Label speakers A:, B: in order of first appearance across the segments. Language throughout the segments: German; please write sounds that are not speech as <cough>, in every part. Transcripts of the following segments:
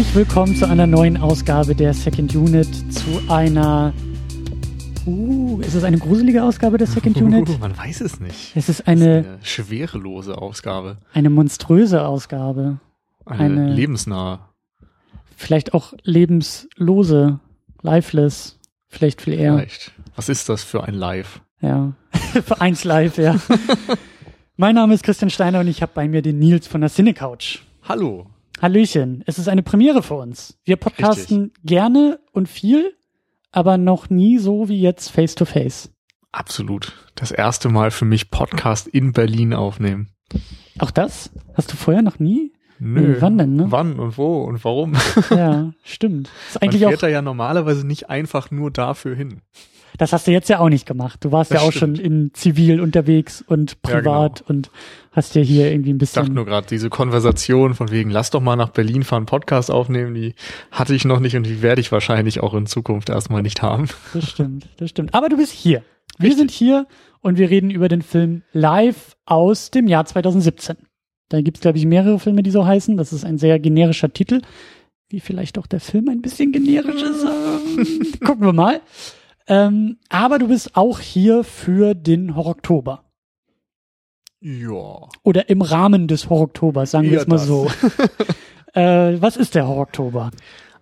A: Herzlich willkommen zu einer neuen Ausgabe der Second Unit, zu einer Uh, ist es eine gruselige Ausgabe der Second <laughs> Unit?
B: Uh, man weiß es nicht.
A: Es ist eine,
B: eine schwerelose Ausgabe.
A: Eine monströse Ausgabe.
B: Eine, eine lebensnahe.
A: Vielleicht auch lebenslose, lifeless, vielleicht viel eher. Vielleicht.
B: Was ist das für ein Live?
A: Ja, <laughs> für eins Live, ja. <laughs> mein Name ist Christian Steiner und ich habe bei mir den Nils von der Cinecouch.
B: Hallo.
A: Hallöchen. Es ist eine Premiere für uns. Wir podcasten Richtig. gerne und viel aber noch nie so wie jetzt face to face.
B: Absolut. Das erste Mal für mich Podcast in Berlin aufnehmen.
A: Auch das? Hast du vorher noch nie?
B: Nö.
A: wann denn, ne?
B: Wann und wo und warum?
A: Ja, stimmt.
B: Ist eigentlich Man fährt auch, da ja normalerweise nicht einfach nur dafür hin.
A: Das hast du jetzt ja auch nicht gemacht. Du warst das ja auch stimmt. schon in Zivil unterwegs und privat ja, genau. und hast ja hier irgendwie ein bisschen.
B: Ich dachte nur gerade, diese Konversation von wegen, lass doch mal nach Berlin fahren, Podcast aufnehmen, die hatte ich noch nicht und die werde ich wahrscheinlich auch in Zukunft erstmal nicht haben.
A: Das stimmt, das stimmt. Aber du bist hier. Wir Richtig. sind hier und wir reden über den Film Live aus dem Jahr 2017. Da gibt es, glaube ich, mehrere Filme, die so heißen. Das ist ein sehr generischer Titel. Wie vielleicht auch der Film ein bisschen generisch ist. <laughs> Gucken wir mal. Ähm, aber du bist auch hier für den Horror-Oktober.
B: Ja.
A: Oder im Rahmen des Horror-Oktobers, sagen wir es mal das. so. <laughs> äh, was ist der Horror-Oktober?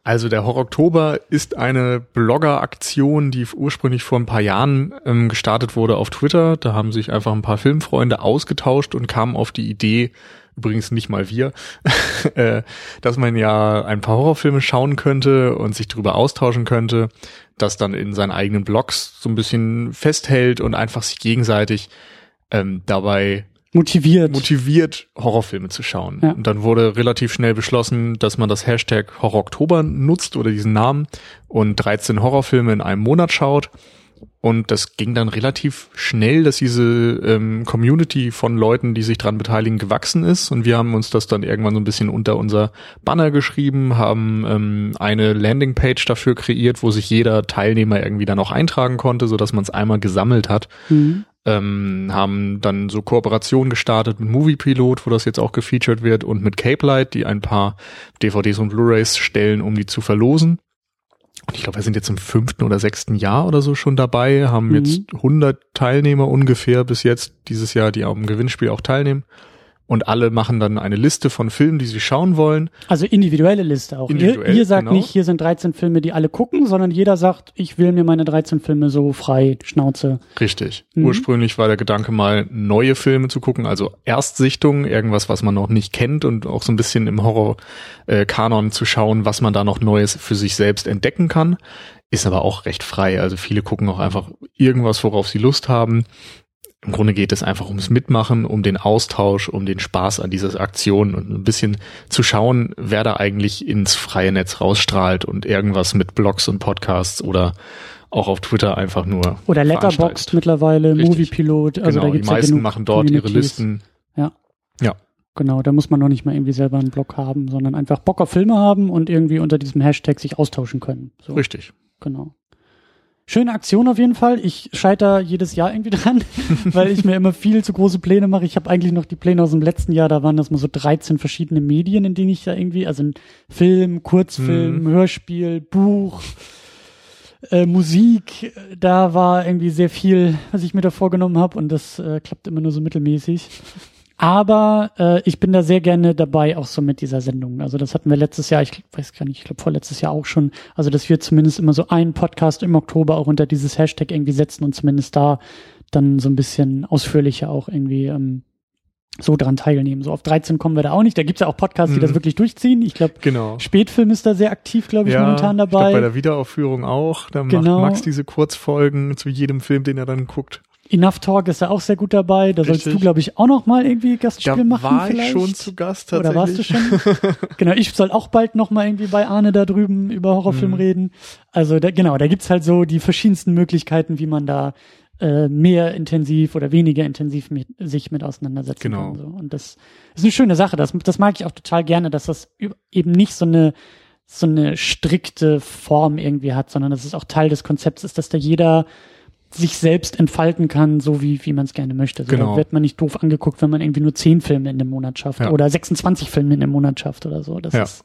B: Also der Horror-Oktober ist eine Blogger-Aktion, die ursprünglich vor ein paar Jahren ähm, gestartet wurde auf Twitter. Da haben sich einfach ein paar Filmfreunde ausgetauscht und kamen auf die Idee, übrigens nicht mal wir, <laughs> äh, dass man ja ein paar Horrorfilme schauen könnte und sich darüber austauschen könnte, das dann in seinen eigenen Blogs so ein bisschen festhält und einfach sich gegenseitig ähm, dabei
A: motiviert.
B: motiviert, Horrorfilme zu schauen. Ja. Und dann wurde relativ schnell beschlossen, dass man das Hashtag Horror-Oktober nutzt oder diesen Namen und 13 Horrorfilme in einem Monat schaut. Und das ging dann relativ schnell, dass diese ähm, Community von Leuten, die sich dran beteiligen, gewachsen ist. Und wir haben uns das dann irgendwann so ein bisschen unter unser Banner geschrieben, haben ähm, eine Landingpage dafür kreiert, wo sich jeder Teilnehmer irgendwie dann auch eintragen konnte, so dass man es einmal gesammelt hat. Mhm. Ähm, haben dann so Kooperationen gestartet mit Movie Pilot, wo das jetzt auch gefeatured wird, und mit Cape Light, die ein paar DVDs und Blu-rays stellen, um die zu verlosen ich glaube, wir sind jetzt im fünften oder sechsten Jahr oder so schon dabei, haben mhm. jetzt 100 Teilnehmer ungefähr bis jetzt dieses Jahr, die am Gewinnspiel auch teilnehmen und alle machen dann eine Liste von Filmen, die sie schauen wollen.
A: Also individuelle Liste auch. Individuell, ihr, ihr sagt genau. nicht, hier sind 13 Filme, die alle gucken, sondern jeder sagt, ich will mir meine 13 Filme so frei Schnauze.
B: Richtig. Mhm. Ursprünglich war der Gedanke mal, neue Filme zu gucken, also Erstsichtung, irgendwas, was man noch nicht kennt und auch so ein bisschen im Horror-Kanon äh, zu schauen, was man da noch Neues für sich selbst entdecken kann. Ist aber auch recht frei. Also viele gucken auch einfach irgendwas, worauf sie Lust haben. Im Grunde geht es einfach ums Mitmachen, um den Austausch, um den Spaß an dieser Aktion und ein bisschen zu schauen, wer da eigentlich ins freie Netz rausstrahlt und irgendwas mit Blogs und Podcasts oder auch auf Twitter einfach nur.
A: Oder Letterboxd mittlerweile, Moviepilot. Also
B: genau,
A: da gibt's
B: die meisten ja machen dort ihre Listen.
A: Ja.
B: Ja.
A: Genau, da muss man noch nicht mal irgendwie selber einen Blog haben, sondern einfach Bock auf Filme haben und irgendwie unter diesem Hashtag sich austauschen können.
B: So. Richtig.
A: Genau. Schöne Aktion auf jeden Fall. Ich scheiter jedes Jahr irgendwie <laughs> dran, weil ich mir immer viel zu große Pläne mache. Ich habe eigentlich noch die Pläne aus dem letzten Jahr, da waren das mal so 13 verschiedene Medien, in denen ich da irgendwie, also Film, Kurzfilm, mhm. Hörspiel, Buch, äh, Musik, da war irgendwie sehr viel, was ich mir da vorgenommen habe und das äh, klappt immer nur so mittelmäßig. Aber äh, ich bin da sehr gerne dabei, auch so mit dieser Sendung. Also das hatten wir letztes Jahr, ich weiß gar nicht, ich glaube vorletztes Jahr auch schon. Also dass wir zumindest immer so einen Podcast im Oktober auch unter dieses Hashtag irgendwie setzen und zumindest da dann so ein bisschen ausführlicher auch irgendwie ähm, so dran teilnehmen. So auf 13 kommen wir da auch nicht. Da gibt's ja auch Podcasts, die mhm. das wirklich durchziehen. Ich glaube,
B: genau.
A: Spätfilm ist da sehr aktiv, glaube ich, ja, momentan dabei. Ich
B: glaub, bei der Wiederaufführung auch. Da genau. macht Max diese Kurzfolgen zu jedem Film, den er dann guckt.
A: Enough Talk ist da auch sehr gut dabei. Da Richtig. sollst du, glaube ich, auch noch mal irgendwie Gastspiel
B: da
A: machen.
B: war
A: vielleicht.
B: ich schon zu Gast tatsächlich.
A: Oder warst du schon? <laughs> genau, ich soll auch bald noch mal irgendwie bei Arne da drüben über Horrorfilm mhm. reden. Also da, genau, da gibt's halt so die verschiedensten Möglichkeiten, wie man da äh, mehr intensiv oder weniger intensiv mit, sich mit auseinandersetzen
B: genau.
A: kann. So. Und das ist eine schöne Sache. Das, das mag ich auch total gerne, dass das eben nicht so eine so eine strikte Form irgendwie hat, sondern dass es auch Teil des Konzepts ist, dass da jeder sich selbst entfalten kann, so wie, wie man es gerne möchte. Also genau. Wird man nicht doof angeguckt, wenn man irgendwie nur zehn Filme in dem Monat schafft ja. oder 26 Filme in dem Monat schafft oder so. Das
B: ja.
A: ist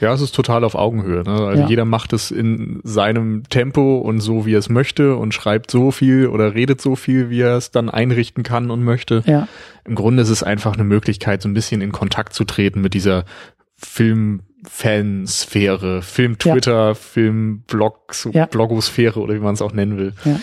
B: ja, es ist total auf Augenhöhe. Ne? Also ja. jeder macht es in seinem Tempo und so, wie er es möchte und schreibt so viel oder redet so viel, wie er es dann einrichten kann und möchte.
A: Ja.
B: Im Grunde ist es einfach eine Möglichkeit, so ein bisschen in Kontakt zu treten mit dieser Film Fansphäre, Film-Twitter, ja. Film-Blog, ja. Blogosphäre oder wie man es auch nennen will.
A: Ja.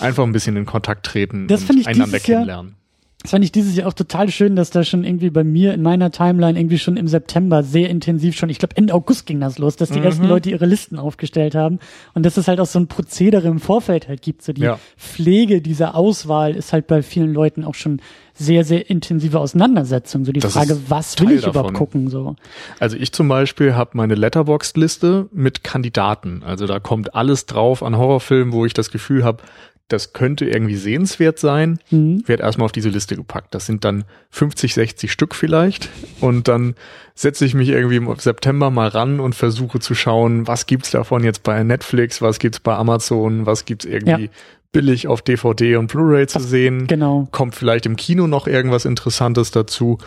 B: Einfach ein bisschen in Kontakt treten
A: das
B: und einander kennenlernen.
A: Jahr, das fand ich dieses Jahr auch total schön, dass da schon irgendwie bei mir in meiner Timeline irgendwie schon im September sehr intensiv schon, ich glaube Ende August ging das los, dass die mhm. ersten Leute ihre Listen aufgestellt haben und dass es halt auch so ein Prozedere im Vorfeld halt gibt. So die ja. Pflege dieser Auswahl ist halt bei vielen Leuten auch schon sehr, sehr intensive Auseinandersetzung. So die das Frage, was will ich davon. überhaupt gucken? So.
B: Also ich zum Beispiel habe meine Letterboxd-Liste mit Kandidaten. Also da kommt alles drauf an Horrorfilmen, wo ich das Gefühl habe, das könnte irgendwie sehenswert sein, mhm. wird erstmal auf diese Liste gepackt. Das sind dann 50, 60 Stück vielleicht. Und dann setze ich mich irgendwie im September mal ran und versuche zu schauen, was gibt's davon jetzt bei Netflix, was gibt's bei Amazon, was gibt's irgendwie ja. billig auf DVD und Blu-ray zu sehen.
A: Genau.
B: Kommt vielleicht im Kino noch irgendwas Interessantes dazu.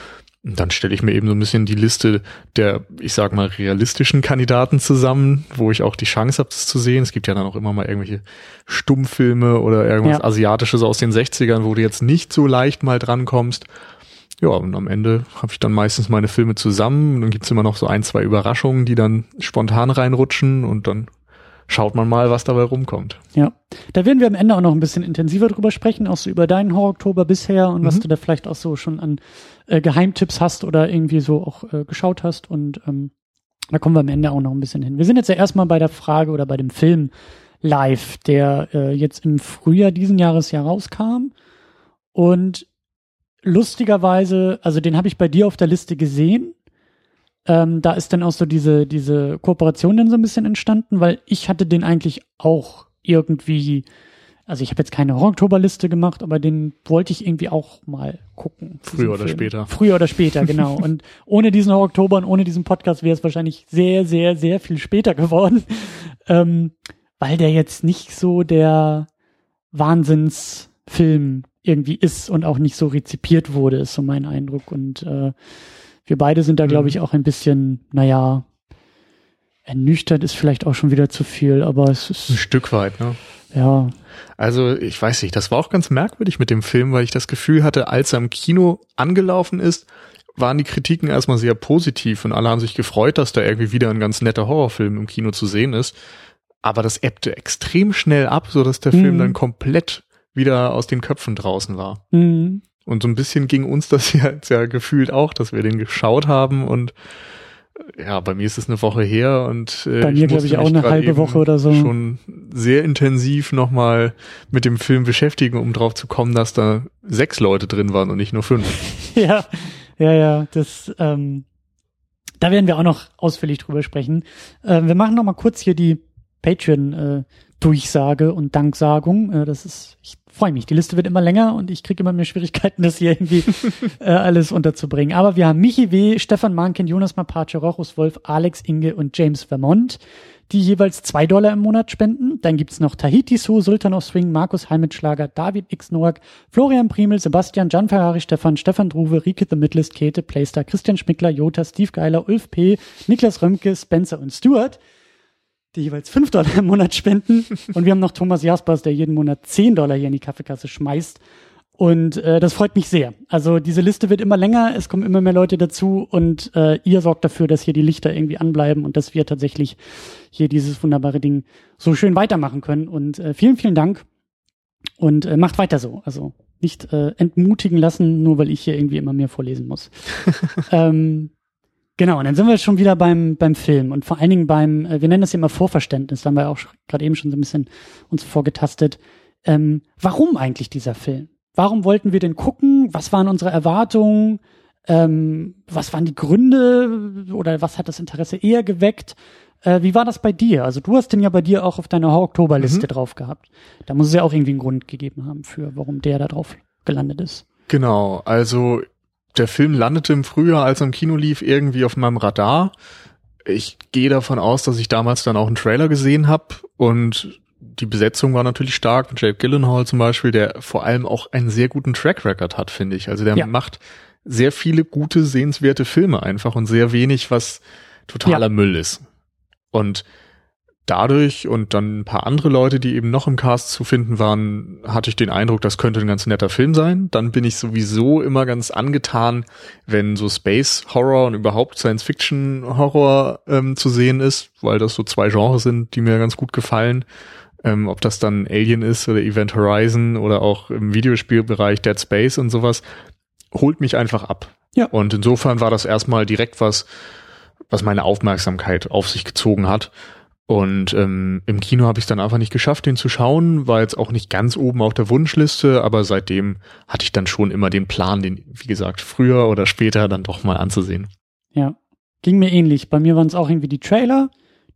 B: Und dann stelle ich mir eben so ein bisschen die Liste der, ich sag mal, realistischen Kandidaten zusammen, wo ich auch die Chance habe, das zu sehen. Es gibt ja dann auch immer mal irgendwelche Stummfilme oder irgendwas ja. Asiatisches aus den 60ern, wo du jetzt nicht so leicht mal drankommst. Ja, und am Ende habe ich dann meistens meine Filme zusammen. Und dann gibt's immer noch so ein, zwei Überraschungen, die dann spontan reinrutschen und dann schaut man mal, was dabei rumkommt.
A: Ja, da werden wir am Ende auch noch ein bisschen intensiver drüber sprechen, auch so über deinen Horror-Oktober bisher und mhm. was du da vielleicht auch so schon an äh, Geheimtipps hast oder irgendwie so auch äh, geschaut hast und ähm, da kommen wir am Ende auch noch ein bisschen hin. Wir sind jetzt ja erstmal bei der Frage oder bei dem Film Live, der äh, jetzt im Frühjahr diesen Jahres ja rauskam und lustigerweise, also den habe ich bei dir auf der Liste gesehen ähm, da ist dann auch so diese, diese Kooperation dann so ein bisschen entstanden, weil ich hatte den eigentlich auch irgendwie, also ich habe jetzt keine Oktoberliste gemacht, aber den wollte ich irgendwie auch mal gucken.
B: Früher oder Film. später.
A: Früher oder später, <laughs> genau. und ohne diesen Oktober und ohne diesen Podcast wäre es wahrscheinlich sehr, sehr, sehr viel später geworden, <laughs> ähm, weil der jetzt nicht so der Wahnsinnsfilm irgendwie ist und auch nicht so rezipiert wurde, ist so mein Eindruck. Und äh, wir beide sind da, mhm. glaube ich, auch ein bisschen, naja, ernüchtert ist vielleicht auch schon wieder zu viel, aber es ist.
B: Ein Stück weit, ne?
A: Ja.
B: Also, ich weiß nicht, das war auch ganz merkwürdig mit dem Film, weil ich das Gefühl hatte, als er im Kino angelaufen ist, waren die Kritiken erstmal sehr positiv und alle haben sich gefreut, dass da irgendwie wieder ein ganz netter Horrorfilm im Kino zu sehen ist. Aber das ebbte extrem schnell ab, so dass der mhm. Film dann komplett wieder aus den Köpfen draußen war.
A: Mhm.
B: Und so ein bisschen ging uns das <laughs> ja, ja gefühlt auch, dass wir den geschaut haben und ja, bei mir ist es eine Woche her und
A: äh, bei mir glaube ich auch eine halbe Woche oder so
B: schon sehr intensiv nochmal mit dem Film beschäftigen, um drauf zu kommen, dass da sechs Leute drin waren und nicht nur fünf. <laughs>
A: ja, ja, ja, das ähm, da werden wir auch noch ausführlich drüber sprechen. Äh, wir machen noch mal kurz hier die Patreon äh, Durchsage und Danksagung. Äh, das ist, ich freue mich. Die Liste wird immer länger und ich kriege immer mehr Schwierigkeiten, das hier irgendwie <laughs> äh, alles unterzubringen. Aber wir haben Michi W., Stefan Mankin, Jonas Mapace, Rochus Wolf, Alex Inge und James Vermont, die jeweils zwei Dollar im Monat spenden. Dann gibt's noch Tahiti Su, Sultan of Swing, Markus Heimitschlager, David X. Noack, Florian Primel, Sebastian, Gian Ferrari, Stefan, Stefan Druwe, Rike The Midlist, Käthe, Playstar, Christian Schmickler, Jota, Steve Geiler, Ulf P., Niklas Römke, Spencer und Stuart die jeweils 5 Dollar im Monat spenden. <laughs> Und wir haben noch Thomas Jaspers, der jeden Monat 10 Dollar hier in die Kaffeekasse schmeißt. Und äh, das freut mich sehr. Also diese Liste wird immer länger, es kommen immer mehr Leute dazu und äh, ihr sorgt dafür, dass hier die Lichter irgendwie anbleiben und dass wir tatsächlich hier dieses wunderbare Ding so schön weitermachen können. Und äh, vielen, vielen Dank und äh, macht weiter so. Also nicht äh, entmutigen lassen, nur weil ich hier irgendwie immer mehr vorlesen muss. <laughs> ähm, Genau, und dann sind wir schon wieder beim, beim Film und vor allen Dingen beim, äh, wir nennen das ja immer Vorverständnis, da haben wir auch gerade eben schon so ein bisschen uns vorgetastet. Ähm, warum eigentlich dieser Film? Warum wollten wir den gucken? Was waren unsere Erwartungen? Ähm, was waren die Gründe oder was hat das Interesse eher geweckt? Äh, wie war das bei dir? Also du hast den ja bei dir auch auf deiner Oktoberliste mhm. drauf gehabt. Da muss es ja auch irgendwie einen Grund gegeben haben für, warum der da drauf gelandet ist.
B: Genau, also der Film landete im Frühjahr, als er im Kino lief, irgendwie auf meinem Radar. Ich gehe davon aus, dass ich damals dann auch einen Trailer gesehen habe und die Besetzung war natürlich stark. Jake Gyllenhaal zum Beispiel, der vor allem auch einen sehr guten Track Record hat, finde ich. Also der ja. macht sehr viele gute, sehenswerte Filme einfach und sehr wenig, was totaler ja. Müll ist. Und dadurch und dann ein paar andere Leute, die eben noch im Cast zu finden waren, hatte ich den Eindruck, das könnte ein ganz netter Film sein. Dann bin ich sowieso immer ganz angetan, wenn so Space Horror und überhaupt Science Fiction Horror ähm, zu sehen ist, weil das so zwei Genres sind, die mir ganz gut gefallen. Ähm, ob das dann Alien ist oder Event Horizon oder auch im Videospielbereich Dead Space und sowas, holt mich einfach ab. Ja. Und insofern war das erstmal direkt was, was meine Aufmerksamkeit auf sich gezogen hat. Und ähm, im Kino habe ich es dann einfach nicht geschafft, den zu schauen. War jetzt auch nicht ganz oben auf der Wunschliste, aber seitdem hatte ich dann schon immer den Plan, den, wie gesagt, früher oder später dann doch mal anzusehen.
A: Ja, ging mir ähnlich. Bei mir waren es auch irgendwie die Trailer,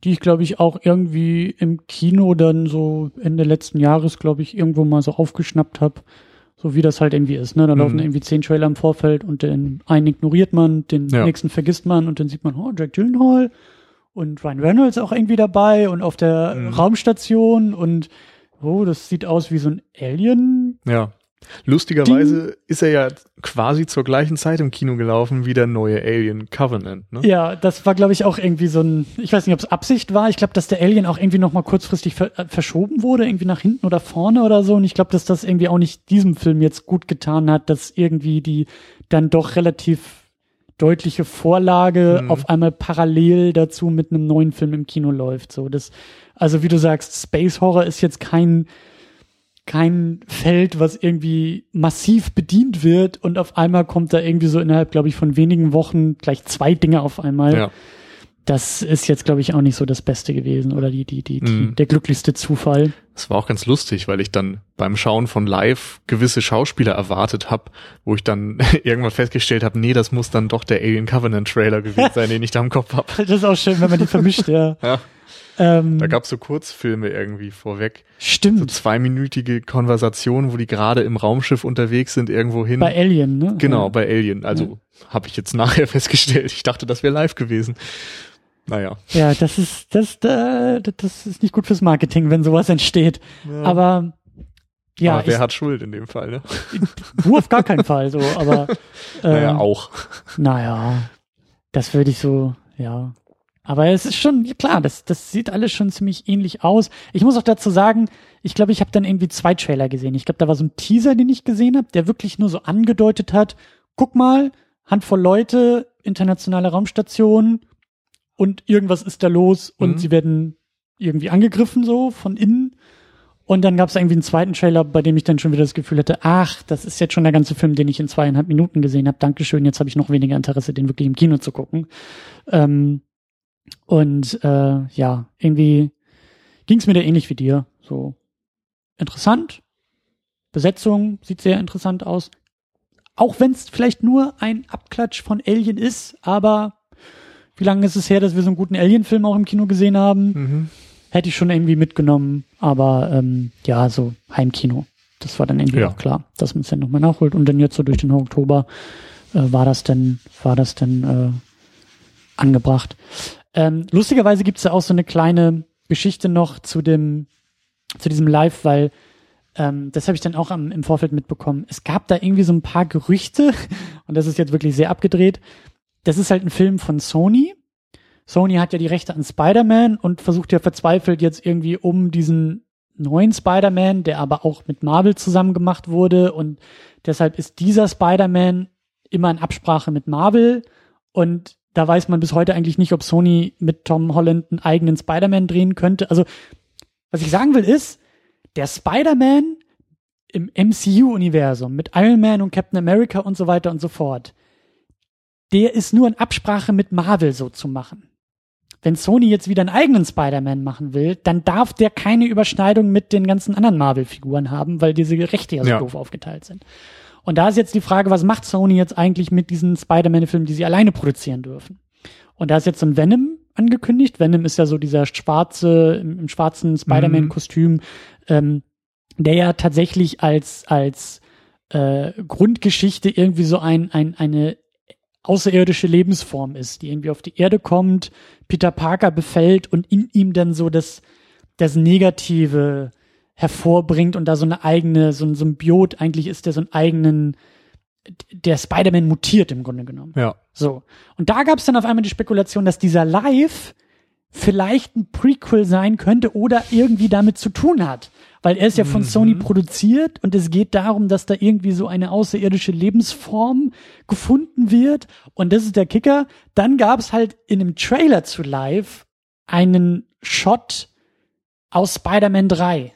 A: die ich, glaube ich, auch irgendwie im Kino dann so Ende letzten Jahres, glaube ich, irgendwo mal so aufgeschnappt habe. So wie das halt irgendwie ist. Ne? Da mhm. laufen irgendwie zehn Trailer im Vorfeld und den einen ignoriert man, den ja. nächsten vergisst man und dann sieht man, oh, Jack Gyllenhaal und Ryan Reynolds auch irgendwie dabei und auf der mhm. Raumstation und oh, das sieht aus wie so ein Alien.
B: Ja. Lustigerweise Ding. ist er ja quasi zur gleichen Zeit im Kino gelaufen wie der neue Alien Covenant. Ne?
A: Ja, das war, glaube ich, auch irgendwie so ein, ich weiß nicht, ob es Absicht war. Ich glaube, dass der Alien auch irgendwie nochmal kurzfristig ver äh, verschoben wurde, irgendwie nach hinten oder vorne oder so. Und ich glaube, dass das irgendwie auch nicht diesem Film jetzt gut getan hat, dass irgendwie die dann doch relativ deutliche Vorlage mhm. auf einmal parallel dazu mit einem neuen Film im Kino läuft. So, das, also wie du sagst, Space Horror ist jetzt kein, kein Feld, was irgendwie massiv bedient wird und auf einmal kommt da irgendwie so innerhalb, glaube ich, von wenigen Wochen gleich zwei Dinge auf einmal. Ja das ist jetzt, glaube ich, auch nicht so das Beste gewesen oder die, die, die, mm. der glücklichste Zufall.
B: Das war auch ganz lustig, weil ich dann beim Schauen von Live gewisse Schauspieler erwartet habe, wo ich dann <laughs> irgendwann festgestellt habe, nee, das muss dann doch der Alien Covenant Trailer gewesen sein, den ich da im Kopf habe. <laughs>
A: Das ist auch schön, wenn man die vermischt, ja. <laughs> ja.
B: Ähm, da gab's so Kurzfilme irgendwie vorweg.
A: Stimmt.
B: So zweiminütige Konversationen, wo die gerade im Raumschiff unterwegs sind, irgendwo hin.
A: Bei Alien, ne?
B: Genau, ja. bei Alien. Also ja. habe ich jetzt nachher festgestellt. Ich dachte, das wäre live gewesen. Naja.
A: Ja, das ist, das, äh, das ist nicht gut fürs Marketing, wenn sowas entsteht. Ja. Aber ja.
B: Aber wer ich, hat Schuld in dem Fall, ne?
A: Du auf gar keinen Fall, so, aber.
B: Äh, <laughs> naja, auch.
A: Naja, das würde ich so, ja. Aber es ist schon, klar, das, das sieht alles schon ziemlich ähnlich aus. Ich muss auch dazu sagen, ich glaube, ich habe dann irgendwie zwei Trailer gesehen. Ich glaube, da war so ein Teaser, den ich gesehen habe, der wirklich nur so angedeutet hat, guck mal, Handvoll Leute, internationale Raumstation, und irgendwas ist da los und mhm. sie werden irgendwie angegriffen so von innen. Und dann gab es irgendwie einen zweiten Trailer, bei dem ich dann schon wieder das Gefühl hatte, ach, das ist jetzt schon der ganze Film, den ich in zweieinhalb Minuten gesehen habe. Dankeschön, jetzt habe ich noch weniger Interesse, den wirklich im Kino zu gucken. Ähm, und äh, ja, irgendwie ging es mir da ähnlich wie dir. So interessant. Besetzung sieht sehr interessant aus. Auch wenn es vielleicht nur ein Abklatsch von Alien ist, aber wie lange ist es her, dass wir so einen guten Alien-Film auch im Kino gesehen haben? Mhm. Hätte ich schon irgendwie mitgenommen, aber ähm, ja, so Heimkino. Das war dann irgendwie ja. auch klar, dass man es dann nochmal nachholt. Und dann jetzt so durch den Oktober äh, war das dann, war das dann äh, angebracht. Ähm, lustigerweise gibt es ja auch so eine kleine Geschichte noch zu dem, zu diesem Live, weil ähm, das habe ich dann auch am, im Vorfeld mitbekommen. Es gab da irgendwie so ein paar Gerüchte, <laughs> und das ist jetzt wirklich sehr abgedreht, das ist halt ein Film von Sony. Sony hat ja die Rechte an Spider-Man und versucht ja verzweifelt jetzt irgendwie um diesen neuen Spider-Man, der aber auch mit Marvel zusammen gemacht wurde und deshalb ist dieser Spider-Man immer in Absprache mit Marvel und da weiß man bis heute eigentlich nicht, ob Sony mit Tom Holland einen eigenen Spider-Man drehen könnte. Also, was ich sagen will ist, der Spider-Man im MCU-Universum mit Iron Man und Captain America und so weiter und so fort, der ist nur in Absprache mit Marvel so zu machen. Wenn Sony jetzt wieder einen eigenen Spider-Man machen will, dann darf der keine Überschneidung mit den ganzen anderen Marvel-Figuren haben, weil diese Rechte ja so ja. doof aufgeteilt sind. Und da ist jetzt die Frage, was macht Sony jetzt eigentlich mit diesen Spider-Man-Filmen, die sie alleine produzieren dürfen? Und da ist jetzt so ein Venom angekündigt. Venom ist ja so dieser schwarze, im, im schwarzen Spider-Man-Kostüm, mhm. ähm, der ja tatsächlich als, als äh, Grundgeschichte irgendwie so ein, ein, eine außerirdische Lebensform ist, die irgendwie auf die Erde kommt, Peter Parker befällt und in ihm dann so das, das Negative hervorbringt und da so eine eigene, so ein Symbiot, eigentlich ist der so einen eigenen, der Spider-Man mutiert im Grunde genommen.
B: Ja.
A: So. Und da gab es dann auf einmal die Spekulation, dass dieser Live vielleicht ein Prequel sein könnte oder irgendwie damit zu tun hat. Weil er ist ja von mhm. Sony produziert und es geht darum, dass da irgendwie so eine außerirdische Lebensform gefunden wird. Und das ist der Kicker. Dann gab es halt in einem Trailer zu Live einen Shot aus Spider-Man 3,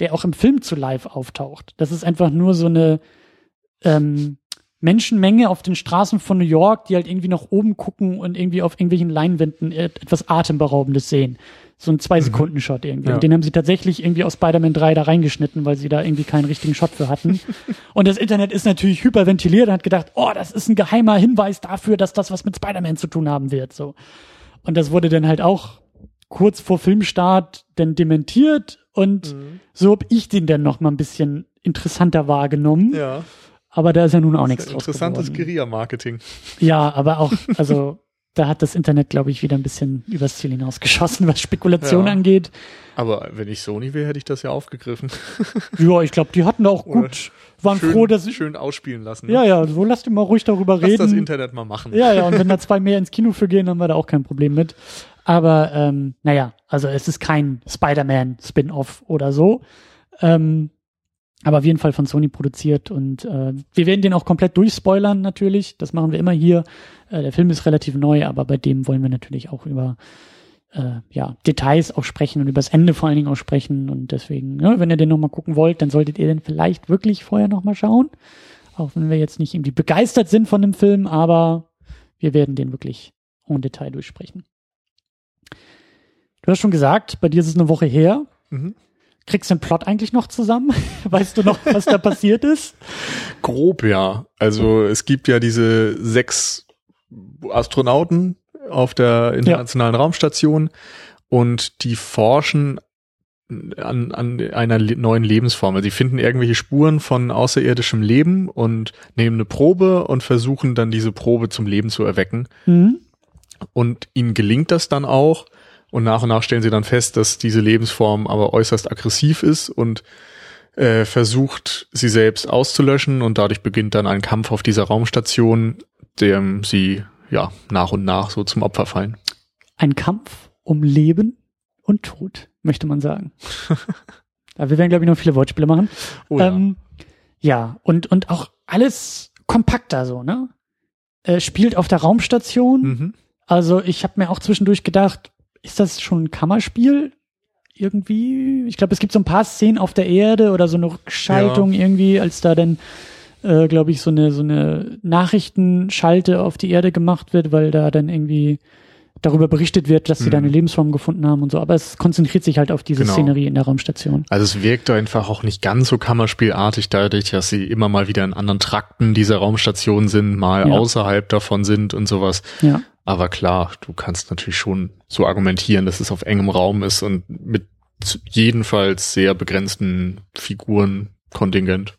A: der auch im Film zu Live auftaucht. Das ist einfach nur so eine ähm, Menschenmenge auf den Straßen von New York, die halt irgendwie nach oben gucken und irgendwie auf irgendwelchen Leinwänden etwas Atemberaubendes sehen. So ein Zwei-Sekunden-Shot irgendwie. Ja. Und den haben sie tatsächlich irgendwie aus Spider-Man 3 da reingeschnitten, weil sie da irgendwie keinen richtigen Shot für hatten. <laughs> und das Internet ist natürlich hyperventiliert und hat gedacht, oh, das ist ein geheimer Hinweis dafür, dass das was mit Spider-Man zu tun haben wird. So. Und das wurde dann halt auch kurz vor Filmstart dann dementiert und mhm. so hab ich den dann noch mal ein bisschen interessanter wahrgenommen.
B: Ja.
A: Aber da ist ja nun auch nichts
B: draus Interessantes Guerilla-Marketing.
A: Ja, aber auch, also <laughs> da hat das Internet, glaube ich, wieder ein bisschen übers Ziel hinausgeschossen, was Spekulation ja. angeht.
B: Aber wenn ich Sony wäre, hätte ich das ja aufgegriffen. <laughs>
A: ja, ich glaube, die hatten da auch gut, waren
B: schön,
A: froh, dass
B: schön ausspielen lassen. Ne?
A: Ja, ja, so lasst ihr mal ruhig darüber
B: Lass
A: reden.
B: das Internet mal machen.
A: Ja, ja, und wenn da zwei mehr ins Kino für gehen, haben wir da auch kein Problem mit. Aber ähm, naja, also es ist kein Spider-Man Spin-off oder so. Ähm, aber auf jeden Fall von Sony produziert und äh, wir werden den auch komplett durchspoilern natürlich. Das machen wir immer hier. Äh, der Film ist relativ neu, aber bei dem wollen wir natürlich auch über äh, ja, Details auch sprechen und über das Ende vor allen Dingen auch sprechen. Und deswegen, ja, wenn ihr den nochmal gucken wollt, dann solltet ihr den vielleicht wirklich vorher nochmal schauen. Auch wenn wir jetzt nicht irgendwie begeistert sind von dem Film, aber wir werden den wirklich en Detail durchsprechen. Du hast schon gesagt, bei dir ist es eine Woche her. Mhm. Kriegst du den Plot eigentlich noch zusammen? <laughs> Weißt du noch, was da passiert ist?
B: Grob, ja. Also es gibt ja diese sechs Astronauten auf der internationalen ja. Raumstation und die forschen an, an einer neuen Lebensform. Also die finden irgendwelche Spuren von außerirdischem Leben und nehmen eine Probe und versuchen dann diese Probe zum Leben zu erwecken. Mhm. Und ihnen gelingt das dann auch. Und nach und nach stellen sie dann fest, dass diese Lebensform aber äußerst aggressiv ist und äh, versucht, sie selbst auszulöschen. Und dadurch beginnt dann ein Kampf auf dieser Raumstation, dem sie ja nach und nach so zum Opfer fallen.
A: Ein Kampf um Leben und Tod, möchte man sagen. <laughs> Aber wir werden, glaube ich, noch viele Wortspiele machen. Oh, ja. Ähm, ja, und, und auch alles kompakter so, ne? Äh, spielt auf der Raumstation. Mhm. Also ich habe mir auch zwischendurch gedacht, ist das schon ein Kammerspiel? Irgendwie? Ich glaube, es gibt so ein paar Szenen auf der Erde oder so eine Rückschaltung ja. irgendwie, als da dann, äh, glaube ich, so eine, so eine Nachrichtenschalte auf die Erde gemacht wird, weil da dann irgendwie darüber berichtet wird, dass sie mhm. da eine Lebensform gefunden haben und so. Aber es konzentriert sich halt auf diese genau. Szenerie in der Raumstation.
B: Also es wirkt einfach auch nicht ganz so kammerspielartig dadurch, dass sie immer mal wieder in anderen Trakten dieser Raumstation sind, mal ja. außerhalb davon sind und sowas.
A: Ja.
B: Aber klar, du kannst natürlich schon so argumentieren, dass es auf engem Raum ist und mit jedenfalls sehr begrenzten Figurenkontingent.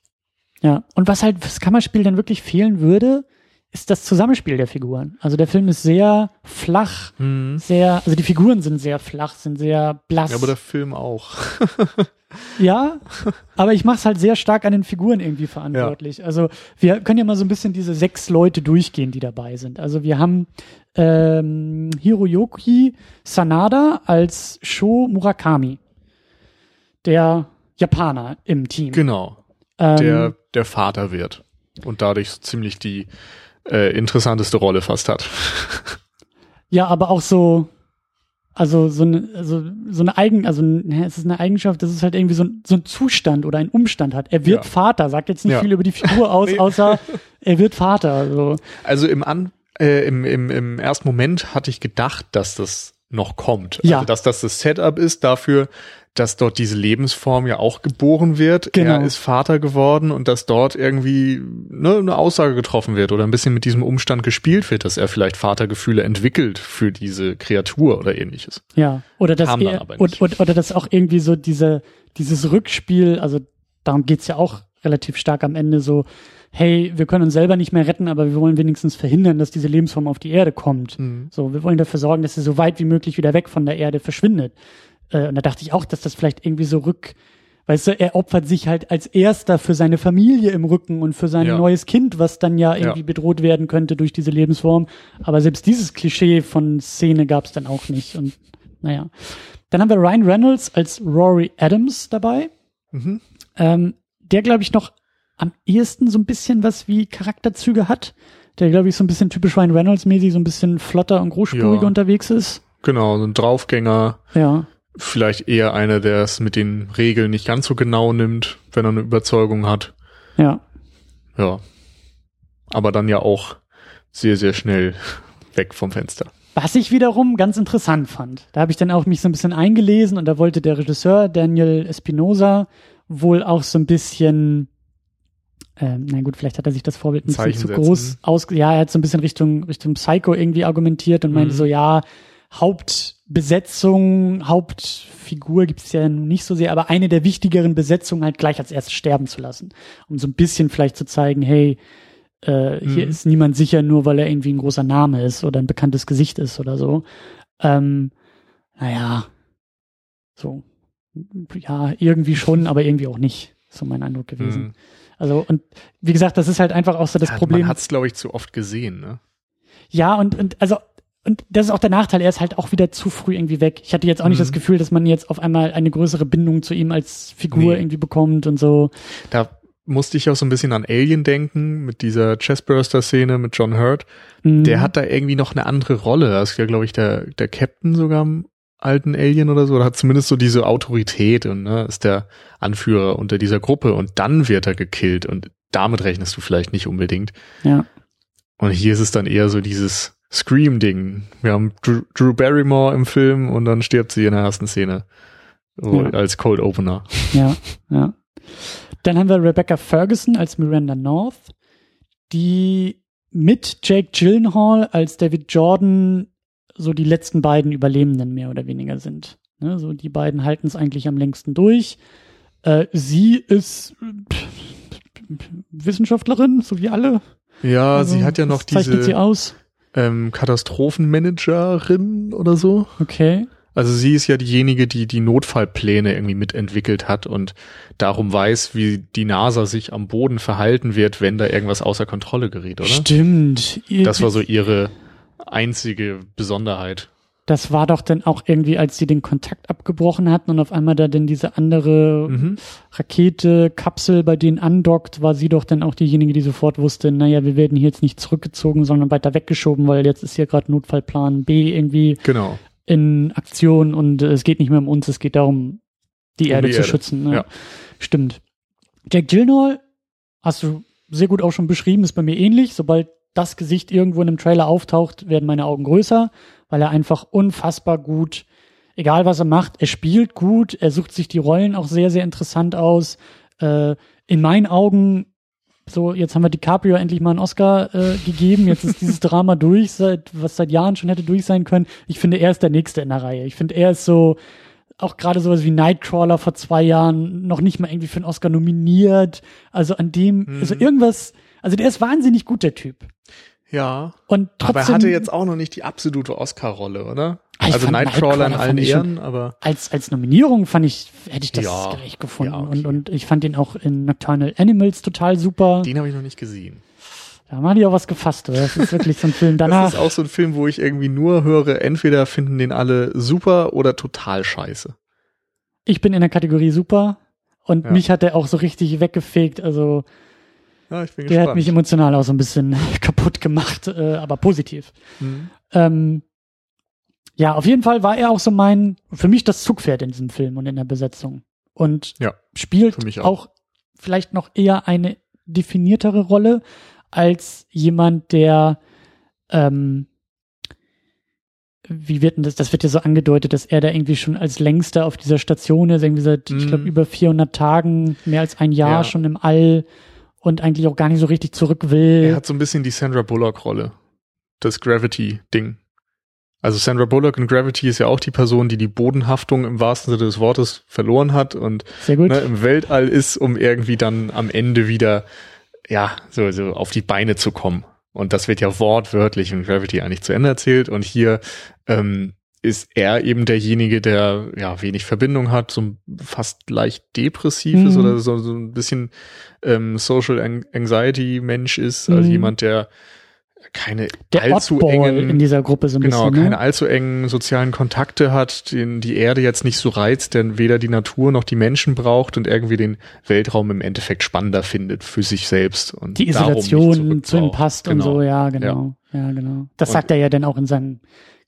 A: Ja, und was halt das Kammerspiel dann wirklich fehlen würde, ist das Zusammenspiel der Figuren. Also der Film ist sehr flach, mhm. sehr, also die Figuren sind sehr flach, sind sehr blass.
B: Ja, aber der Film auch. <laughs>
A: ja, aber ich mache es halt sehr stark an den Figuren irgendwie verantwortlich. Ja. Also wir können ja mal so ein bisschen diese sechs Leute durchgehen, die dabei sind. Also wir haben ähm, Hiroyuki Sanada als Sho Murakami, der Japaner im Team.
B: Genau. Ähm, der der Vater wird und dadurch ziemlich die äh, interessanteste Rolle fast hat.
A: Ja, aber auch so, also so eine, also so eine Eigen, also ne, es ist eine Eigenschaft, dass es halt irgendwie so ein, so ein Zustand oder ein Umstand hat. Er wird ja. Vater, sagt jetzt nicht ja. viel über die Figur <laughs> aus, nee. außer er wird Vater. Also,
B: also im, An, äh, im, im, im ersten Moment hatte ich gedacht, dass das noch kommt.
A: Ja.
B: Also dass das das Setup ist dafür, dass dort diese Lebensform ja auch geboren wird. Genau. Er ist Vater geworden und dass dort irgendwie ne, eine Aussage getroffen wird oder ein bisschen mit diesem Umstand gespielt wird, dass er vielleicht Vatergefühle entwickelt für diese Kreatur oder ähnliches.
A: Ja, oder dass er, oder, oder, oder dass auch irgendwie so diese, dieses Rückspiel, also darum geht's ja auch relativ stark am Ende so, hey, wir können uns selber nicht mehr retten, aber wir wollen wenigstens verhindern, dass diese Lebensform auf die Erde kommt. Mhm. So, wir wollen dafür sorgen, dass sie so weit wie möglich wieder weg von der Erde verschwindet Äh, und da dachte ich auch, dass das vielleicht irgendwie so rück, weißt du, er opfert sich halt als erster für seine Familie im Rücken und für sein ja. neues Kind, was dann ja irgendwie ja. bedroht werden könnte durch diese Lebensform. Aber selbst dieses Klischee von Szene gab es dann auch nicht. Und naja. Dann haben wir Ryan Reynolds als Rory Adams dabei. Mhm. Ähm, der, glaube ich, noch am ehesten so ein bisschen was wie Charakterzüge hat. Der, glaube ich, so ein bisschen typisch Ryan Reynolds-mäßig, so ein bisschen flotter und großspuriger ja. unterwegs ist.
B: Genau, so ein Draufgänger.
A: Ja
B: vielleicht eher einer, der es mit den Regeln nicht ganz so genau nimmt, wenn er eine Überzeugung hat.
A: Ja.
B: Ja. Aber dann ja auch sehr, sehr schnell weg vom Fenster.
A: Was ich wiederum ganz interessant fand. Da habe ich dann auch mich so ein bisschen eingelesen und da wollte der Regisseur Daniel Espinosa wohl auch so ein bisschen, ähm, na gut, vielleicht hat er sich das Vorbild ein bisschen zu groß aus, ja, er hat so ein bisschen Richtung, Richtung Psycho irgendwie argumentiert und mhm. meinte so, ja, Hauptbesetzung, Hauptfigur gibt es ja nicht so sehr, aber eine der wichtigeren Besetzungen halt gleich als erstes sterben zu lassen. Um so ein bisschen vielleicht zu zeigen, hey, äh, hier mhm. ist niemand sicher, nur weil er irgendwie ein großer Name ist oder ein bekanntes Gesicht ist oder so. Ähm, naja, so. Ja, irgendwie schon, aber irgendwie auch nicht. So mein Eindruck gewesen. Mhm. Also, und wie gesagt, das ist halt einfach auch so das
B: ja,
A: Problem.
B: Man hat es, glaube ich, zu oft gesehen, ne?
A: Ja, und, und also und das ist auch der Nachteil, er ist halt auch wieder zu früh irgendwie weg. Ich hatte jetzt auch nicht mhm. das Gefühl, dass man jetzt auf einmal eine größere Bindung zu ihm als Figur nee. irgendwie bekommt und so.
B: Da musste ich auch so ein bisschen an Alien denken, mit dieser Chestburster-Szene mit John Hurt. Mhm. Der hat da irgendwie noch eine andere Rolle. Das ist ja, glaube ich, der, der Captain sogar im alten Alien oder so. Oder hat zumindest so diese Autorität und ne, ist der Anführer unter dieser Gruppe und dann wird er gekillt und damit rechnest du vielleicht nicht unbedingt.
A: Ja.
B: Und hier ist es dann eher so dieses, Scream-Ding. Wir haben Drew, Drew, Barrymore im Film und dann stirbt sie in der ersten Szene. Ja. Als Cold Opener.
A: Ja, ja. Dann haben wir Rebecca Ferguson als Miranda North, die mit Jake Gyllenhaal als David Jordan so die letzten beiden Überlebenden mehr oder weniger sind. Ne, so die beiden halten es eigentlich am längsten durch. Äh, sie ist Wissenschaftlerin, so wie alle.
B: Ja, also, sie hat ja noch diese.
A: Sie aus
B: ähm, Katastrophenmanagerin oder so.
A: Okay.
B: Also sie ist ja diejenige, die die Notfallpläne irgendwie mitentwickelt hat und darum weiß, wie die NASA sich am Boden verhalten wird, wenn da irgendwas außer Kontrolle gerät, oder?
A: Stimmt.
B: Das war so ihre einzige Besonderheit.
A: Das war doch dann auch irgendwie, als sie den Kontakt abgebrochen hatten und auf einmal da denn diese andere mhm. Rakete, Kapsel bei denen andockt, war sie doch dann auch diejenige, die sofort wusste, naja, wir werden hier jetzt nicht zurückgezogen, sondern weiter weggeschoben, weil jetzt ist hier gerade Notfallplan B irgendwie
B: genau.
A: in Aktion und es geht nicht mehr um uns, es geht darum, die um Erde die zu Erde. schützen. Ne?
B: Ja.
A: Stimmt. Jack Gyllenhaal hast du sehr gut auch schon beschrieben, ist bei mir ähnlich. Sobald das Gesicht irgendwo in einem Trailer auftaucht, werden meine Augen größer weil er einfach unfassbar gut, egal was er macht, er spielt gut, er sucht sich die Rollen auch sehr, sehr interessant aus. Äh, in meinen Augen, so, jetzt haben wir DiCaprio endlich mal einen Oscar äh, gegeben, jetzt ist dieses Drama <laughs> durch, seit, was seit Jahren schon hätte durch sein können. Ich finde, er ist der Nächste in der Reihe. Ich finde, er ist so, auch gerade sowas wie Nightcrawler vor zwei Jahren noch nicht mal irgendwie für einen Oscar nominiert. Also an dem, mhm. also irgendwas, also der ist wahnsinnig gut, der Typ.
B: Ja.
A: Und trotzdem,
B: aber er hatte jetzt auch noch nicht die absolute Oscar-Rolle, oder? Ich also Nightcrawler in allen Ehren, aber.
A: Als, als Nominierung fand ich, hätte ich das ja, gerecht gefunden. Ja, okay. und, und ich fand ihn auch in Nocturnal Animals total super.
B: Den habe ich noch nicht gesehen.
A: Da haben die auch was gefasst, oder? Das ist wirklich so ein Film <laughs> danach.
B: Das ist auch so ein Film, wo ich irgendwie nur höre, entweder finden den alle super oder total scheiße.
A: Ich bin in der Kategorie super und ja. mich hat er auch so richtig weggefegt, also
B: ja, ich bin
A: der gespannt. hat mich emotional auch so ein bisschen <laughs> kaputt gemacht, äh, aber positiv. Mhm. Ähm, ja, auf jeden Fall war er auch so mein, für mich das Zugpferd in diesem Film und in der Besetzung. Und
B: ja,
A: spielt auch. auch vielleicht noch eher eine definiertere Rolle als jemand, der ähm, wie wird denn das, das wird ja so angedeutet, dass er da irgendwie schon als längster auf dieser Station ist, irgendwie seit, mm. ich glaube, mhm. über 400 Tagen, mehr als ein Jahr ja. schon im All und eigentlich auch gar nicht so richtig zurück will.
B: Er hat so ein bisschen die Sandra Bullock-Rolle. Das Gravity-Ding. Also Sandra Bullock in Gravity ist ja auch die Person, die die Bodenhaftung im wahrsten Sinne des Wortes verloren hat und ne, im Weltall ist, um irgendwie dann am Ende wieder ja so, so auf die Beine zu kommen. Und das wird ja wortwörtlich in Gravity eigentlich zu Ende erzählt. Und hier ähm, ist er eben derjenige, der ja wenig Verbindung hat, so fast leicht depressiv mhm. ist oder so, so ein bisschen ähm, Social Anxiety Mensch ist, also mhm. jemand, der keine
A: der allzu Oddball engen in dieser Gruppe so ein
B: genau,
A: bisschen,
B: keine ne? allzu engen sozialen Kontakte hat, den die Erde jetzt nicht so reizt, der weder die Natur noch die Menschen braucht und irgendwie den Weltraum im Endeffekt spannender findet für sich selbst und
A: die Isolation zu ihm passt genau. und so, ja, genau. Ja, ja genau. Das und sagt er ja dann auch in seinem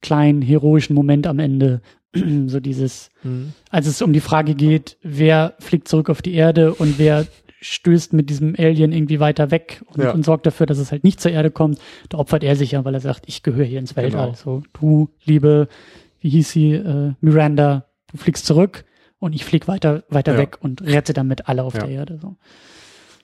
A: kleinen heroischen Moment am Ende. <clears throat> so dieses, mhm. als es um die Frage geht, wer fliegt zurück auf die Erde und wer stößt mit diesem Alien irgendwie weiter weg und, ja. und, sorgt dafür, dass es halt nicht zur Erde kommt. Da opfert er sich ja, weil er sagt, ich gehöre hier ins Weltall. Genau. So, du, liebe, wie hieß sie, äh, Miranda, du fliegst zurück und ich flieg weiter, weiter ja. weg und rette damit alle auf ja. der Erde. So.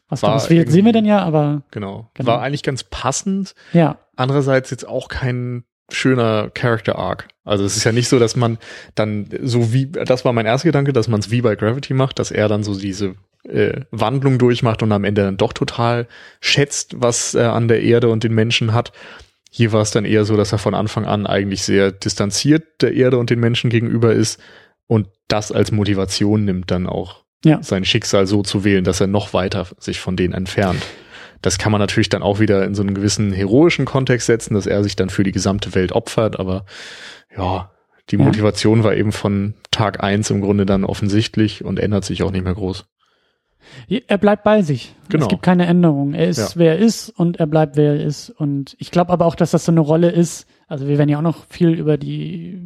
A: Was war da sehen wir denn ja, aber.
B: Genau. genau. War eigentlich ganz passend.
A: Ja.
B: Andererseits jetzt auch kein schöner Character Arc. Also es ist ja nicht so, dass man dann so wie, das war mein erster Gedanke, dass man es wie bei Gravity macht, dass er dann so diese äh, Wandlung durchmacht und am Ende dann doch total schätzt, was er an der Erde und den Menschen hat. Hier war es dann eher so, dass er von Anfang an eigentlich sehr distanziert der Erde und den Menschen gegenüber ist und das als Motivation nimmt, dann auch ja. sein Schicksal so zu wählen, dass er noch weiter sich von denen entfernt. Das kann man natürlich dann auch wieder in so einen gewissen heroischen Kontext setzen, dass er sich dann für die gesamte Welt opfert, aber ja, die ja. Motivation war eben von Tag eins im Grunde dann offensichtlich und ändert sich auch nicht mehr groß.
A: Er bleibt bei sich. Genau. Es gibt keine Änderung. Er ist, ja. wer er ist und er bleibt, wer er ist. Und ich glaube aber auch, dass das so eine Rolle ist. Also wir werden ja auch noch viel über die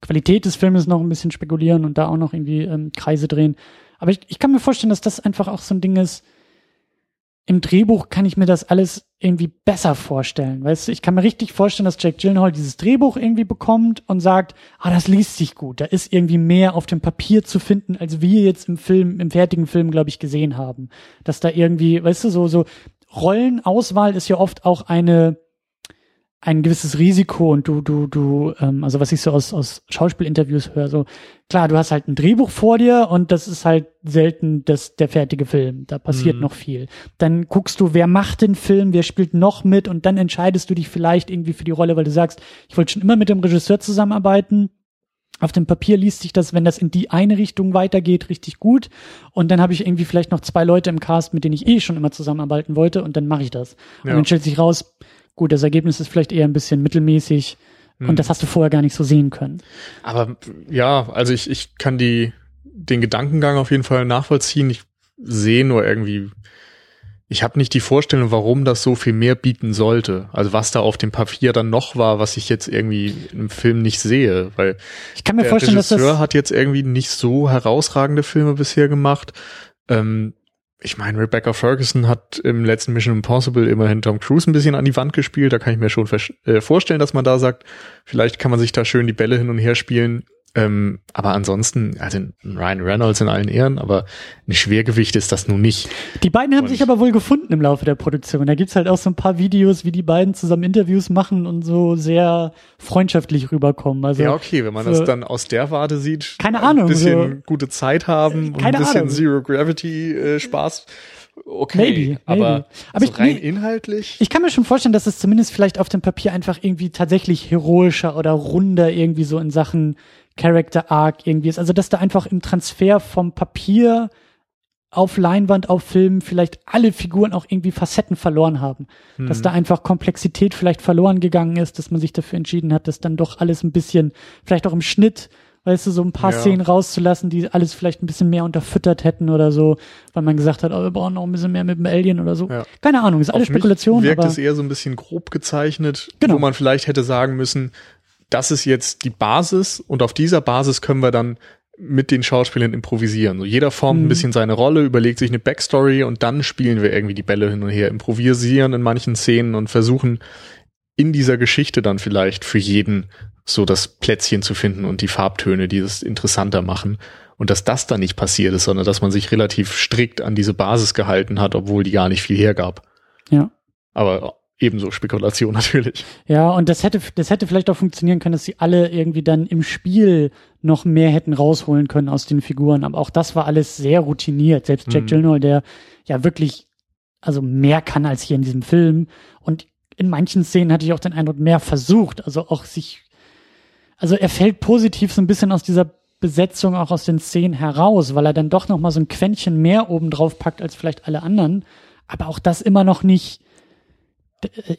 A: Qualität des Filmes noch ein bisschen spekulieren und da auch noch irgendwie ähm, Kreise drehen. Aber ich, ich kann mir vorstellen, dass das einfach auch so ein Ding ist, im Drehbuch kann ich mir das alles irgendwie besser vorstellen. Weißt du, ich kann mir richtig vorstellen, dass Jack Gyllenhaal dieses Drehbuch irgendwie bekommt und sagt, ah, das liest sich gut. Da ist irgendwie mehr auf dem Papier zu finden, als wir jetzt im Film, im fertigen Film, glaube ich, gesehen haben. Dass da irgendwie, weißt du, so, so Rollenauswahl ist ja oft auch eine, ein gewisses Risiko und du, du, du, ähm, also was ich so aus, aus Schauspielinterviews höre, so, klar, du hast halt ein Drehbuch vor dir und das ist halt selten das, der fertige Film. Da passiert mhm. noch viel. Dann guckst du, wer macht den Film, wer spielt noch mit und dann entscheidest du dich vielleicht irgendwie für die Rolle, weil du sagst, ich wollte schon immer mit dem Regisseur zusammenarbeiten. Auf dem Papier liest sich das, wenn das in die eine Richtung weitergeht, richtig gut. Und dann habe ich irgendwie vielleicht noch zwei Leute im Cast, mit denen ich eh schon immer zusammenarbeiten wollte und dann mache ich das. Ja. Und dann stellt sich raus, gut, das Ergebnis ist vielleicht eher ein bisschen mittelmäßig und hm. das hast du vorher gar nicht so sehen können.
B: Aber ja, also ich, ich kann die, den Gedankengang auf jeden Fall nachvollziehen. Ich sehe nur irgendwie, ich habe nicht die Vorstellung, warum das so viel mehr bieten sollte. Also was da auf dem Papier dann noch war, was ich jetzt irgendwie im Film nicht sehe, weil
A: ich kann mir der vorstellen, Regisseur dass
B: das hat jetzt irgendwie nicht so herausragende Filme bisher gemacht. Ähm, ich meine, Rebecca Ferguson hat im letzten Mission Impossible immerhin Tom Cruise ein bisschen an die Wand gespielt. Da kann ich mir schon äh, vorstellen, dass man da sagt, vielleicht kann man sich da schön die Bälle hin und her spielen. Ähm, aber ansonsten, also Ryan Reynolds in allen Ehren, aber ein Schwergewicht ist das nun nicht.
A: Die beiden haben und sich aber wohl gefunden im Laufe der Produktion. Da gibt's halt auch so ein paar Videos, wie die beiden zusammen Interviews machen und so sehr freundschaftlich rüberkommen. Also
B: ja, okay, wenn man so, das dann aus der Warte sieht,
A: keine Ahnung,
B: ein bisschen so, gute Zeit haben und ein bisschen Ahnung. Zero Gravity äh, Spaß okay, maybe, aber, maybe. aber so ich, rein nee, inhaltlich.
A: Ich kann mir schon vorstellen, dass es zumindest vielleicht auf dem Papier einfach irgendwie tatsächlich heroischer oder runder irgendwie so in Sachen Character Arc irgendwie ist. Also, dass da einfach im Transfer vom Papier auf Leinwand, auf Film vielleicht alle Figuren auch irgendwie Facetten verloren haben. Hm. Dass da einfach Komplexität vielleicht verloren gegangen ist, dass man sich dafür entschieden hat, dass dann doch alles ein bisschen, vielleicht auch im Schnitt, weißt du, so ein paar ja. Szenen rauszulassen, die alles vielleicht ein bisschen mehr unterfüttert hätten oder so, weil man gesagt hat, oh, wir brauchen noch ein bisschen mehr mit dem Alien oder so. Ja. Keine Ahnung, ist alles Spekulation.
B: Wirkt es eher so ein bisschen grob gezeichnet, genau. wo man vielleicht hätte sagen müssen, das ist jetzt die Basis und auf dieser Basis können wir dann mit den Schauspielern improvisieren. So jeder formt mhm. ein bisschen seine Rolle, überlegt sich eine Backstory und dann spielen wir irgendwie die Bälle hin und her, improvisieren in manchen Szenen und versuchen in dieser Geschichte dann vielleicht für jeden so das Plätzchen zu finden und die Farbtöne, die es interessanter machen. Und dass das dann nicht passiert ist, sondern dass man sich relativ strikt an diese Basis gehalten hat, obwohl die gar nicht viel hergab.
A: Ja.
B: Aber ebenso Spekulation <laughs> natürlich.
A: Ja, und das hätte, das hätte vielleicht auch funktionieren können, dass sie alle irgendwie dann im Spiel noch mehr hätten rausholen können aus den Figuren. Aber auch das war alles sehr routiniert. Selbst Jack mhm. Gyllenhaal, der ja wirklich, also mehr kann als hier in diesem Film. Und in manchen Szenen hatte ich auch den Eindruck, mehr versucht, also auch sich also er fällt positiv so ein bisschen aus dieser Besetzung auch aus den Szenen heraus, weil er dann doch noch mal so ein Quäntchen mehr oben drauf packt als vielleicht alle anderen. Aber auch das immer noch nicht,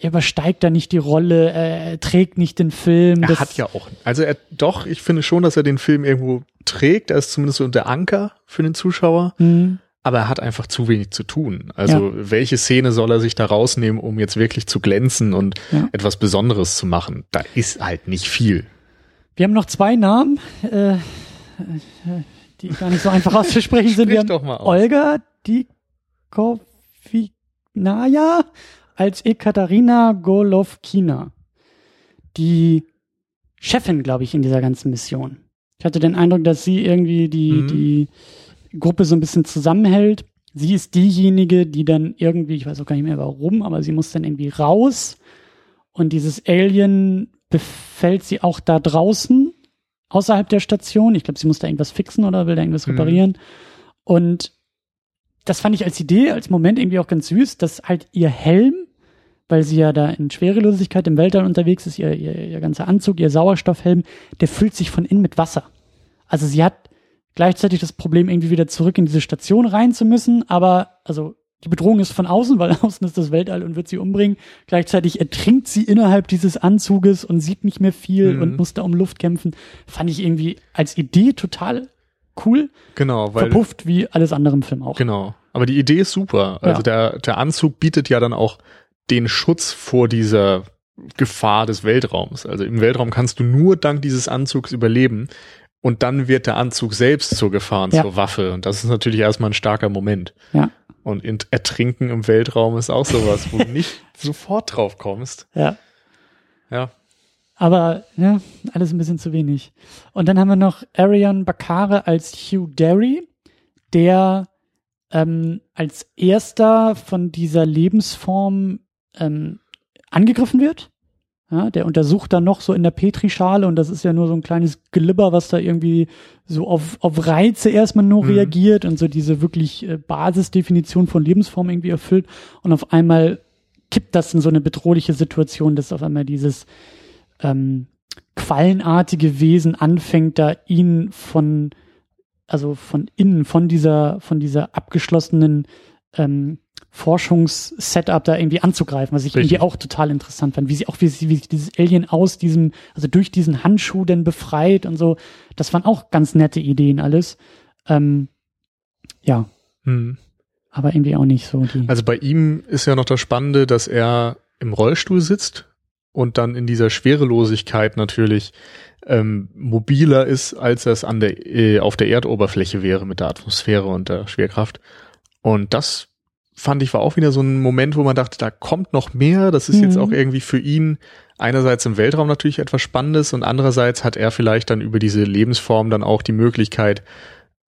A: übersteigt da nicht die Rolle, er trägt nicht den Film.
B: Er hat ja auch, also er, doch, ich finde schon, dass er den Film irgendwo trägt. Er ist zumindest so der Anker für den Zuschauer. Mhm. Aber er hat einfach zu wenig zu tun. Also ja. welche Szene soll er sich da rausnehmen, um jetzt wirklich zu glänzen und ja. etwas Besonderes zu machen? Da ist halt nicht viel.
A: Wir haben noch zwei Namen. Äh, die gar nicht so einfach auszusprechen <laughs> sind. Wir
B: doch mal
A: aus. Olga Dikovinaya als Ekaterina Golovkina. Die Chefin, glaube ich, in dieser ganzen Mission. Ich hatte den Eindruck, dass sie irgendwie die, mhm. die Gruppe so ein bisschen zusammenhält. Sie ist diejenige, die dann irgendwie, ich weiß auch gar nicht mehr warum, aber sie muss dann irgendwie raus und dieses Alien befällt sie auch da draußen außerhalb der Station. Ich glaube, sie muss da irgendwas fixen oder will da irgendwas mhm. reparieren. Und das fand ich als Idee, als Moment irgendwie auch ganz süß, dass halt ihr Helm, weil sie ja da in Schwerelosigkeit im Weltall unterwegs ist, ihr, ihr, ihr ganzer Anzug, ihr Sauerstoffhelm, der füllt sich von innen mit Wasser. Also sie hat gleichzeitig das Problem, irgendwie wieder zurück in diese Station rein zu müssen, aber also die Bedrohung ist von außen, weil <laughs> außen ist das Weltall und wird sie umbringen. Gleichzeitig ertrinkt sie innerhalb dieses Anzuges und sieht nicht mehr viel mhm. und muss da um Luft kämpfen. Fand ich irgendwie als Idee total cool.
B: Genau, weil.
A: Verpufft wie alles andere im Film auch.
B: Genau. Aber die Idee ist super. Also ja. der, der Anzug bietet ja dann auch den Schutz vor dieser Gefahr des Weltraums. Also im Weltraum kannst du nur dank dieses Anzugs überleben. Und dann wird der Anzug selbst zur Gefahr und ja. zur Waffe. Und das ist natürlich erstmal ein starker Moment.
A: Ja.
B: Und Ertrinken im Weltraum ist auch sowas, wo du <laughs> nicht sofort drauf kommst.
A: Ja.
B: Ja.
A: Aber ja, alles ein bisschen zu wenig. Und dann haben wir noch Arian Bakare als Hugh Derry, der ähm, als erster von dieser Lebensform ähm, angegriffen wird. Ja, der untersucht dann noch so in der Petrischale und das ist ja nur so ein kleines Glibber, was da irgendwie so auf, auf Reize erstmal nur mhm. reagiert und so diese wirklich äh, Basisdefinition von Lebensform irgendwie erfüllt und auf einmal kippt das in so eine bedrohliche Situation, dass auf einmal dieses ähm, quallenartige Wesen anfängt, da ihn von, also von innen, von dieser, von dieser abgeschlossenen ähm, Forschungssetup da irgendwie anzugreifen, was ich Richtig. irgendwie auch total interessant fand, wie sie auch wie, sie, wie sich dieses Alien aus diesem, also durch diesen Handschuh denn befreit und so. Das waren auch ganz nette Ideen alles. Ähm, ja. Hm. Aber irgendwie auch nicht so die.
B: Also bei ihm ist ja noch das Spannende, dass er im Rollstuhl sitzt und dann in dieser Schwerelosigkeit natürlich ähm, mobiler ist, als es an der, äh, auf der Erdoberfläche wäre mit der Atmosphäre und der Schwerkraft. Und das fand ich war auch wieder so ein Moment, wo man dachte, da kommt noch mehr. Das ist mhm. jetzt auch irgendwie für ihn einerseits im Weltraum natürlich etwas Spannendes und andererseits hat er vielleicht dann über diese Lebensform dann auch die Möglichkeit,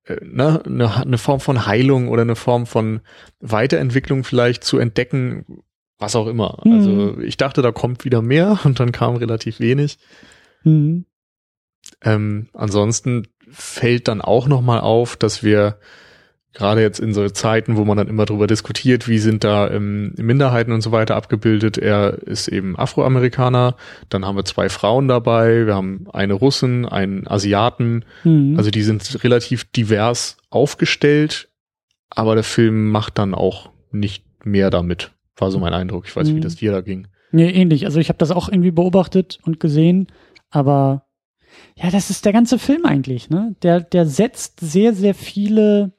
B: äh, ne, eine, eine Form von Heilung oder eine Form von Weiterentwicklung vielleicht zu entdecken, was auch immer. Mhm. Also ich dachte, da kommt wieder mehr <laughs> und dann kam relativ wenig. Mhm. Ähm, ansonsten fällt dann auch noch mal auf, dass wir gerade jetzt in so Zeiten, wo man dann immer darüber diskutiert, wie sind da ähm, Minderheiten und so weiter abgebildet. Er ist eben Afroamerikaner, dann haben wir zwei Frauen dabei, wir haben eine Russin, einen Asiaten, mhm. also die sind relativ divers aufgestellt, aber der Film macht dann auch nicht mehr damit, war so mein Eindruck. Ich weiß nicht, mhm. wie das dir da ging.
A: Nee, ähnlich. Also ich habe das auch irgendwie beobachtet und gesehen, aber ja, das ist der ganze Film eigentlich, ne? Der, der setzt sehr, sehr viele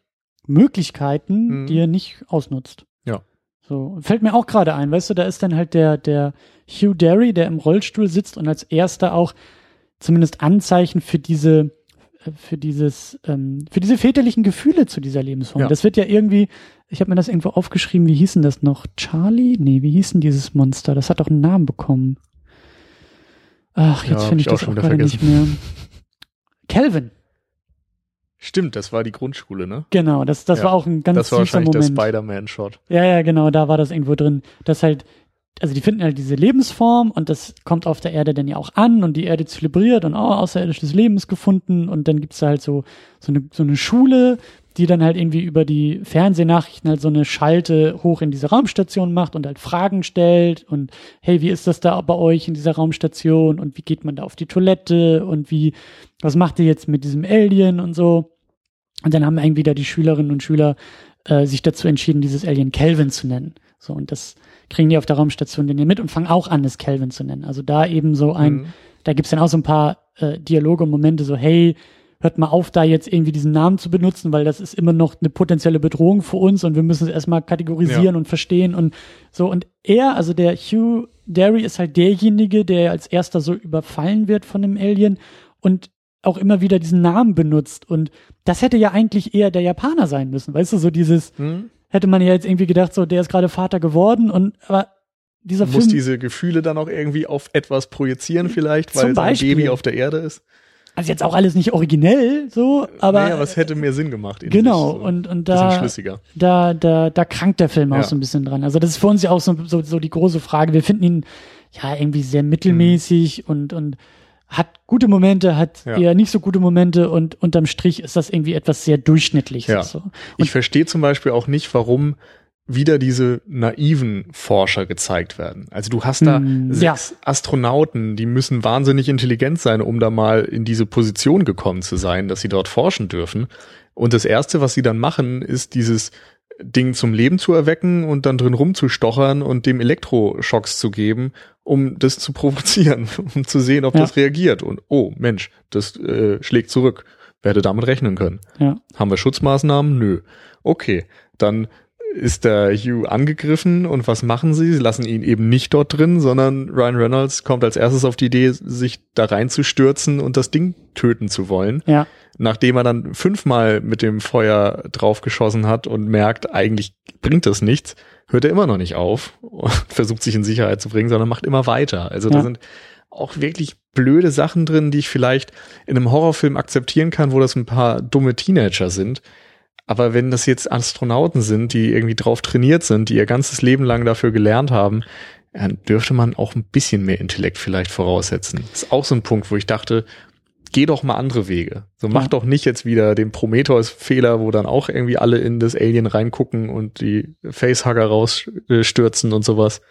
A: Möglichkeiten, mhm. die er nicht ausnutzt.
B: Ja.
A: So, fällt mir auch gerade ein, weißt du, da ist dann halt der, der Hugh Derry, der im Rollstuhl sitzt und als erster auch zumindest Anzeichen für diese, äh, für dieses, ähm, für diese väterlichen Gefühle zu dieser Lebensform. Ja. Das wird ja irgendwie, ich habe mir das irgendwo aufgeschrieben, wie hießen das noch? Charlie? Nee, wie hießen dieses Monster? Das hat doch einen Namen bekommen. Ach, jetzt ja, finde ich, ich das auch, auch gerade nicht mehr. Calvin.
B: Stimmt, das war die Grundschule, ne?
A: Genau, das, das ja. war auch ein ganz
B: Das war wahrscheinlich Moment. der Spider-Man-Shot.
A: Ja, ja, genau, da war das irgendwo drin. Das halt, also die finden halt diese Lebensform und das kommt auf der Erde dann ja auch an und die Erde zelebriert und oh, außerirdisches Lebens gefunden und dann gibt's da halt so, so eine, so eine Schule, die dann halt irgendwie über die Fernsehnachrichten halt so eine Schalte hoch in diese Raumstation macht und halt Fragen stellt und hey, wie ist das da bei euch in dieser Raumstation und wie geht man da auf die Toilette und wie, was macht ihr jetzt mit diesem Alien und so. Und dann haben irgendwie da die Schülerinnen und Schüler äh, sich dazu entschieden, dieses Alien Kelvin zu nennen. So, und das kriegen die auf der Raumstation den mit und fangen auch an, es Kelvin zu nennen. Also da eben so ein, mhm. da gibt's dann auch so ein paar äh, Dialoge und Momente, so, hey, hört mal auf, da jetzt irgendwie diesen Namen zu benutzen, weil das ist immer noch eine potenzielle Bedrohung für uns und wir müssen es erstmal kategorisieren ja. und verstehen und so. Und er, also der Hugh Derry ist halt derjenige, der als erster so überfallen wird von dem Alien und auch immer wieder diesen Namen benutzt. Und das hätte ja eigentlich eher der Japaner sein müssen. Weißt du, so dieses, hm? hätte man ja jetzt irgendwie gedacht, so, der ist gerade Vater geworden und, aber dieser
B: Film. Muss diese Gefühle dann auch irgendwie auf etwas projizieren vielleicht, weil es ein Baby auf der Erde ist?
A: Also jetzt auch alles nicht originell, so, aber.
B: Naja, was hätte mehr Sinn gemacht.
A: Genau, so. und, und da, da, da, da krankt der Film auch ja. so ein bisschen dran. Also das ist für uns ja auch so, so, so die große Frage. Wir finden ihn ja irgendwie sehr mittelmäßig mhm. und, und hat gute Momente, hat ja. eher nicht so gute Momente und unterm Strich ist das irgendwie etwas sehr Durchschnittliches. Ja. So.
B: ich verstehe zum Beispiel auch nicht, warum wieder diese naiven Forscher gezeigt werden. Also du hast da mm, sechs ja. Astronauten, die müssen wahnsinnig intelligent sein, um da mal in diese Position gekommen zu sein, dass sie dort forschen dürfen. Und das erste, was sie dann machen, ist dieses Ding zum Leben zu erwecken und dann drin rumzustochern und dem Elektroschocks zu geben, um das zu provozieren, <laughs> um zu sehen, ob ja. das reagiert. Und oh, Mensch, das äh, schlägt zurück. Werde damit rechnen können. Ja. Haben wir Schutzmaßnahmen? Nö. Okay, dann ist der Hugh angegriffen und was machen sie? Sie lassen ihn eben nicht dort drin, sondern Ryan Reynolds kommt als erstes auf die Idee, sich da reinzustürzen und das Ding töten zu wollen. Ja. Nachdem er dann fünfmal mit dem Feuer draufgeschossen hat und merkt, eigentlich bringt das nichts, hört er immer noch nicht auf und <laughs> versucht sich in Sicherheit zu bringen, sondern macht immer weiter. Also ja. da sind auch wirklich blöde Sachen drin, die ich vielleicht in einem Horrorfilm akzeptieren kann, wo das ein paar dumme Teenager sind. Aber wenn das jetzt Astronauten sind, die irgendwie drauf trainiert sind, die ihr ganzes Leben lang dafür gelernt haben, dann dürfte man auch ein bisschen mehr Intellekt vielleicht voraussetzen. Das ist auch so ein Punkt, wo ich dachte, geh doch mal andere Wege. So mach ja. doch nicht jetzt wieder den Prometheus-Fehler, wo dann auch irgendwie alle in das Alien reingucken und die Facehugger rausstürzen und sowas,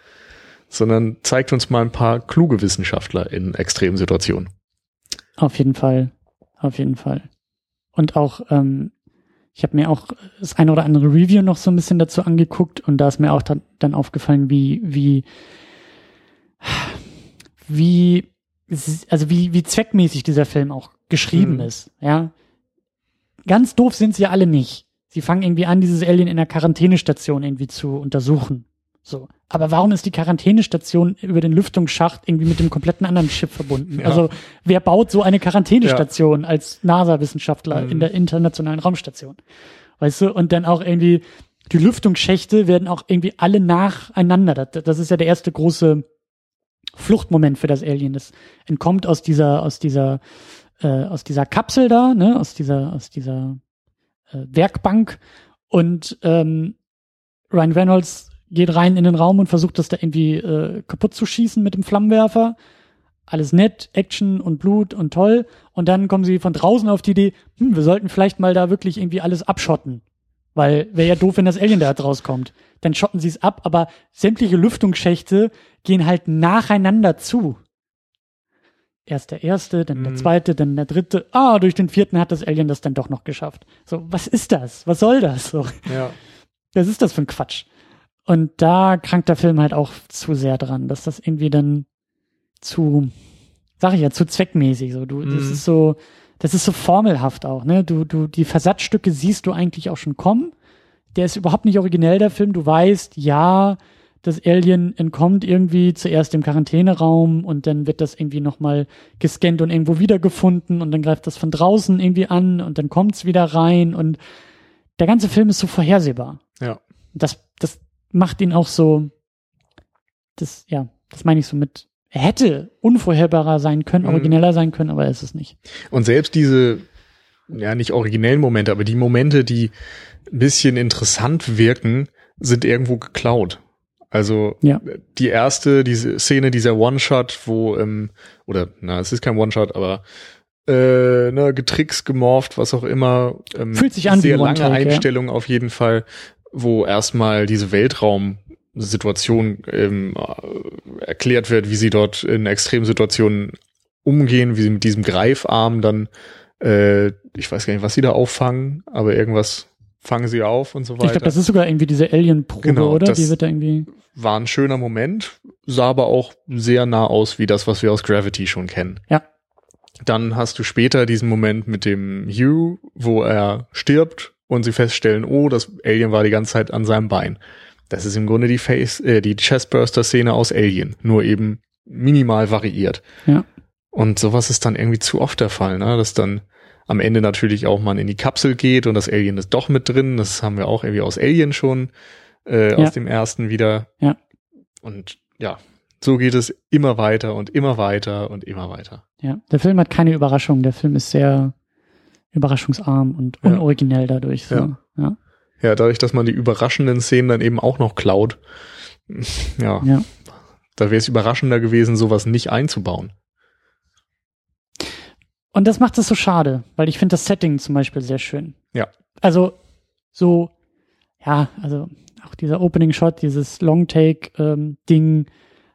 B: sondern zeigt uns mal ein paar kluge Wissenschaftler in extremen Situationen.
A: Auf jeden Fall, auf jeden Fall. Und auch ähm, ich habe mir auch das eine oder andere Review noch so ein bisschen dazu angeguckt und da ist mir auch dann, aufgefallen, wie, wie, wie, also wie, wie zweckmäßig dieser Film auch geschrieben mhm. ist, ja. Ganz doof sind sie ja alle nicht. Sie fangen irgendwie an, dieses Alien in der Quarantänestation irgendwie zu untersuchen. So. Aber warum ist die Quarantänestation über den Lüftungsschacht irgendwie mit dem kompletten anderen Schiff verbunden? Ja. Also wer baut so eine Quarantänestation ja. als NASA-Wissenschaftler mhm. in der internationalen Raumstation? Weißt du? Und dann auch irgendwie die Lüftungsschächte werden auch irgendwie alle nacheinander. Das, das ist ja der erste große Fluchtmoment für das Alien. Das entkommt aus dieser aus dieser äh, aus dieser Kapsel da, ne, aus dieser aus dieser äh, Werkbank und ähm, Ryan Reynolds geht rein in den Raum und versucht das da irgendwie äh, kaputt zu schießen mit dem Flammenwerfer. Alles nett, Action und Blut und toll. Und dann kommen sie von draußen auf die Idee, hm, wir sollten vielleicht mal da wirklich irgendwie alles abschotten. Weil wäre ja doof, wenn das Alien da rauskommt. Dann schotten sie es ab, aber sämtliche Lüftungsschächte gehen halt nacheinander zu. Erst der erste, dann der mhm. zweite, dann der dritte. Ah, durch den vierten hat das Alien das dann doch noch geschafft. So, was ist das? Was soll das? So. Ja. Was ist das für ein Quatsch? Und da krankt der Film halt auch zu sehr dran, dass das irgendwie dann zu, sag ich ja, zu zweckmäßig so. Du, mhm. das ist so, das ist so formelhaft auch, ne? Du, du, die Versatzstücke siehst du eigentlich auch schon kommen. Der ist überhaupt nicht originell, der Film. Du weißt, ja, das Alien entkommt irgendwie zuerst im Quarantäneraum und dann wird das irgendwie nochmal gescannt und irgendwo wiedergefunden und dann greift das von draußen irgendwie an und dann kommt's wieder rein und der ganze Film ist so vorhersehbar.
B: Ja.
A: Das, das macht ihn auch so, das, ja, das meine ich so mit, er hätte unvorherbarer sein können, mhm. origineller sein können, aber er ist es nicht.
B: Und selbst diese, ja, nicht originellen Momente, aber die Momente, die ein bisschen interessant wirken, sind irgendwo geklaut. Also ja. die erste, diese Szene, dieser One-Shot, wo, ähm, oder na, es ist kein One-Shot, aber äh, ne, getrickst, gemorpht, was auch immer.
A: Ähm, Fühlt sich an
B: sehr
A: wie
B: lange
A: One-Take, ja.
B: Einstellung auf jeden Fall, wo erstmal diese Weltraum-Situation ähm, äh, erklärt wird, wie sie dort in Extremsituationen umgehen, wie sie mit diesem Greifarm dann, äh, ich weiß gar nicht, was sie da auffangen, aber irgendwas fangen sie auf und so weiter.
A: Ich glaube, das ist sogar irgendwie diese Alien-Probe,
B: Genau,
A: oder?
B: das-
A: Die wird da irgendwie.
B: War ein schöner Moment, sah aber auch sehr nah aus wie das, was wir aus Gravity schon kennen.
A: Ja.
B: Dann hast du später diesen Moment mit dem Hugh, wo er stirbt und sie feststellen, oh, das Alien war die ganze Zeit an seinem Bein. Das ist im Grunde die Face, äh, die Chestburster-Szene aus Alien, nur eben minimal variiert.
A: Ja.
B: Und sowas ist dann irgendwie zu oft der Fall, ne? dass dann am Ende natürlich auch man in die Kapsel geht und das Alien ist doch mit drin. Das haben wir auch irgendwie aus Alien schon, äh,
A: Ja.
B: aus dem ersten wieder.
A: Ja.
B: Und ja, so geht es immer weiter und immer weiter und immer weiter.
A: Ja. Der Film hat keine Überraschung. Der Film ist sehr überraschungsarm und unoriginell dadurch. So.
B: Ja.
A: Ja.
B: Ja, dadurch, dass man die überraschenden Szenen dann eben auch noch klaut, ja,
A: Ja.
B: da wäre es überraschender gewesen, sowas nicht einzubauen.
A: Und das macht es so schade, weil ich finde das Setting zum Beispiel sehr schön.
B: Ja.
A: Also so, ja, also auch dieser Opening Shot, dieses Long Take ähm, Ding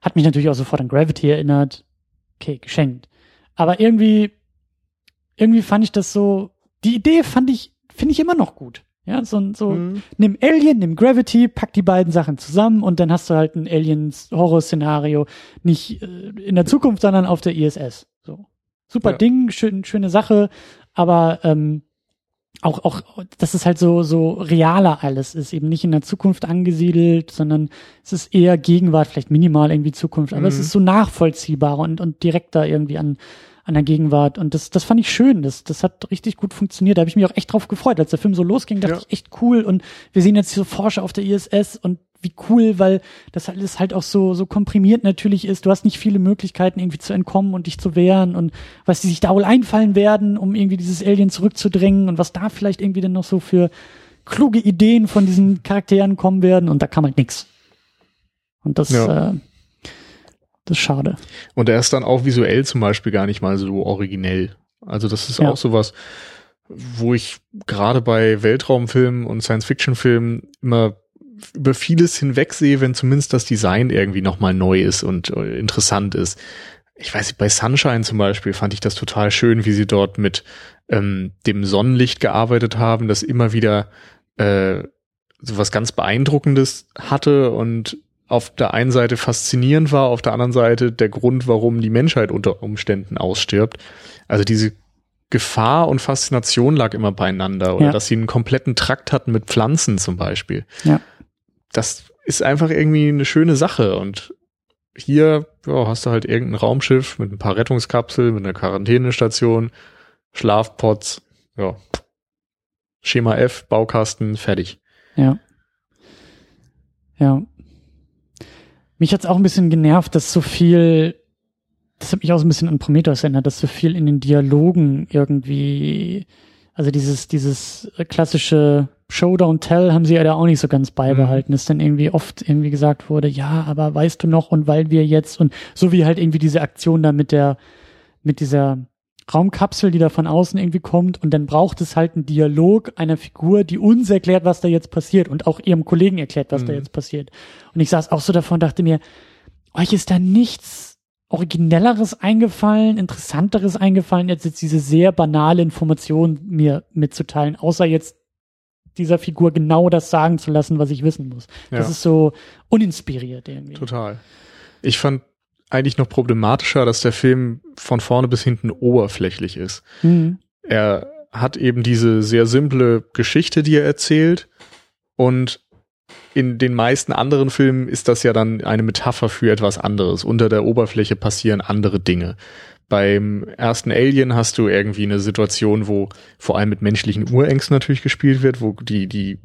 A: hat mich natürlich auch sofort an Gravity erinnert. Okay, geschenkt. Aber irgendwie, irgendwie fand ich das so, die Idee fand ich, finde ich immer noch gut. Ja, so, so,
B: Mhm.
A: nimm Alien, nimm Gravity, pack die beiden Sachen zusammen und dann hast du halt ein Aliens-Horror-Szenario, nicht äh, in der Zukunft, sondern auf der ISS. So. Super
B: Ja.
A: Ding, schön, schöne Sache, aber ähm, auch, auch, dass es halt so, so realer alles ist, eben nicht in der Zukunft angesiedelt, sondern es ist eher Gegenwart, vielleicht minimal irgendwie Zukunft, aber es
B: Mhm.
A: ist so nachvollziehbar und, und direkter irgendwie an, an der Gegenwart. Und das, das fand ich schön. Das, das hat richtig gut funktioniert. Da habe ich mich auch echt drauf gefreut. Als der Film so losging, dachte
B: Ja.
A: ich echt cool. Und wir sehen jetzt so Forscher auf der ISS und wie cool, weil das alles halt auch so, so komprimiert natürlich ist. Du hast nicht viele Möglichkeiten, irgendwie zu entkommen und dich zu wehren und was die sich da wohl einfallen werden, um irgendwie dieses Alien zurückzudrängen und was da vielleicht irgendwie dann noch so für kluge Ideen von diesen Charakteren kommen werden. Und da kam halt nix. Und das,
B: Ja.
A: äh, das ist schade.
B: Und er ist dann auch visuell zum Beispiel gar nicht mal so originell. Also das ist
A: Ja.
B: auch sowas, wo ich gerade bei Weltraumfilmen und Science-Fiction-Filmen immer über vieles hinwegsehe, wenn zumindest das Design irgendwie nochmal neu ist und äh, interessant ist. Ich weiß nicht, bei Sunshine zum Beispiel fand ich das total schön, wie sie dort mit ähm, dem Sonnenlicht gearbeitet haben, das immer wieder äh, so was ganz Beeindruckendes hatte und auf der einen Seite faszinierend war, auf der anderen Seite der Grund, warum die Menschheit unter Umständen ausstirbt. Also diese Gefahr und Faszination lag immer beieinander oder
A: Ja.
B: dass sie einen kompletten Trakt hatten mit Pflanzen zum Beispiel.
A: Ja.
B: Das ist einfach irgendwie eine schöne Sache und hier ja, hast du halt irgendein Raumschiff mit ein paar Rettungskapseln, mit einer Quarantänestation, Schlafpots, ja. Schema F, Baukasten, fertig.
A: Ja. Ja. Mich hat's auch ein bisschen genervt, dass so viel, das hat mich auch so ein bisschen an Prometheus erinnert, dass so viel in den Dialogen irgendwie, also dieses, dieses klassische Show, don't tell haben sie ja da auch nicht so ganz beibehalten, dass dann irgendwie oft irgendwie gesagt wurde, ja, aber weißt du noch und weil wir jetzt und so wie halt irgendwie diese Aktion da mit der, mit dieser Raumkapsel, die da von außen irgendwie kommt und dann braucht es halt einen Dialog einer Figur, die uns erklärt, was da jetzt passiert und auch ihrem Kollegen erklärt, was da
B: Mhm.
A: jetzt passiert. Und ich saß auch so davon und dachte mir, euch ist da nichts Originelleres eingefallen, Interessanteres eingefallen, als jetzt diese sehr banale Information mir mitzuteilen, außer jetzt dieser Figur genau das sagen zu lassen, was ich wissen muss. Das
B: Ja.
A: ist so uninspiriert irgendwie.
B: Total. Ich fand eigentlich noch problematischer, dass der Film von vorne bis hinten oberflächlich ist.
A: Mhm.
B: Er hat eben diese sehr simple Geschichte, die er erzählt und in den meisten anderen Filmen ist das ja dann eine Metapher für etwas anderes. Unter der Oberfläche passieren andere Dinge. Beim ersten Alien hast du irgendwie eine Situation, wo vor allem mit menschlichen Urängsten natürlich gespielt wird, wo die, die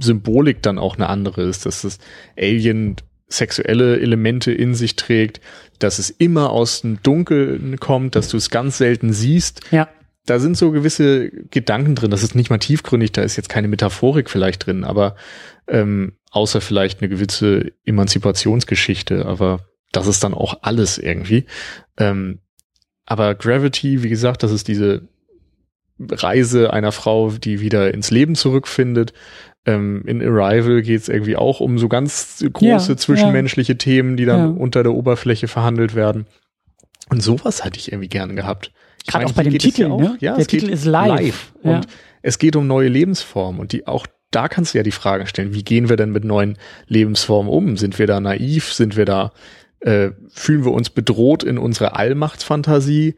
B: Symbolik dann auch eine andere ist, dass das Alien sexuelle Elemente in sich trägt, dass es immer aus dem Dunkeln kommt, dass du es ganz selten siehst.
A: Ja,
B: Da sind so gewisse Gedanken drin. Das ist nicht mal tiefgründig, da ist jetzt keine Metaphorik vielleicht drin, aber ähm, außer vielleicht eine gewisse Emanzipationsgeschichte, aber das ist dann auch alles irgendwie. Ähm, Aber Gravity, wie gesagt, das ist diese Reise einer Frau, die wieder ins Leben zurückfindet. Ähm, in Arrival geht es irgendwie auch um so ganz große ja, zwischenmenschliche ja. Themen, die dann unter der Oberfläche verhandelt werden. Und sowas hätte ich irgendwie gerne gehabt.
A: Gerade auch bei dem Titel, ja, auch, ne?
B: ja, der Titel ist live. live. Und es geht um neue Lebensformen und die auch da kannst du ja die Frage stellen, wie gehen wir denn mit neuen Lebensformen um? Sind wir da naiv? Sind wir da, äh, fühlen wir uns bedroht in unserer Allmachtsfantasie?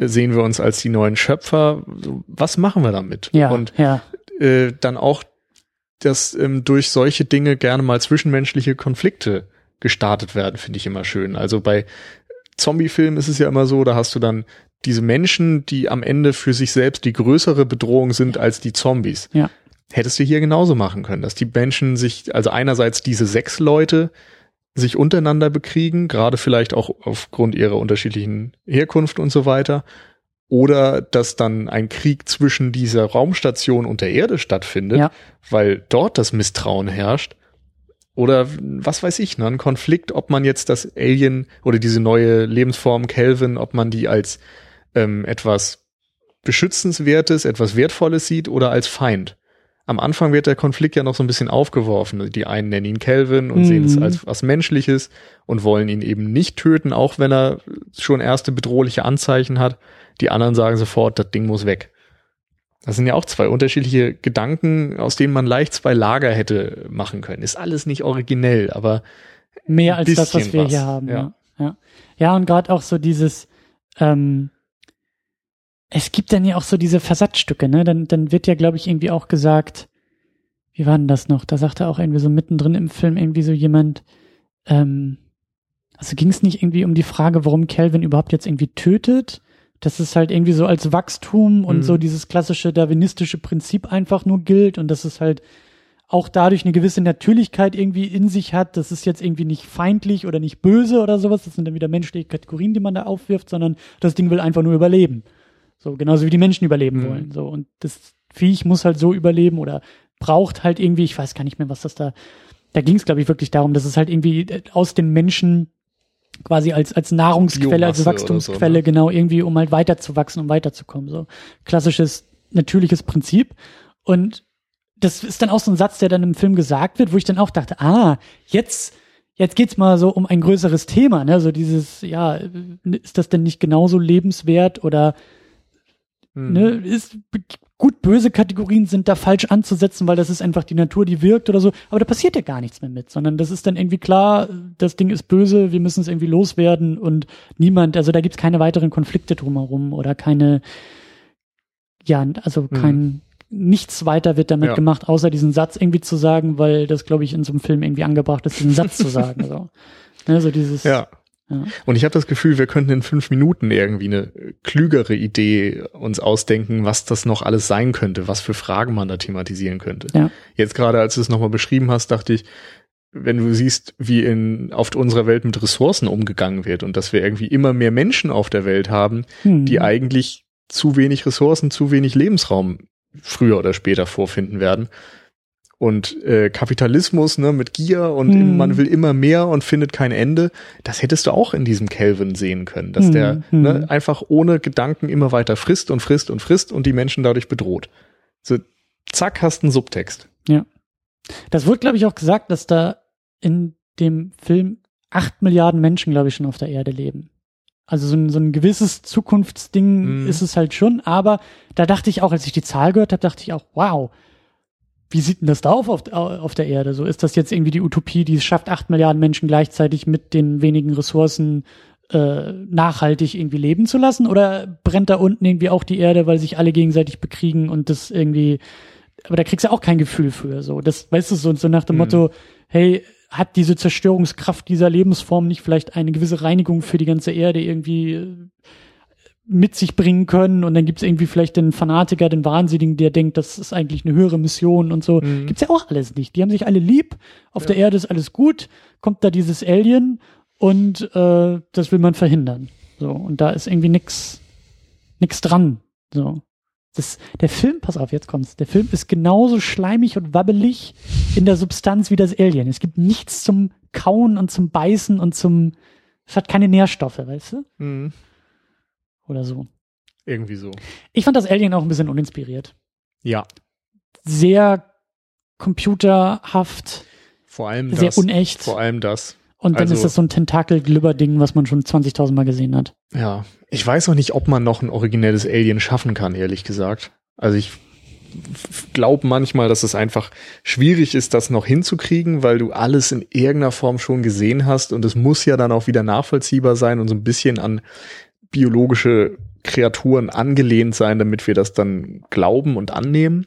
B: Sehen wir uns als die neuen Schöpfer? Was machen wir damit?
A: Ja,
B: und
A: ja.
B: Äh, dann auch, dass ähm, durch solche Dinge gerne mal zwischenmenschliche Konflikte gestartet werden, finde ich immer schön. Also bei Zombie-Filmen ist es ja immer so, da hast du dann diese Menschen, die am Ende für sich selbst die größere Bedrohung sind als die Zombies.
A: Ja.
B: Hättest du hier genauso machen können, dass die Menschen sich, also einerseits diese sechs Leute sich untereinander bekriegen, gerade vielleicht auch aufgrund ihrer unterschiedlichen Herkunft und so weiter, oder dass dann ein Krieg zwischen dieser Raumstation und der Erde stattfindet, ja. weil dort das Misstrauen herrscht. Oder was weiß ich, ne, ein Konflikt, ob man jetzt das Alien oder diese neue Lebensform Kelvin, ob man die als ähm, etwas Beschützenswertes, etwas Wertvolles sieht oder als Feind. Am Anfang wird der Konflikt ja noch so ein bisschen aufgeworfen. Die einen nennen ihn Kelvin und mhm. sehen es mhm. als was Menschliches und wollen ihn eben nicht töten, auch wenn er schon erste bedrohliche Anzeichen hat. Die anderen sagen sofort, das Ding muss weg. Das sind ja auch zwei unterschiedliche Gedanken, aus denen man leicht zwei Lager hätte machen können. Ist alles nicht originell, aber
A: mehr als das, was wir was. hier haben. Ja, ja, ja und gerade auch so dieses ähm, es gibt dann ja auch so diese Versatzstücke, ne? Dann, dann wird ja, glaube ich, irgendwie auch gesagt, wie war denn das noch? Da sagte auch irgendwie so mittendrin im Film irgendwie so jemand, ähm, also ging es nicht irgendwie um die Frage, warum Calvin überhaupt jetzt irgendwie tötet? Dass es halt irgendwie so als Wachstum und mhm. so dieses klassische darwinistische Prinzip einfach nur gilt und dass es halt auch dadurch eine gewisse Natürlichkeit irgendwie in sich hat. Das ist jetzt irgendwie nicht feindlich oder nicht böse oder sowas. Das sind dann wieder menschliche Kategorien, die man da aufwirft, sondern das Ding will einfach nur überleben. So, genauso wie die Menschen überleben mhm. wollen. So, und das Viech muss halt so überleben oder braucht halt irgendwie, ich weiß gar nicht mehr, was das da, da ging es, glaube ich, wirklich darum, dass es halt irgendwie aus dem Menschen quasi als, als Nahrungsquelle, Biomasse als Wachstumsquelle, so, ne? genau, irgendwie, um halt weiterzuwachsen, um weiterzukommen. So klassisches, natürliches Prinzip. Und das ist dann auch so ein Satz, der dann im Film gesagt wird, wo ich dann auch dachte, ah, jetzt, jetzt geht's mal so um ein größeres Thema, ne? So dieses, ja, ist das denn nicht genauso lebenswert oder hm. Ne, ist, gut, böse Kategorien sind da falsch anzusetzen, weil das ist einfach die Natur, die wirkt oder so. Aber da passiert ja gar nichts mehr mit, sondern das ist dann irgendwie klar, das Ding ist böse, wir müssen es irgendwie loswerden und niemand, also da gibt's keine weiteren Konflikte drumherum oder keine, ja, also hm. kein, hm. nichts weiter wird damit ja. gemacht, außer diesen Satz irgendwie zu sagen, weil das, glaube ich, in so einem Film irgendwie angebracht ist, diesen Satz zu sagen. <laughs> So. Ne, so dieses,
B: ja. Und ich habe das Gefühl, wir könnten in fünf Minuten irgendwie eine klügere Idee uns ausdenken, was das noch alles sein könnte, was für Fragen man da thematisieren könnte.
A: Ja.
B: Jetzt gerade, als du es nochmal beschrieben hast, dachte ich, wenn du siehst, wie in auf unserer Welt mit Ressourcen umgegangen wird und dass wir irgendwie immer mehr Menschen auf der Welt haben, hm. die eigentlich zu wenig Ressourcen, zu wenig Lebensraum früher oder später vorfinden werden, und äh, Kapitalismus ne, mit Gier und hm. man will immer mehr und findet kein Ende, das hättest du auch in diesem Kelvin sehen können, dass hm. der hm. Ne, einfach ohne Gedanken immer weiter frisst und frisst und frisst und die Menschen dadurch bedroht. So, zack, hast einen Subtext.
A: Ja. Das wird, glaube ich, auch gesagt, dass da in dem Film acht Milliarden Menschen, glaube ich, schon auf der Erde leben. Also so ein, so ein gewisses Zukunftsding mm. ist es halt schon, aber da dachte ich auch, als ich die Zahl gehört habe, dachte ich auch, wow, wie sieht denn das da auf, auf, auf der Erde? So ist das jetzt irgendwie die Utopie, die es schafft, acht Milliarden Menschen gleichzeitig mit den wenigen Ressourcen äh, nachhaltig irgendwie leben zu lassen? Oder brennt da unten irgendwie auch die Erde, weil sich alle gegenseitig bekriegen und das irgendwie, aber da kriegst du auch kein Gefühl für. So, das weißt du so, so nach dem mhm. Motto, hey, hat diese Zerstörungskraft dieser Lebensform nicht vielleicht eine gewisse Reinigung für die ganze Erde irgendwie mit sich bringen können und dann gibt's irgendwie vielleicht den Fanatiker, den Wahnsinnigen, der denkt, das ist eigentlich eine höhere Mission und so. Mhm. Gibt's ja auch alles nicht. Die haben sich alle lieb, auf ja. der Erde ist alles gut, kommt da dieses Alien und äh, das will man verhindern. So, und da ist irgendwie nix, nix dran. So. Das, der Film, pass auf, jetzt kommt's. Der Film ist genauso schleimig und wabbelig in der Substanz wie das Alien. Es gibt nichts zum Kauen und zum Beißen und zum, es hat keine Nährstoffe, weißt du? Mhm. Oder so.
B: Irgendwie so.
A: Ich fand das Alien auch ein bisschen uninspiriert.
B: Ja.
A: Sehr computerhaft.
B: Vor allem
A: sehr
B: das.
A: unecht.
B: Vor allem das.
A: Und dann
B: also,
A: ist das so ein Tentakel-Glibber-Ding, was man schon 20.000 Mal gesehen hat.
B: Ja. Ich weiß auch nicht, ob man noch ein originelles Alien schaffen kann, ehrlich gesagt. Also ich glaube manchmal, dass es einfach schwierig ist, das noch hinzukriegen, weil du alles in irgendeiner Form schon gesehen hast und es muss ja dann auch wieder nachvollziehbar sein und so ein bisschen an biologische Kreaturen angelehnt sein, damit wir das dann glauben und annehmen.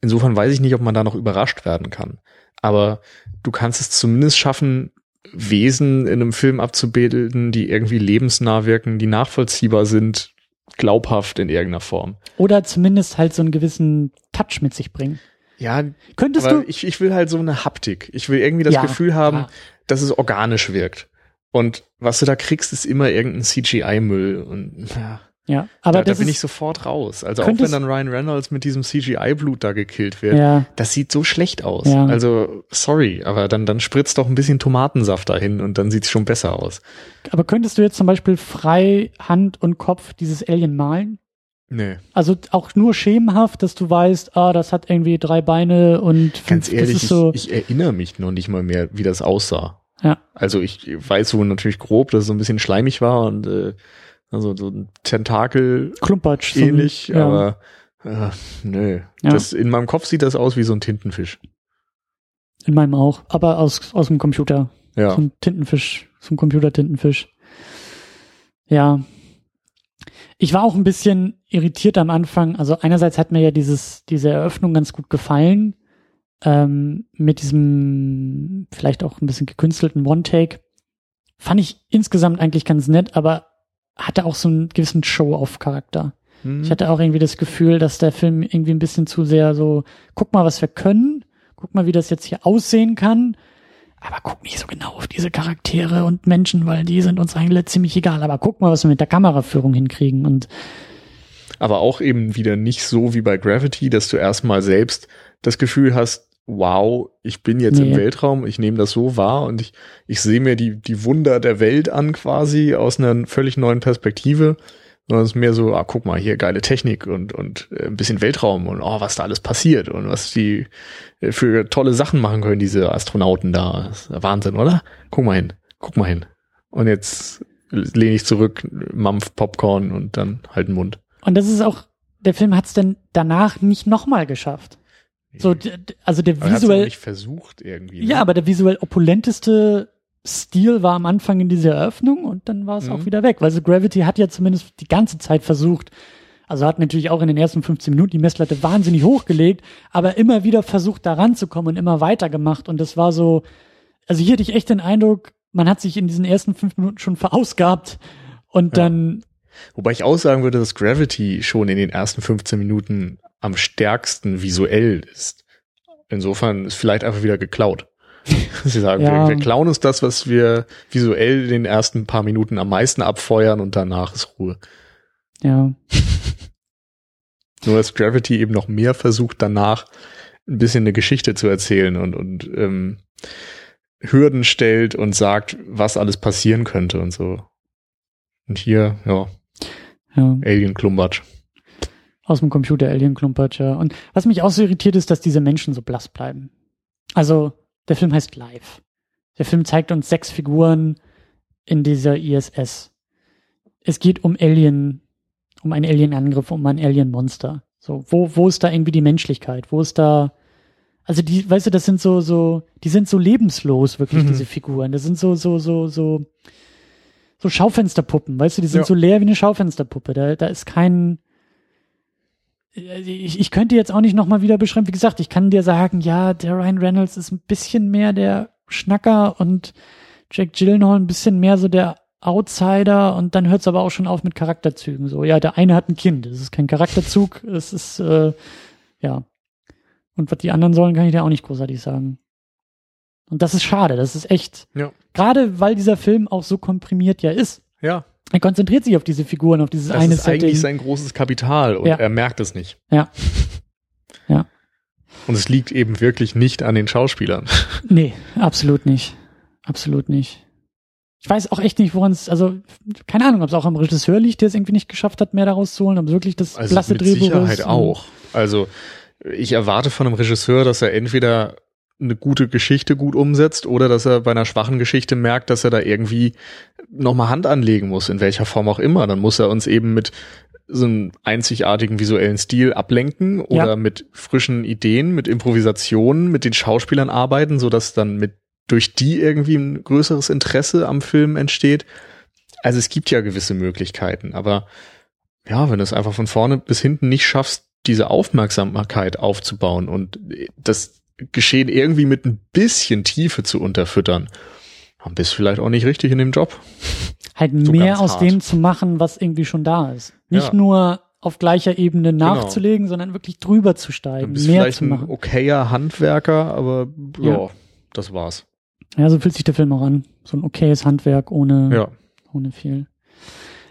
B: Insofern weiß ich nicht, ob man da noch überrascht werden kann. Aber du kannst es zumindest schaffen, Wesen in einem Film abzubilden, die irgendwie lebensnah wirken, die nachvollziehbar sind, glaubhaft in irgendeiner Form.
A: Oder zumindest halt so einen gewissen Touch mit sich bringen.
B: Ja,
A: könntest du.
B: Ich, ich will halt so eine Haptik. Ich will irgendwie das
A: Ja,
B: Gefühl haben,
A: ja.
B: dass es organisch wirkt. Und was du da kriegst, ist immer irgendein CGI-Müll. Und ja, <laughs>
A: Ja, aber
B: da, da bin ich sofort raus. Also auch wenn dann Ryan Reynolds mit diesem CGI-Blut da gekillt wird,
A: ja,
B: das sieht so schlecht aus.
A: Ja.
B: Also, sorry, aber dann, dann spritzt doch ein bisschen Tomatensaft dahin und dann sieht's schon besser aus.
A: aber könntest du jetzt zum Beispiel frei Hand und Kopf dieses Alien malen?
B: Nee.
A: Also auch nur schemenhaft, dass du weißt, ah, das hat irgendwie drei Beine und fünf,
B: Ganz ehrlich,
A: das ist so,
B: ich, ich erinnere mich noch nicht mal mehr, wie das aussah.
A: Ja.
B: Also ich weiß so natürlich grob, dass es so ein bisschen schleimig war und äh, also so ein Tentakel
A: Klumpatsch. so ein-
B: ähnlich,
A: ja.
B: aber äh, nö.
A: Ja.
B: Das, in meinem Kopf sieht das aus wie so ein Tintenfisch.
A: In meinem auch, aber aus, aus dem Computer.
B: Ja.
A: So ein Tintenfisch, so ein Computer-Tintenfisch. Ja. Ich war auch ein bisschen irritiert am Anfang. Also einerseits hat mir ja dieses, diese Eröffnung ganz gut gefallen. Ähm, mit diesem vielleicht auch ein bisschen gekünstelten One-Take. Fand ich insgesamt eigentlich ganz nett, aber hatte auch so einen gewissen Show-Off-Charakter.
B: Hm.
A: Ich hatte auch irgendwie das Gefühl, dass der Film irgendwie ein bisschen zu sehr so, guck mal, was wir können, guck mal, wie das jetzt hier aussehen kann, aber guck nicht so genau auf diese Charaktere und Menschen, weil die sind uns eigentlich ziemlich egal, aber guck mal, was wir mit der Kameraführung hinkriegen und
B: aber auch eben wieder nicht so wie bei Gravity, dass du erstmal selbst das Gefühl hast, wow, ich bin jetzt
A: Nee.
B: im Weltraum, ich nehme das so wahr und ich, ich sehe mir die, die Wunder der Welt an quasi aus einer völlig neuen Perspektive. Sondern es ist mehr so, ah, guck mal, hier geile Technik und, und äh, ein bisschen Weltraum und oh, was da alles passiert und was die äh, für tolle Sachen machen können, diese Astronauten da. Das ist Wahnsinn, oder? Guck mal hin, guck mal hin. Und jetzt lehne ich zurück, Mampf Popcorn und dann halt den Mund.
A: und das ist auch, der Film hat es dann danach nicht nochmal geschafft. So, also der
B: Aber er
A: visuell,
B: nicht versucht irgendwie.
A: ja,
B: ne?
A: aber der visuell opulenteste Stil war am Anfang in dieser Eröffnung und dann war es
B: Mhm.
A: auch wieder weg. Weil so Gravity hat ja zumindest die ganze Zeit versucht, also hat natürlich auch in den ersten 15 Minuten die Messlatte wahnsinnig hochgelegt, aber immer wieder versucht da ranzukommen und immer weiter gemacht und das war so, also hier hatte ich echt den Eindruck, man hat sich in diesen ersten fünf Minuten schon verausgabt und
B: Ja.
A: dann,
B: Wobei ich auch sagen würde, dass Gravity schon in den ersten 15 Minuten am stärksten visuell ist. Insofern ist vielleicht einfach wieder geklaut. <laughs> Sie sagen,
A: Ja.
B: wir, wir klauen uns das, was wir visuell in den ersten paar Minuten am meisten abfeuern und danach ist Ruhe.
A: ja, <laughs>
B: Nur dass Gravity eben noch mehr versucht, danach ein bisschen eine Geschichte zu erzählen und, und ähm, Hürden stellt und sagt, was alles passieren könnte und so. Und hier, ja,
A: ja.
B: Alien Klumbatsch.
A: Aus dem Computer Alien ja. Und was mich auch so irritiert ist, dass diese Menschen so blass bleiben. Also, der Film heißt Live. Der Film zeigt uns sechs Figuren in dieser ISS. Es geht um Alien, um einen Alien-Angriff, um ein Alien-Monster. So, wo, wo ist da irgendwie die Menschlichkeit? Wo ist da, also die, weißt du, das sind so, so, die sind so lebenslos, wirklich,
B: Mhm.
A: diese Figuren. Das sind so, so, so, so, so Schaufensterpuppen, weißt du, die sind
B: Ja.
A: so leer wie eine Schaufensterpuppe. Da, da ist kein, ich, ich könnte jetzt auch nicht nochmal wieder beschreiben. Wie gesagt, ich kann dir sagen, ja, der Ryan Reynolds ist ein bisschen mehr der Schnacker und Jack Gyllenhaal ein bisschen mehr so der Outsider und dann hört es aber auch schon auf mit Charakterzügen. So, ja, der eine hat ein Kind, das ist kein Charakterzug, es ist, äh, ja. Und was die anderen sollen, kann ich dir auch nicht großartig sagen. Und das ist schade, das ist echt,
B: Ja.
A: gerade weil dieser Film auch so komprimiert ja ist.
B: Ja,
A: Er konzentriert sich auf diese Figuren, auf dieses
B: das
A: eine
B: ist
A: Setting.
B: eigentlich sein großes Kapital und
A: Ja.
B: er merkt es nicht.
A: Ja. <laughs> Ja.
B: Und es liegt eben wirklich nicht an den Schauspielern. <laughs>
A: Nee, absolut nicht. Absolut nicht. ich weiß auch echt nicht, woran es, also keine Ahnung, ob es auch am Regisseur liegt, der es irgendwie nicht geschafft hat, mehr daraus zu holen, ob wirklich das
B: also blasse mit Drehbuch Sicherheit ist. auch. Also ich erwarte von einem Regisseur, dass er entweder eine gute Geschichte gut umsetzt oder dass er bei einer schwachen Geschichte merkt, dass er da irgendwie nochmal Hand anlegen muss, in welcher Form auch immer. Dann muss er uns eben mit so einem einzigartigen visuellen Stil ablenken oder ja. mit frischen Ideen, mit Improvisationen, mit den Schauspielern arbeiten, so dass dann mit durch die irgendwie ein größeres Interesse am Film entsteht. Also es gibt ja gewisse Möglichkeiten, aber ja, wenn du es einfach von vorne bis hinten nicht schaffst, diese Aufmerksamkeit aufzubauen und das Geschehen irgendwie mit ein bisschen Tiefe zu unterfüttern, dann bist du vielleicht auch nicht richtig in dem Job.
A: Halt so mehr aus hart. dem zu machen, was irgendwie schon da ist. Nicht ja. nur auf gleicher Ebene genau. nachzulegen, genau. sondern wirklich drüber zu steigen, mehr zu machen.
B: Ein okayer Handwerker, aber ja, ja, das war's.
A: Ja, so fühlt sich der Film auch an. So ein okayes Handwerk ohne, ja. ohne viel.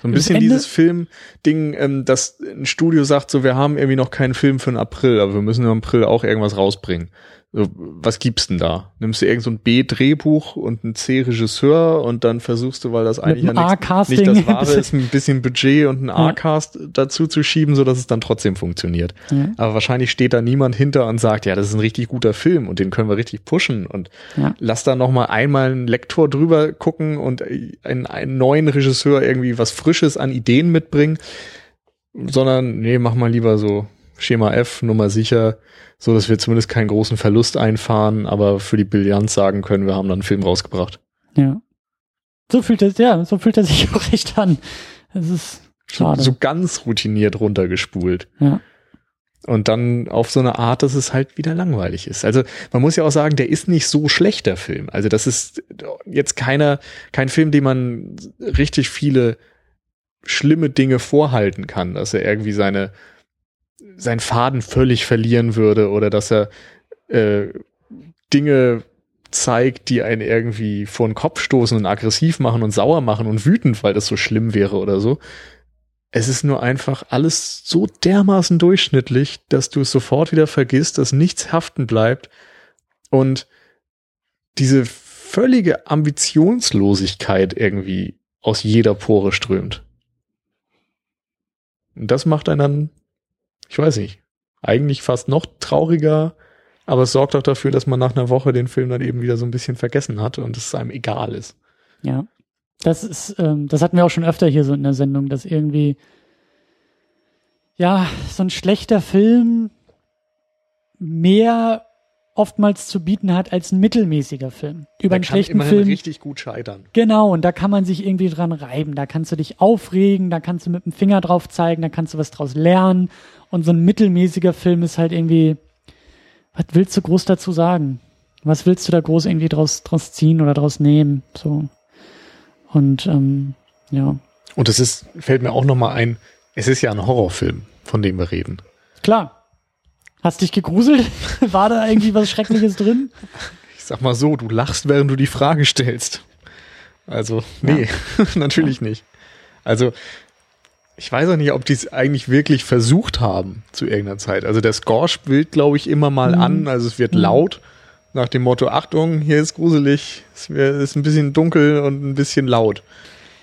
B: So ein bisschen dieses Film-Ding, ähm, dass ein Studio sagt, so wir haben irgendwie noch keinen Film für den April, aber wir müssen im April auch irgendwas rausbringen was gibt's denn da? Nimmst du irgend so ein B-Drehbuch und ein C-Regisseur und dann versuchst du, weil das eigentlich ja nicht, nicht das Wahre <laughs> ist, ein bisschen Budget und ein A-Cast dazu zu schieben, so dass es dann trotzdem funktioniert. Ja. Aber wahrscheinlich steht da niemand hinter und sagt, ja, das ist ein richtig guter Film und den können wir richtig pushen und ja. lass da noch mal einmal einen Lektor drüber gucken und einen, einen neuen Regisseur irgendwie was Frisches an Ideen mitbringen, sondern nee, mach mal lieber so Schema F, Nummer sicher, so dass wir zumindest keinen großen Verlust einfahren, aber für die Bilanz sagen können, wir haben dann einen Film rausgebracht.
A: Ja. So fühlt es, ja, so fühlt er sich <laughs> auch recht an. Es ist schade.
B: So, so ganz routiniert runtergespult.
A: Ja.
B: Und dann auf so eine Art, dass es halt wieder langweilig ist. Also man muss ja auch sagen, der ist nicht so schlecht, der Film. Also das ist jetzt keiner, kein Film, dem man richtig viele schlimme Dinge vorhalten kann, dass er irgendwie seine seinen Faden völlig verlieren würde oder dass er äh, Dinge zeigt, die einen irgendwie vor den Kopf stoßen und aggressiv machen und sauer machen und wütend, weil das so schlimm wäre oder so. Es ist nur einfach alles so dermaßen durchschnittlich, dass du es sofort wieder vergisst, dass nichts haften bleibt und diese völlige Ambitionslosigkeit irgendwie aus jeder Pore strömt. Und das macht einen dann ich weiß nicht, eigentlich fast noch trauriger, aber es sorgt auch dafür, dass man nach einer Woche den Film dann eben wieder so ein bisschen vergessen hat und es einem egal ist.
A: Ja. Das ist, ähm, das hatten wir auch schon öfter hier so in der Sendung, dass irgendwie, ja, so ein schlechter Film mehr oftmals zu bieten hat als ein mittelmäßiger Film. Über einen schlechten Film
B: richtig gut scheitern.
A: Genau, und da kann man sich irgendwie dran reiben. Da kannst du dich aufregen, da kannst du mit dem Finger drauf zeigen, da kannst du was draus lernen. Und so ein mittelmäßiger Film ist halt irgendwie, was willst du groß dazu sagen? Was willst du da groß irgendwie draus, draus ziehen oder draus nehmen? So. Und ähm, ja.
B: Und es ist, fällt mir auch nochmal ein, es ist ja ein Horrorfilm, von dem wir reden.
A: Klar. Hast dich gegruselt? <laughs> War da irgendwie was Schreckliches drin?
B: Ich sag mal so, du lachst, während du die Frage stellst. Also, nee, ja. <laughs> natürlich nicht. Also, ich weiß auch nicht, ob die es eigentlich wirklich versucht haben zu irgendeiner Zeit. Also der Score spielt, glaube ich, immer mal mhm. an. Also es wird mhm. laut nach dem Motto, Achtung, hier ist gruselig, es ist ein bisschen dunkel und ein bisschen laut.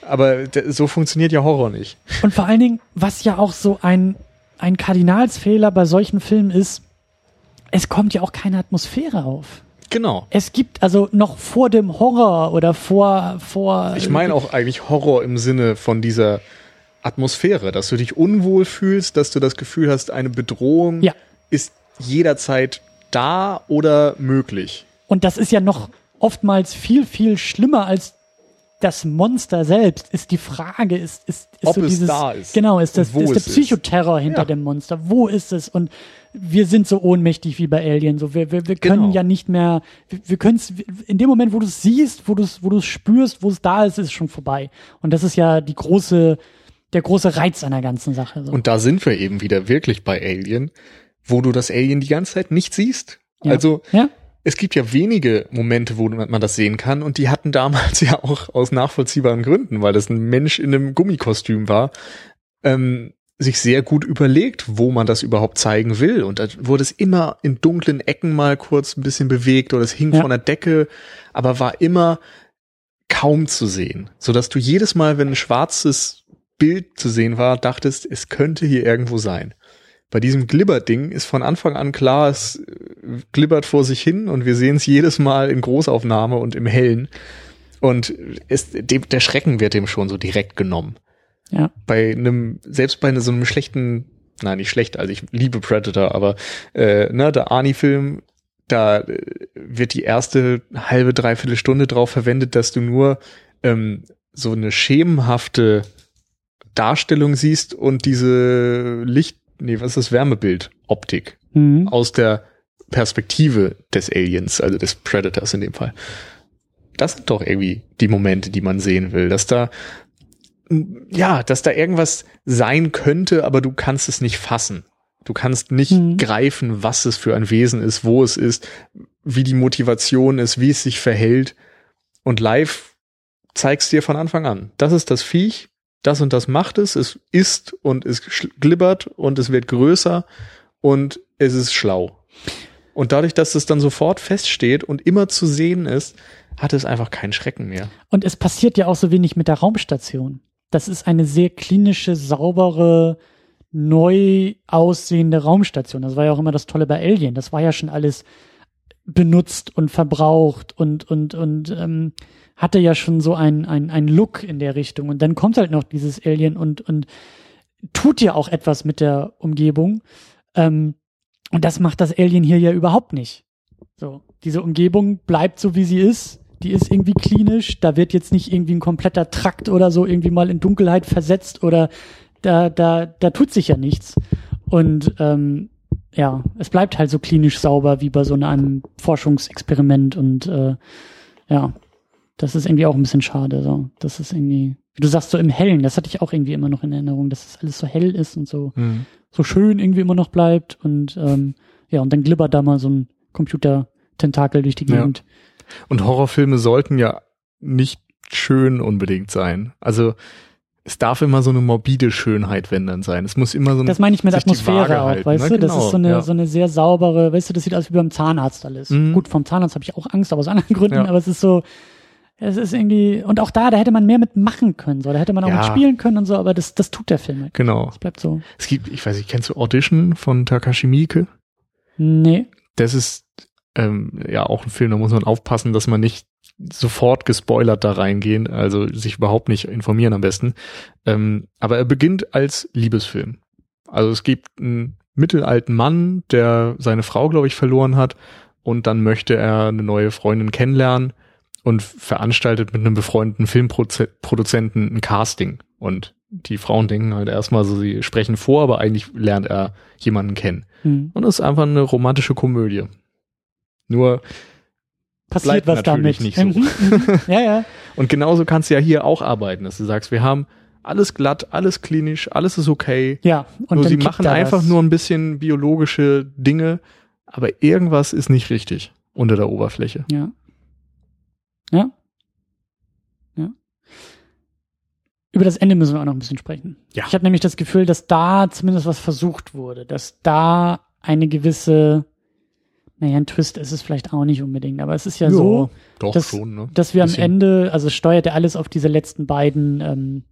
B: Aber so funktioniert ja Horror nicht.
A: Und vor allen Dingen, was ja auch so ein ein Kardinalsfehler bei solchen Filmen ist, es kommt ja auch keine Atmosphäre auf.
B: Genau.
A: Es gibt also noch vor dem Horror oder vor vor.
B: Ich meine auch eigentlich Horror im Sinne von dieser Atmosphäre, dass du dich unwohl fühlst, dass du das Gefühl hast, eine Bedrohung ja. ist jederzeit da oder möglich.
A: Und das ist ja noch oftmals viel viel schlimmer als das Monster selbst ist die Frage, ist, ist, ist
B: Ob
A: so
B: dieses, da ist.
A: Genau, ist das, ist der Psychoterror hinter ja. dem Monster. Wo ist es? Und wir sind so ohnmächtig wie bei Alien. So, wir, wir, wir können genau. ja nicht mehr, wir, wir können es, in dem Moment, wo du es siehst, wo du es, wo du es spürst, wo es da ist, ist es schon vorbei. Und das ist ja die große, der große Reiz an der ganzen Sache. So.
B: Und da sind wir eben wieder wirklich bei Alien, wo du das Alien die ganze Zeit nicht siehst. Ja. Also, ja es gibt ja wenige Momente, wo man das sehen kann und die hatten damals <laughs> ja auch aus nachvollziehbaren Gründen, weil das ein Mensch in einem Gummikostüm war, ähm, sich sehr gut überlegt, wo man das überhaupt zeigen will. Und da wurde es immer in dunklen Ecken mal kurz ein bisschen bewegt oder es hing ja. von der Decke, aber war immer kaum zu sehen, so dass du jedes Mal, wenn ein schwarzes Bild zu sehen war, dachtest, es könnte hier irgendwo sein. Bei diesem Glibber-Ding ist von Anfang an klar, es äh, glibbert vor sich hin und wir sehen es jedes Mal in Großaufnahme und im Hellen. Und ist, dem, der Schrecken wird dem schon so direkt genommen.
A: Ja.
B: Bei einem, selbst bei so einem schlechten, nein, nicht schlecht, also ich liebe Predator, aber äh, ne, der Arnie-Film, da äh, wird die erste halbe, dreiviertel Stunde drauf verwendet, dass du nur ähm, so eine schemenhafte Darstellung siehst und diese Licht, nee, was ist das, Wärmebild, Optik mhm. aus der Perspektive des Aliens, also des Predators in dem Fall das sind doch irgendwie die Momente, die man sehen will, dass da ja, dass da irgendwas sein könnte, aber du kannst es nicht fassen. Du kannst nicht mhm. greifen, was es für ein Wesen ist, wo es ist, wie die Motivation ist, wie es sich verhält. Und live zeigst dir von Anfang an, das ist das Viech, das und das macht es, es ist und es glibbert und es wird größer und es ist schlau. Und dadurch, dass es dann sofort feststeht und immer zu sehen ist, hat es einfach keinen Schrecken mehr.
A: Und es passiert ja auch so wenig mit der Raumstation. Das ist eine sehr klinische, saubere, neu aussehende Raumstation. Das war ja auch immer das Tolle bei Alien. Das war ja schon alles benutzt und verbraucht und und und ähm, hatte ja schon so ein, ein, ein Look in der Richtung. Und dann kommt halt noch dieses Alien und, und tut ja auch etwas mit der Umgebung. Ähm, und das macht das Alien hier ja überhaupt nicht. So, diese Umgebung bleibt so, wie sie ist die ist irgendwie klinisch, da wird jetzt nicht irgendwie ein kompletter Trakt oder so irgendwie mal in Dunkelheit versetzt oder da, da, da tut sich ja nichts. Und ähm, ja, es bleibt halt so klinisch sauber wie bei so einem Forschungsexperiment und äh, ja, das ist irgendwie auch ein bisschen schade. So. Das ist irgendwie, wie du sagst, so im Hellen, das hatte ich auch irgendwie immer noch in Erinnerung, dass es das alles so hell ist und so, mhm. so schön irgendwie immer noch bleibt. Und ähm, ja, und dann glibbert da mal so ein Computer-Tentakel durch die Gegend. Ja.
B: Und Horrorfilme sollten ja nicht schön unbedingt sein. Also es darf immer so eine morbide Schönheit, wenn dann sein. Es muss immer so
A: eine Das meine ich mit Atmosphäre auch, halten, weißt ne? du? Das genau, ist so eine, ja. so eine sehr saubere, weißt du, das sieht aus wie beim Zahnarzt alles. Mhm. Gut, vom Zahnarzt habe ich auch Angst, aber aus anderen <laughs> Gründen, ja. aber es ist so, es ist irgendwie, und auch da, da hätte man mehr mit machen können, so, da hätte man auch ja. mit spielen können und so, aber das, das tut der Film
B: halt. Genau.
A: Es bleibt so.
B: Es gibt, ich weiß nicht, kennst du Audition von Takashi Miike?
A: Nee.
B: Das ist ähm, ja auch ein Film, da muss man aufpassen, dass man nicht sofort gespoilert da reingehen, also sich überhaupt nicht informieren am besten. Ähm, aber er beginnt als Liebesfilm. Also es gibt einen mittelalten Mann, der seine Frau, glaube ich, verloren hat und dann möchte er eine neue Freundin kennenlernen und veranstaltet mit einem befreundeten Filmproduzenten ein Casting. Und die Frauen denken halt erstmal so, sie sprechen vor, aber eigentlich lernt er jemanden kennen. Mhm. Und es ist einfach eine romantische Komödie. Nur
A: passiert was damit.
B: nicht so. Mhm,
A: mhm. <laughs> ja, ja.
B: Und genauso kannst du ja hier auch arbeiten, dass du sagst, wir haben alles glatt, alles klinisch, alles ist okay.
A: Ja.
B: Und nur sie machen einfach was. nur ein bisschen biologische Dinge, aber irgendwas ist nicht richtig unter der Oberfläche.
A: Ja. Ja. Ja. Über das Ende müssen wir auch noch ein bisschen sprechen.
B: Ja.
A: Ich habe nämlich das Gefühl, dass da zumindest was versucht wurde, dass da eine gewisse naja, ein Twist ist es vielleicht auch nicht unbedingt, aber es ist ja, ja so, dass,
B: schon,
A: ne? dass wir am Ende, also steuert er alles auf diese letzten beiden ähm,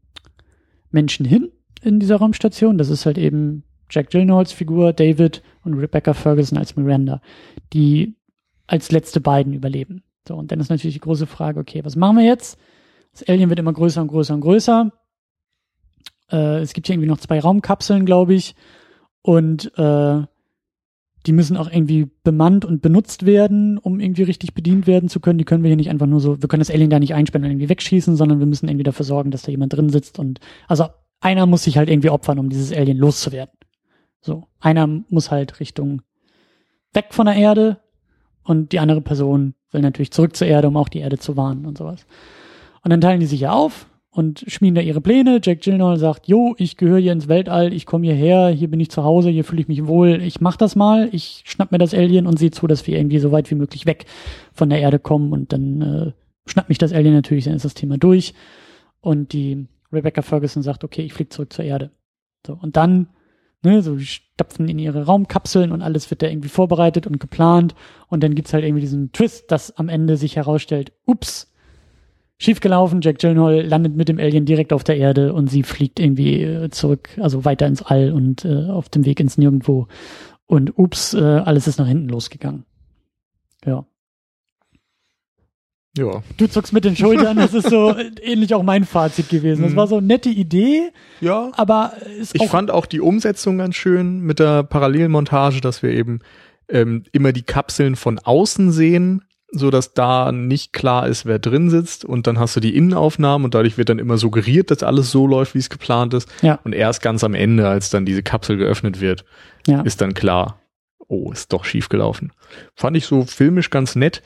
A: Menschen hin in dieser Raumstation. Das ist halt eben Jack Gyllenhaals Figur, David und Rebecca Ferguson als Miranda, die als letzte beiden überleben. So, und dann ist natürlich die große Frage, okay, was machen wir jetzt? Das Alien wird immer größer und größer und größer. Äh, es gibt hier irgendwie noch zwei Raumkapseln, glaube ich. Und äh, die müssen auch irgendwie bemannt und benutzt werden, um irgendwie richtig bedient werden zu können. Die können wir hier nicht einfach nur so, wir können das Alien da nicht einsperren und irgendwie wegschießen, sondern wir müssen irgendwie dafür sorgen, dass da jemand drin sitzt und, also einer muss sich halt irgendwie opfern, um dieses Alien loszuwerden. So. Einer muss halt Richtung weg von der Erde und die andere Person will natürlich zurück zur Erde, um auch die Erde zu warnen und sowas. Und dann teilen die sich ja auf und schmieden da ihre Pläne. Jack Gyllenhaal sagt, jo, ich gehöre hier ins Weltall, ich komme hierher, hier bin ich zu Hause, hier fühle ich mich wohl, ich mach das mal, ich schnapp mir das Alien und sehe zu, dass wir irgendwie so weit wie möglich weg von der Erde kommen und dann äh, schnappt mich das Alien natürlich, dann ist das Thema durch. Und die Rebecca Ferguson sagt, okay, ich fliege zurück zur Erde. So, und dann, ne, so die stapfen in ihre Raumkapseln und alles wird da irgendwie vorbereitet und geplant und dann gibt's halt irgendwie diesen Twist, dass am Ende sich herausstellt, ups, schiefgelaufen. Jack Gyllenhaal landet mit dem Alien direkt auf der Erde und sie fliegt irgendwie äh, zurück, also weiter ins All und äh, auf dem Weg ins Nirgendwo. Und ups, äh, alles ist nach hinten losgegangen. Ja.
B: Ja.
A: Du zuckst mit den Schultern, das ist so <laughs> ähnlich auch mein Fazit gewesen. Das war so eine nette Idee.
B: Ja.
A: Aber
B: ist ich fand auch die Umsetzung ganz schön mit der Parallelmontage, dass wir eben ähm, immer die Kapseln von außen sehen, so dass da nicht klar ist, wer drin sitzt und dann hast du die Innenaufnahmen und dadurch wird dann immer suggeriert, dass alles so läuft, wie es geplant ist.
A: Ja.
B: Und erst ganz am Ende, als dann diese Kapsel geöffnet wird,
A: ja.
B: ist dann klar, oh, ist doch schief gelaufen. Fand ich so filmisch ganz nett.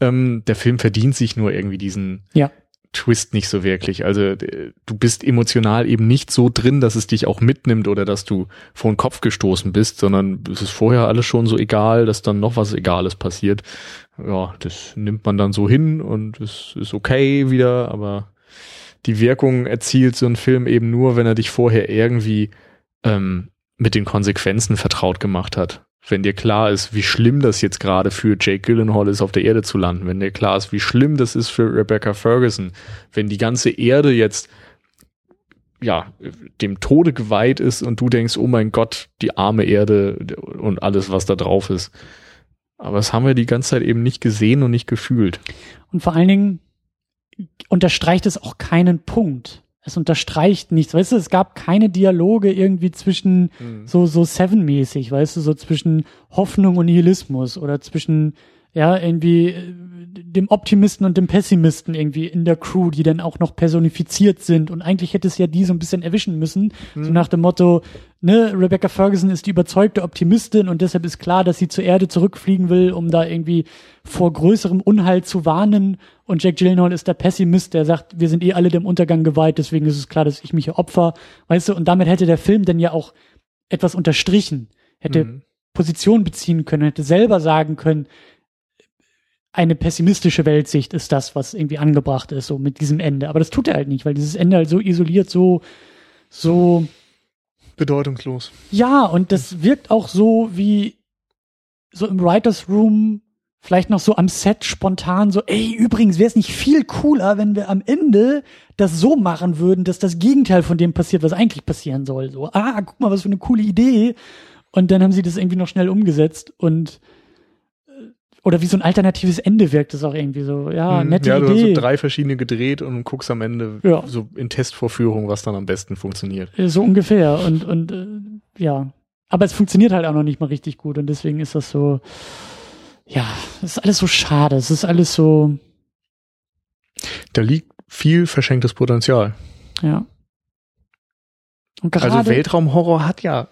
B: Ähm, der Film verdient sich nur irgendwie diesen
A: ja.
B: Twist nicht so wirklich. Also du bist emotional eben nicht so drin, dass es dich auch mitnimmt oder dass du vor den Kopf gestoßen bist, sondern es ist vorher alles schon so egal, dass dann noch was Egales passiert. Ja, das nimmt man dann so hin und es ist okay wieder, aber die Wirkung erzielt so ein Film eben nur, wenn er dich vorher irgendwie ähm, mit den Konsequenzen vertraut gemacht hat wenn dir klar ist, wie schlimm das jetzt gerade für Jake Gyllenhaal ist, auf der Erde zu landen, wenn dir klar ist, wie schlimm das ist für Rebecca Ferguson, wenn die ganze Erde jetzt ja, dem Tode geweiht ist und du denkst, oh mein Gott, die arme Erde und alles, was da drauf ist. Aber das haben wir die ganze Zeit eben nicht gesehen und nicht gefühlt.
A: Und vor allen Dingen unterstreicht es auch keinen Punkt es unterstreicht nichts. Weißt du, es gab keine Dialoge irgendwie zwischen mhm. so, so Seven-mäßig, weißt du, so zwischen Hoffnung und Nihilismus oder zwischen, ja, irgendwie äh, dem Optimisten und dem Pessimisten irgendwie in der Crew, die dann auch noch personifiziert sind. Und eigentlich hätte es ja die so ein bisschen erwischen müssen. Mhm. So nach dem Motto, ne, Rebecca Ferguson ist die überzeugte Optimistin und deshalb ist klar, dass sie zur Erde zurückfliegen will, um da irgendwie vor größerem Unheil zu warnen. Und Jack Gyllenhaal ist der Pessimist, der sagt, wir sind eh alle dem Untergang geweiht, deswegen ist es klar, dass ich mich hier opfer. Weißt du, und damit hätte der Film dann ja auch etwas unterstrichen, hätte mhm. Position beziehen können, hätte selber sagen können, eine pessimistische Weltsicht ist das, was irgendwie angebracht ist, so mit diesem Ende. Aber das tut er halt nicht, weil dieses Ende halt so isoliert, so, so
B: bedeutungslos.
A: Ja, und das wirkt auch so wie so im Writers Room vielleicht noch so am Set spontan so, ey, übrigens wäre es nicht viel cooler, wenn wir am Ende das so machen würden, dass das Gegenteil von dem passiert, was eigentlich passieren soll. So, ah, guck mal, was für eine coole Idee. Und dann haben sie das irgendwie noch schnell umgesetzt und oder wie so ein alternatives Ende wirkt es auch irgendwie so. Ja, hm, nette
B: ja,
A: Idee.
B: Ja, du
A: hast
B: so drei verschiedene gedreht und guckst am Ende ja. so in Testvorführung, was dann am besten funktioniert.
A: So ungefähr und und äh, ja, aber es funktioniert halt auch noch nicht mal richtig gut und deswegen ist das so ja, es ist alles so schade, es ist alles so
B: da liegt viel verschenktes Potenzial.
A: Ja.
B: also Weltraumhorror hat ja,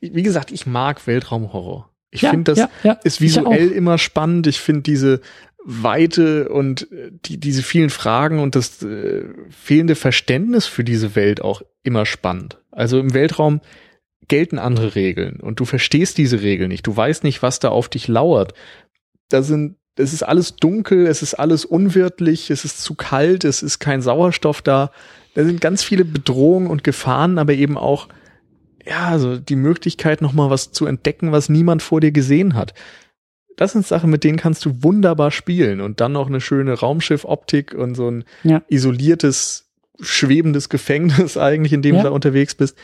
B: wie gesagt, ich mag Weltraumhorror. Ich ja, finde, das
A: ja, ja.
B: ist visuell immer spannend. Ich finde diese Weite und äh, die, diese vielen Fragen und das äh, fehlende Verständnis für diese Welt auch immer spannend. Also im Weltraum gelten andere Regeln und du verstehst diese Regeln nicht. Du weißt nicht, was da auf dich lauert. Da sind, es ist alles dunkel, es ist alles unwirtlich, es ist zu kalt, es ist kein Sauerstoff da. Da sind ganz viele Bedrohungen und Gefahren, aber eben auch ja, also die Möglichkeit, nochmal was zu entdecken, was niemand vor dir gesehen hat. Das sind Sachen, mit denen kannst du wunderbar spielen und dann noch eine schöne Raumschiff-Optik und so ein ja. isoliertes, schwebendes Gefängnis <laughs> eigentlich, in dem ja. du da unterwegs bist.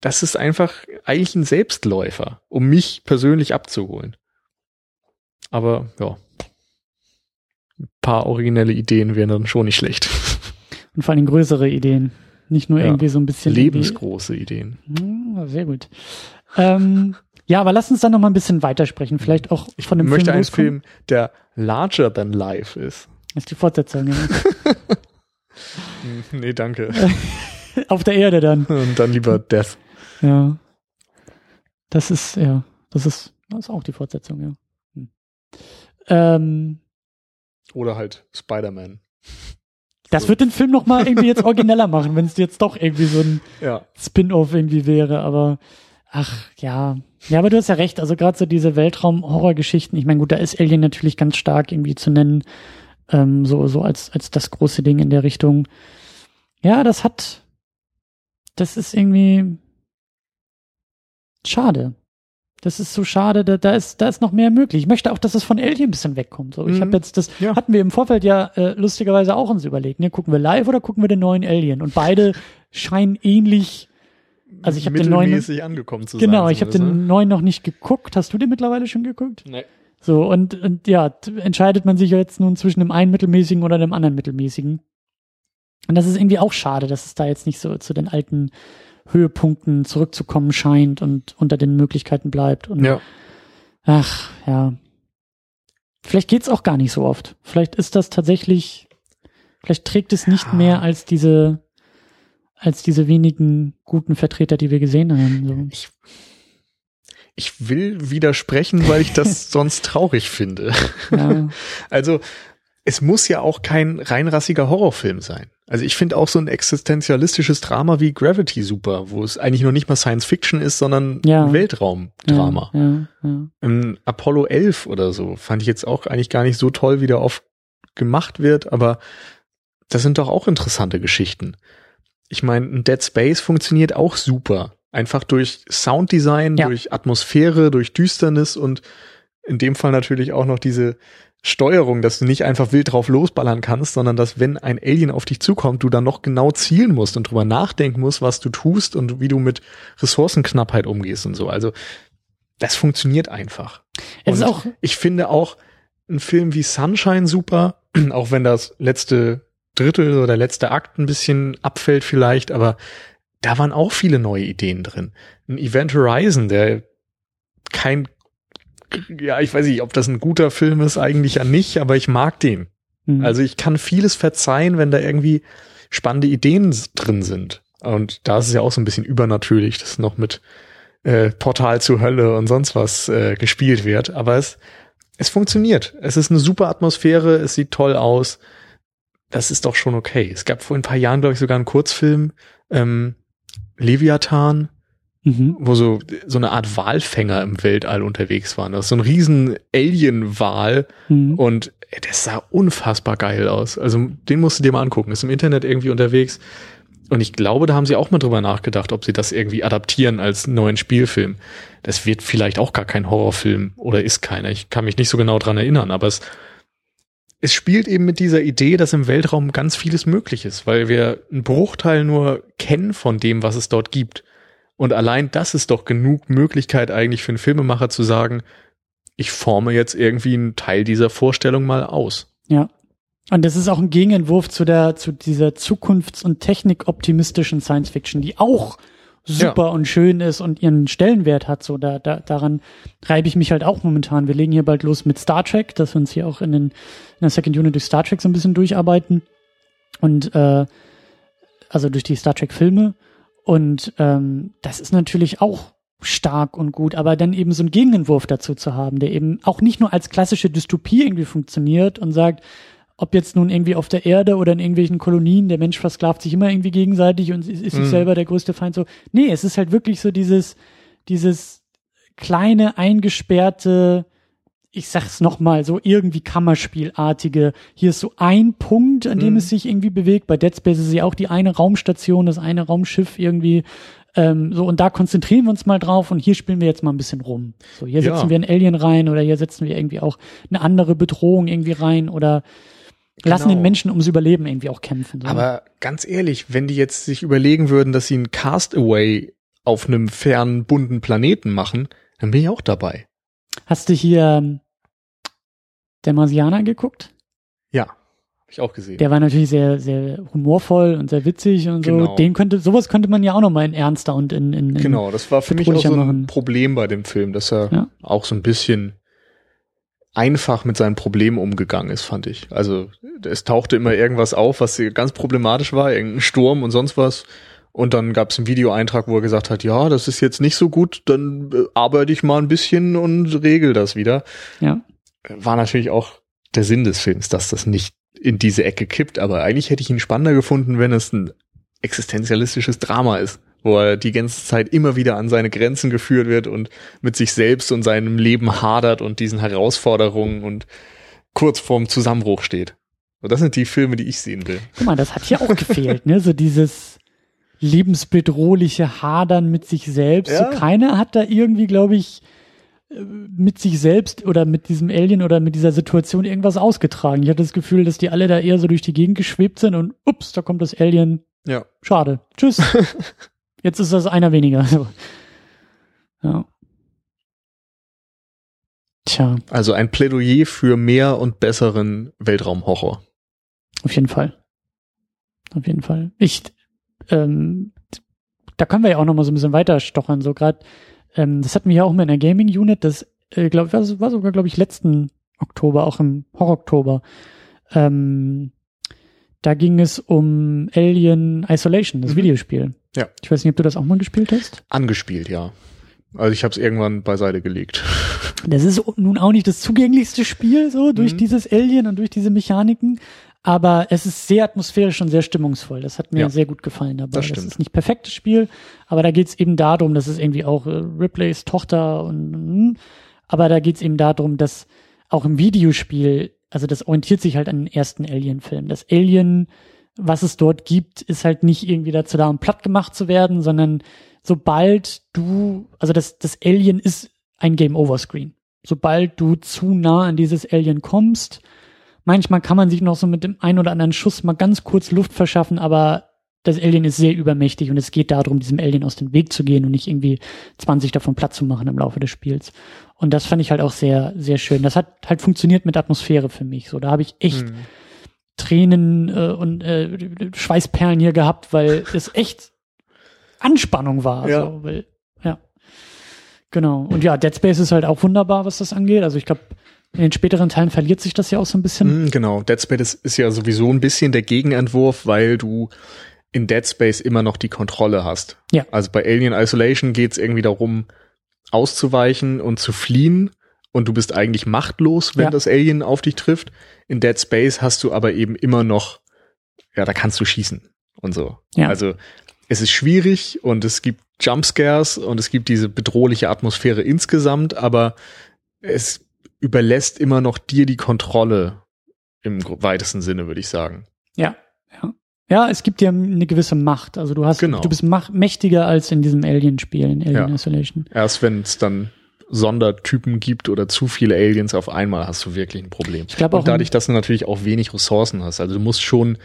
B: Das ist einfach eigentlich ein Selbstläufer, um mich persönlich abzuholen. Aber ja, ein paar originelle Ideen wären dann schon nicht schlecht. <laughs>
A: Und vor allem größere Ideen. Nicht nur ja, irgendwie so ein bisschen.
B: Lebensgroße Ideen.
A: Hm, sehr gut. Ähm, ja, aber lass uns dann noch mal ein bisschen weitersprechen. Vielleicht auch
B: ich
A: von dem
B: möchte
A: Film.
B: einen Film, der larger than life ist.
A: Das ist die Fortsetzung, ja. <laughs>
B: nee, danke. <laughs>
A: Auf der Erde dann.
B: Und dann lieber Death.
A: Ja. Das ist, ja, das ist, das ist auch die Fortsetzung, ja. Hm. Ähm,
B: Oder halt Spider-Man.
A: Das wird den Film noch mal irgendwie jetzt origineller machen, wenn es jetzt doch irgendwie so ein
B: ja.
A: Spin-off irgendwie wäre. Aber ach ja, ja, aber du hast ja recht. Also gerade so diese Weltraum-Horror-Geschichten. Ich meine, gut, da ist Alien natürlich ganz stark irgendwie zu nennen, ähm, so so als als das große Ding in der Richtung. Ja, das hat, das ist irgendwie schade. Das ist so schade, da, da ist da ist noch mehr möglich. Ich möchte auch, dass es von Alien ein bisschen wegkommt. So, ich mhm. habe jetzt das ja. hatten wir im Vorfeld ja äh, lustigerweise auch uns überlegt. Ne, gucken wir live oder gucken wir den neuen Alien? Und beide <laughs> scheinen ähnlich. Also ich habe den neuen
B: angekommen zu
A: genau,
B: sein.
A: ich habe den neuen noch nicht geguckt. Hast du den mittlerweile schon geguckt?
B: Nee.
A: So und, und ja, entscheidet man sich jetzt nun zwischen dem einen mittelmäßigen oder dem anderen mittelmäßigen. Und das ist irgendwie auch schade, dass es da jetzt nicht so zu den alten Höhepunkten zurückzukommen scheint und unter den Möglichkeiten bleibt. Und
B: ja.
A: Ach, ja. Vielleicht geht's auch gar nicht so oft. Vielleicht ist das tatsächlich, vielleicht trägt es nicht ja. mehr als diese, als diese wenigen guten Vertreter, die wir gesehen haben. So.
B: Ich, ich will widersprechen, weil ich das <laughs> sonst traurig finde. Ja. Also, es muss ja auch kein reinrassiger Horrorfilm sein. Also ich finde auch so ein existenzialistisches Drama wie Gravity super, wo es eigentlich noch nicht mal Science Fiction ist, sondern ja. ein Weltraumdrama. Ja, ja. Im Apollo 11 oder so fand ich jetzt auch eigentlich gar nicht so toll, wie der oft gemacht wird, aber das sind doch auch interessante Geschichten. Ich meine, ein Dead Space funktioniert auch super. Einfach durch Sounddesign, durch Atmosphäre, durch Düsternis und in dem Fall natürlich auch noch diese Steuerung, dass du nicht einfach wild drauf losballern kannst, sondern dass wenn ein Alien auf dich zukommt, du dann noch genau zielen musst und drüber nachdenken musst, was du tust und wie du mit Ressourcenknappheit umgehst und so. Also das funktioniert einfach.
A: Es ist auch
B: ich finde auch ein Film wie Sunshine super, <clears throat> auch wenn das letzte Drittel oder letzte Akt ein bisschen abfällt vielleicht, aber da waren auch viele neue Ideen drin. Ein Event Horizon, der kein ja, ich weiß nicht, ob das ein guter Film ist, eigentlich ja nicht, aber ich mag den. Mhm. Also ich kann vieles verzeihen, wenn da irgendwie spannende Ideen drin sind. Und da ist es ja auch so ein bisschen übernatürlich, dass noch mit äh, Portal zur Hölle und sonst was äh, gespielt wird. Aber es, es funktioniert. Es ist eine super Atmosphäre, es sieht toll aus. Das ist doch schon okay. Es gab vor ein paar Jahren, glaube ich, sogar einen Kurzfilm, ähm, Leviathan, mhm. wo so, so eine Art Walfänger im Weltall unterwegs waren. Das ist so ein riesen Alien-Wal mhm. und das sah unfassbar geil aus. Also den musst du dir mal angucken. Ist im Internet irgendwie unterwegs. Und ich glaube, da haben sie auch mal drüber nachgedacht, ob sie das irgendwie adaptieren als neuen Spielfilm. Das wird vielleicht auch gar kein Horrorfilm oder ist keiner. Ich kann mich nicht so genau dran erinnern, aber es, es spielt eben mit dieser Idee, dass im Weltraum ganz vieles möglich ist, weil wir einen Bruchteil nur kennen von dem, was es dort gibt. Und allein das ist doch genug Möglichkeit eigentlich für einen Filmemacher zu sagen, ich forme jetzt irgendwie einen Teil dieser Vorstellung mal aus.
A: Ja. Und das ist auch ein Gegenentwurf zu der, zu dieser zukunfts- und technikoptimistischen Science Fiction, die auch super ja. und schön ist und ihren Stellenwert hat. So, da, da, daran reibe ich mich halt auch momentan. Wir legen hier bald los mit Star Trek, dass wir uns hier auch in, den, in der Second Unit durch Star Trek so ein bisschen durcharbeiten. Und äh, also durch die Star Trek-Filme. Und ähm, das ist natürlich auch stark und gut, aber dann eben so einen Gegenentwurf dazu zu haben, der eben auch nicht nur als klassische Dystopie irgendwie funktioniert und sagt, ob jetzt nun irgendwie auf der Erde oder in irgendwelchen Kolonien, der Mensch versklavt sich immer irgendwie gegenseitig und ist, ist sich mhm. selber der größte Feind so. Nee, es ist halt wirklich so dieses, dieses kleine, eingesperrte, ich sag's nochmal, so irgendwie Kammerspielartige. Hier ist so ein Punkt, an dem mhm. es sich irgendwie bewegt. Bei Dead Space ist ja auch die eine Raumstation, das eine Raumschiff irgendwie. Ähm, so, und da konzentrieren wir uns mal drauf und hier spielen wir jetzt mal ein bisschen rum. So, hier ja. setzen wir ein Alien rein oder hier setzen wir irgendwie auch eine andere Bedrohung irgendwie rein oder lassen genau. den Menschen ums Überleben irgendwie auch kämpfen.
B: So. Aber ganz ehrlich, wenn die jetzt sich überlegen würden, dass sie ein Castaway auf einem fernen, bunten Planeten machen, dann bin ich auch dabei.
A: Hast du hier ähm, der Marsianer geguckt?
B: Ja, habe ich auch gesehen.
A: Der war natürlich sehr, sehr humorvoll und sehr witzig und genau. so. Den könnte, sowas könnte man ja auch noch mal in ernster und in, in, in
B: Genau, das war für mich auch so ein machen. Problem bei dem Film, dass er ja. auch so ein bisschen einfach mit seinen Problemen umgegangen ist, fand ich. Also es tauchte immer irgendwas auf, was ganz problematisch war, irgendein Sturm und sonst was. Und dann gab es einen Videoeintrag, wo er gesagt hat, ja, das ist jetzt nicht so gut, dann äh, arbeite ich mal ein bisschen und regel das wieder.
A: Ja.
B: War natürlich auch der Sinn des Films, dass das nicht in diese Ecke kippt, aber eigentlich hätte ich ihn spannender gefunden, wenn es ein existenzialistisches Drama ist, wo er die ganze Zeit immer wieder an seine Grenzen geführt wird und mit sich selbst und seinem Leben hadert und diesen Herausforderungen und kurz vorm Zusammenbruch steht. Und das sind die Filme, die ich sehen will.
A: Guck mal, das hat hier auch gefehlt, ne? So dieses lebensbedrohliche Hadern mit sich selbst. Ja. So keiner hat da irgendwie, glaube ich, äh, mit sich selbst oder mit diesem Alien oder mit dieser Situation irgendwas ausgetragen. Ich hatte das Gefühl, dass die alle da eher so durch die Gegend geschwebt sind und ups, da kommt das Alien.
B: Ja.
A: Schade. Tschüss. <laughs> Jetzt ist das einer weniger. ja. Tja.
B: Also ein Plädoyer für mehr und besseren Weltraumhorror.
A: Auf jeden Fall. Auf jeden Fall. Ich, ähm, da können wir ja auch noch mal so ein bisschen weiter stochern. So gerade, ähm, das hatten wir ja auch mal in der Gaming Unit. Das, äh, glaube war, war sogar, glaube ich, letzten Oktober, auch im Horror-Oktober. Ähm, da ging es um Alien Isolation, das mhm. Videospiel.
B: Ja.
A: Ich weiß nicht, ob du das auch mal gespielt hast.
B: Angespielt, ja. Also ich habe es irgendwann beiseite gelegt.
A: Das ist nun auch nicht das zugänglichste Spiel, so durch mhm. dieses Alien und durch diese Mechaniken. Aber es ist sehr atmosphärisch und sehr stimmungsvoll. Das hat mir ja. sehr gut gefallen dabei. Das, das ist nicht perfektes Spiel, aber da geht es eben darum, dass es irgendwie auch äh, Ripleys Tochter und, hm, aber da geht es eben darum, dass auch im Videospiel, also das orientiert sich halt an den ersten Alien-Film. Das Alien, was es dort gibt, ist halt nicht irgendwie dazu da, um platt gemacht zu werden, sondern sobald du, also das, das Alien ist ein Game-Over-Screen. Sobald du zu nah an dieses Alien kommst, manchmal kann man sich noch so mit dem einen oder anderen Schuss mal ganz kurz Luft verschaffen, aber das Alien ist sehr übermächtig und es geht darum, diesem Alien aus dem Weg zu gehen und nicht irgendwie 20 davon platt zu machen im Laufe des Spiels. Und das fand ich halt auch sehr, sehr schön. Das hat halt funktioniert mit Atmosphäre für mich. So, da habe ich echt hm. Tränen äh, und äh, Schweißperlen hier gehabt, weil <laughs> es echt Anspannung war. Ja. So, weil, ja. Genau. Und ja, Dead Space ist halt auch wunderbar, was das angeht. Also ich glaube, in den späteren Teilen verliert sich das ja auch so ein bisschen.
B: Mm, genau. Dead Space ist, ja sowieso ein bisschen der Gegenentwurf, weil du in Dead Space immer noch die Kontrolle hast.
A: Ja.
B: Also bei Alien Isolation geht es irgendwie darum, auszuweichen und zu fliehen und du bist eigentlich machtlos, wenn ja. das Alien auf dich trifft. In Dead Space hast du aber eben immer noch, ja, da kannst du schießen und so.
A: Ja.
B: Also es ist schwierig und es gibt Jumpscares und es gibt diese bedrohliche Atmosphäre insgesamt, aber es überlässt immer noch dir die Kontrolle im weitesten Sinne, würde ich sagen.
A: Ja, ja. Ja, es gibt dir eine gewisse Macht. Also du hast, genau. du bist mächtiger als in diesem Alien-Spiel, in Alien ja. Isolation.
B: Erst wenn es dann Sondertypen gibt oder zu viele Aliens auf einmal, hast du wirklich ein Problem.
A: Ich glaube auch.
B: Und dadurch, dass du natürlich auch wenig Ressourcen hast. Also du musst schon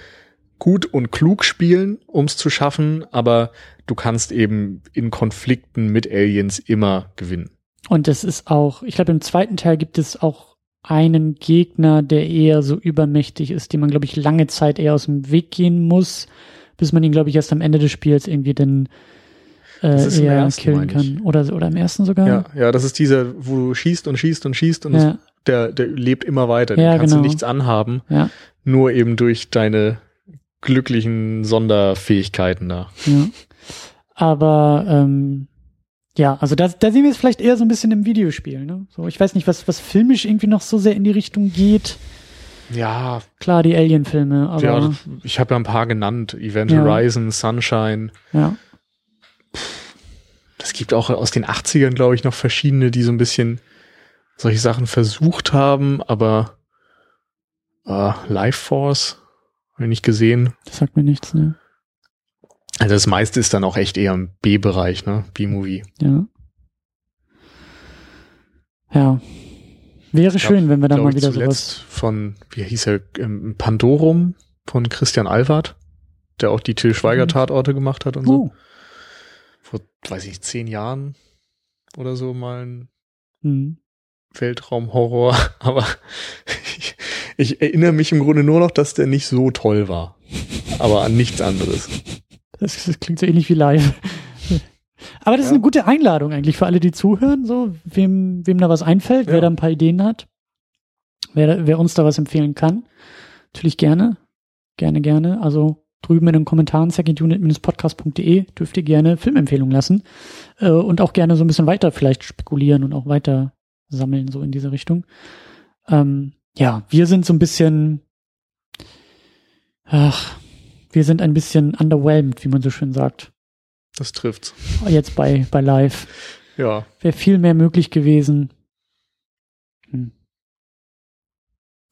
B: gut und klug spielen, um es zu schaffen, aber du kannst eben in Konflikten mit Aliens immer gewinnen.
A: Und es ist auch, ich glaube, im zweiten Teil gibt es auch einen Gegner, der eher so übermächtig ist, den man, glaube ich, lange Zeit eher aus dem Weg gehen muss, bis man ihn, glaube ich, erst am Ende des Spiels irgendwie dann äh, eher ersten, killen kann. Oder, oder im ersten sogar.
B: Ja, ja, das ist dieser, wo du schießt und schießt und schießt und ja. das, der, der lebt immer weiter. Den
A: ja,
B: kannst
A: genau.
B: du nichts anhaben.
A: Ja.
B: Nur eben durch deine glücklichen Sonderfähigkeiten da.
A: Ja. Aber ähm, ja, also da, da sehen wir es vielleicht eher so ein bisschen im Videospiel. Ne? So, ich weiß nicht, was, was filmisch irgendwie noch so sehr in die Richtung geht.
B: Ja.
A: Klar, die Alien-Filme, aber. Ja,
B: ich habe ja ein paar genannt. Event ja. Horizon, Sunshine.
A: Ja.
B: Es gibt auch aus den 80ern, glaube ich, noch verschiedene, die so ein bisschen solche Sachen versucht haben, aber äh, Life Force habe ich nicht gesehen.
A: Das sagt mir nichts, ne?
B: Also das meiste ist dann auch echt eher im B-Bereich, ne? B-Movie.
A: Ja. Ja. Wäre schön, wenn wir da mal wieder sowas.
B: Von, wie hieß er, ähm, Pandorum von Christian Alward, der auch die Till Schweiger mhm. Tatorte gemacht hat und so. Oh. Vor, weiß ich, zehn Jahren oder so mal ein mhm. Weltraumhorror. <laughs> Aber ich, ich erinnere mich im Grunde nur noch, dass der nicht so toll war. <laughs> Aber an nichts anderes.
A: Das, das klingt so ähnlich wie live. Aber das ja. ist eine gute Einladung eigentlich für alle, die zuhören, so, wem, wem da was einfällt, ja. wer da ein paar Ideen hat, wer, wer uns da was empfehlen kann. Natürlich gerne. Gerne, gerne. Also drüben in den Kommentaren secondunit-podcast.de dürft ihr gerne Filmempfehlungen lassen äh, und auch gerne so ein bisschen weiter vielleicht spekulieren und auch weiter sammeln, so in diese Richtung. Ähm, ja, wir sind so ein bisschen, ach, wir sind ein bisschen underwhelmed, wie man so schön sagt.
B: Das trifft's.
A: Jetzt bei, bei Live.
B: Ja.
A: Wäre viel mehr möglich gewesen. Hm.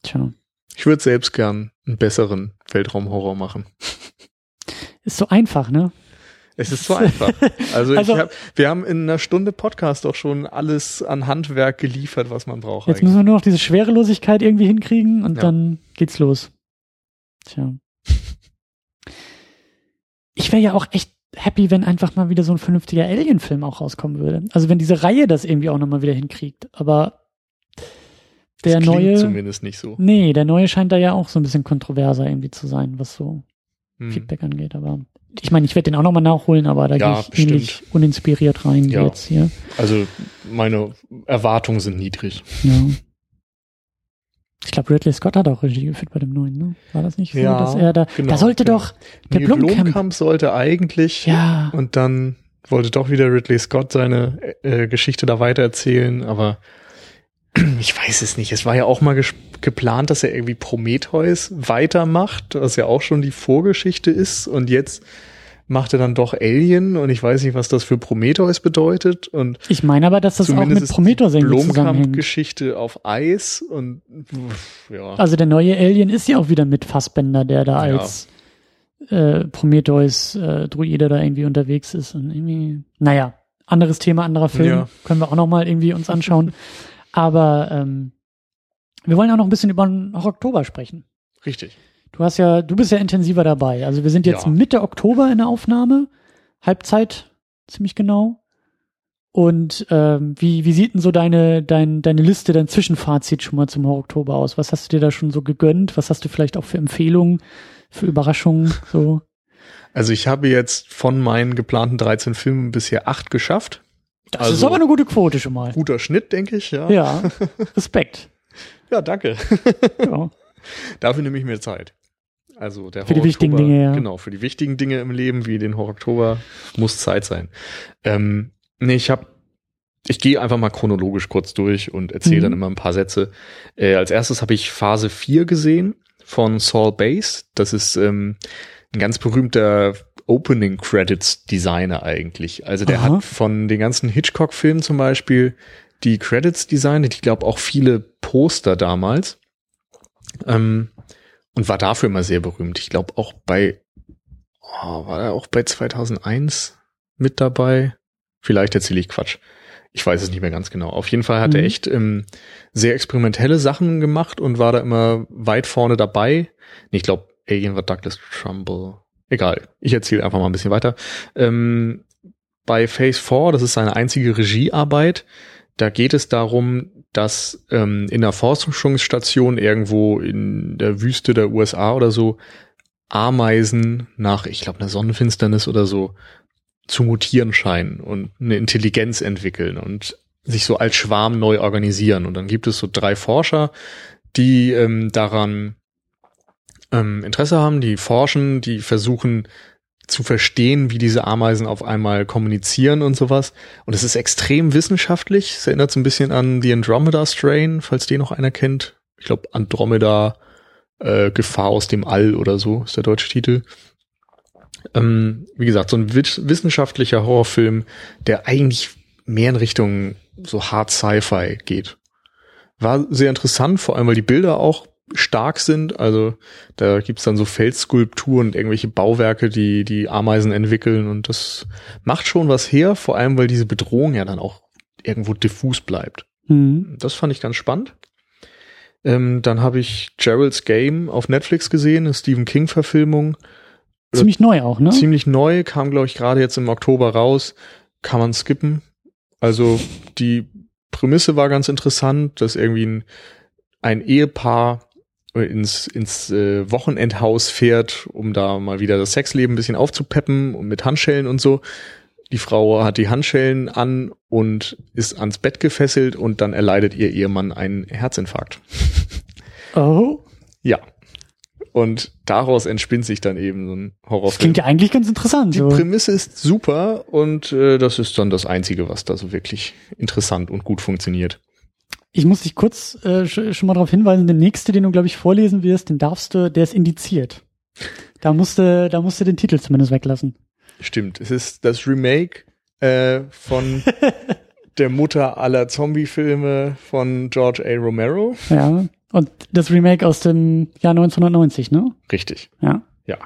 A: Tja.
B: Ich würde selbst gern einen besseren Weltraumhorror machen. <laughs>
A: Ist so einfach, ne?
B: Es ist so einfach. Also, <laughs> also hab, wir haben in einer Stunde Podcast auch schon alles an Handwerk geliefert, was man braucht.
A: Jetzt eigentlich. müssen wir nur noch diese Schwerelosigkeit irgendwie hinkriegen und ja. dann geht's los. Tja. Ich wäre ja auch echt happy, wenn einfach mal wieder so ein vernünftiger Alien-Film auch rauskommen würde. Also wenn diese Reihe das irgendwie auch nochmal wieder hinkriegt. Aber der das neue.
B: zumindest nicht so.
A: Nee, der neue scheint da ja auch so ein bisschen kontroverser irgendwie zu sein, was so hm. Feedback angeht. Aber ich meine, ich werde den auch nochmal nachholen, aber da ja, gehe ich bestimmt. ähnlich uninspiriert rein ja. jetzt hier.
B: Also meine Erwartungen sind niedrig.
A: Ja. Ich glaube, Ridley Scott hat auch Regie geführt bei dem neuen, ne? War das nicht so,
B: ja,
A: dass er da, genau, da sollte genau. doch
B: der Neil Blomkamp, Blomkamp sollte eigentlich
A: ja.
B: und dann wollte doch wieder Ridley Scott seine äh, Geschichte da weitererzählen, aber <clears throat> ich weiß es nicht. Es war ja auch mal geplant, dass er irgendwie Prometheus weitermacht, was ja auch schon die Vorgeschichte ist. Und jetzt macht er dann doch Alien und ich weiß nicht, was das für Prometheus bedeutet. Und
A: ich meine aber, dass das auch mit Prometheus irgendwie zusammenhängt.
B: Geschichte auf Eis und ja.
A: Also der neue Alien ist ja auch wieder mit Fassbender, der da ja. als äh, Prometheus äh, da irgendwie unterwegs ist und irgendwie, naja, anderes Thema, anderer Film, ja. können wir auch noch mal irgendwie uns anschauen. <laughs> Aber ähm, wir wollen auch noch ein bisschen über den Oktober sprechen.
B: Richtig.
A: Du hast ja, du bist ja intensiver dabei. Also wir sind jetzt ja. Mitte Oktober in der Aufnahme, Halbzeit ziemlich genau. Und ähm, wie, wie sieht denn so deine, dein, deine Liste, dein Zwischenfazit schon mal zum Oktober aus? Was hast du dir da schon so gegönnt? Was hast du vielleicht auch für Empfehlungen, für Überraschungen? <laughs> So?
B: Also ich habe jetzt von meinen geplanten 13 Filmen bisher acht geschafft.
A: Das also, ist aber eine gute Quote schon mal.
B: Guter Schnitt, denke ich, ja.
A: Ja, <laughs> Respekt.
B: ja, danke. ja. <laughs> Dafür nehme ich mir Zeit. Also der
A: Für die wichtigen Dinge, ja.
B: Genau, für die wichtigen Dinge im Leben, wie den Horror-Oktober, muss Zeit sein. Ähm, nee, ich habe ich gehe einfach mal chronologisch kurz durch und erzähle mhm. dann immer ein paar Sätze. Äh, als erstes habe ich Phase 4 gesehen von Saul Bass. Das ist ähm, ein ganz berühmter Opening Credits Designer eigentlich. Also der Aha. hat von den ganzen Hitchcock-Filmen zum Beispiel die Credits designt. Ich glaube auch viele Poster damals. Ähm, und war dafür immer sehr berühmt. Ich glaube auch bei, oh, war er auch bei 2001 mit dabei? Vielleicht erzähle ich Quatsch. Ich weiß es nicht mehr ganz genau. Auf jeden Fall hat mhm. er echt ähm, sehr experimentelle Sachen gemacht und war da immer weit vorne dabei. Ich glaube, Alien war Douglas Trumbull. Egal, ich erzähle einfach mal ein bisschen weiter. Ähm, bei Phase 4, das ist seine einzige Regiearbeit, da geht es darum, dass ähm, in einer Forschungsstation irgendwo in der Wüste der USA oder so Ameisen nach, ich glaube, einer Sonnenfinsternis oder so zu mutieren scheinen und eine Intelligenz entwickeln und sich so als Schwarm neu organisieren. Und dann gibt es so drei Forscher, die ähm, daran ähm, Interesse haben, die forschen, die versuchen zu verstehen, wie diese Ameisen auf einmal kommunizieren und sowas. Und es ist extrem wissenschaftlich. Es erinnert so ein bisschen an The Andromeda Strain, falls den noch einer kennt. Ich glaube, Andromeda äh, Gefahr aus dem All oder so ist der deutsche Titel. Ähm, wie gesagt, so ein wissenschaftlicher Horrorfilm, der eigentlich mehr in Richtung so Hard Sci-Fi geht. War sehr interessant, vor allem weil die Bilder auch stark sind. Also da gibt's dann so Felsskulpturen und irgendwelche Bauwerke, die die Ameisen entwickeln und das macht schon was her, vor allem weil diese Bedrohung ja dann auch irgendwo diffus bleibt. Mhm. Das fand ich ganz spannend. Ähm, dann habe ich Gerald's Game auf Netflix gesehen, eine Stephen King-Verfilmung.
A: Ziemlich neu auch, ne?
B: Ziemlich neu, kam, glaube ich, gerade jetzt im Oktober raus. Kann man skippen. Also die Prämisse war ganz interessant, dass irgendwie ein, ein Ehepaar ins, ins äh, Wochenendhaus fährt, um da mal wieder das Sexleben ein bisschen aufzupeppen und mit Handschellen und so. Die Frau hat die Handschellen an und ist ans Bett gefesselt und dann erleidet ihr Ehemann einen Herzinfarkt. <laughs>
A: Oh.
B: Ja. Und daraus entspinnt sich dann eben so ein Horrorfilm. Das
A: klingt ja eigentlich ganz interessant.
B: Die so. Prämisse ist super und äh, das ist dann das Einzige, was da so wirklich interessant und gut funktioniert.
A: Ich muss dich kurz äh, schon mal darauf hinweisen, der nächste, den du, glaube ich, vorlesen wirst, den darfst du, der ist indiziert. Da musste, da musste den Titel zumindest weglassen.
B: Stimmt, es ist das Remake äh, von <laughs> der Mutter aller Zombie-Filme von George A. Romero.
A: Ja, und das Remake aus dem Jahr 1990, ne?
B: Richtig.
A: Ja.
B: Ja.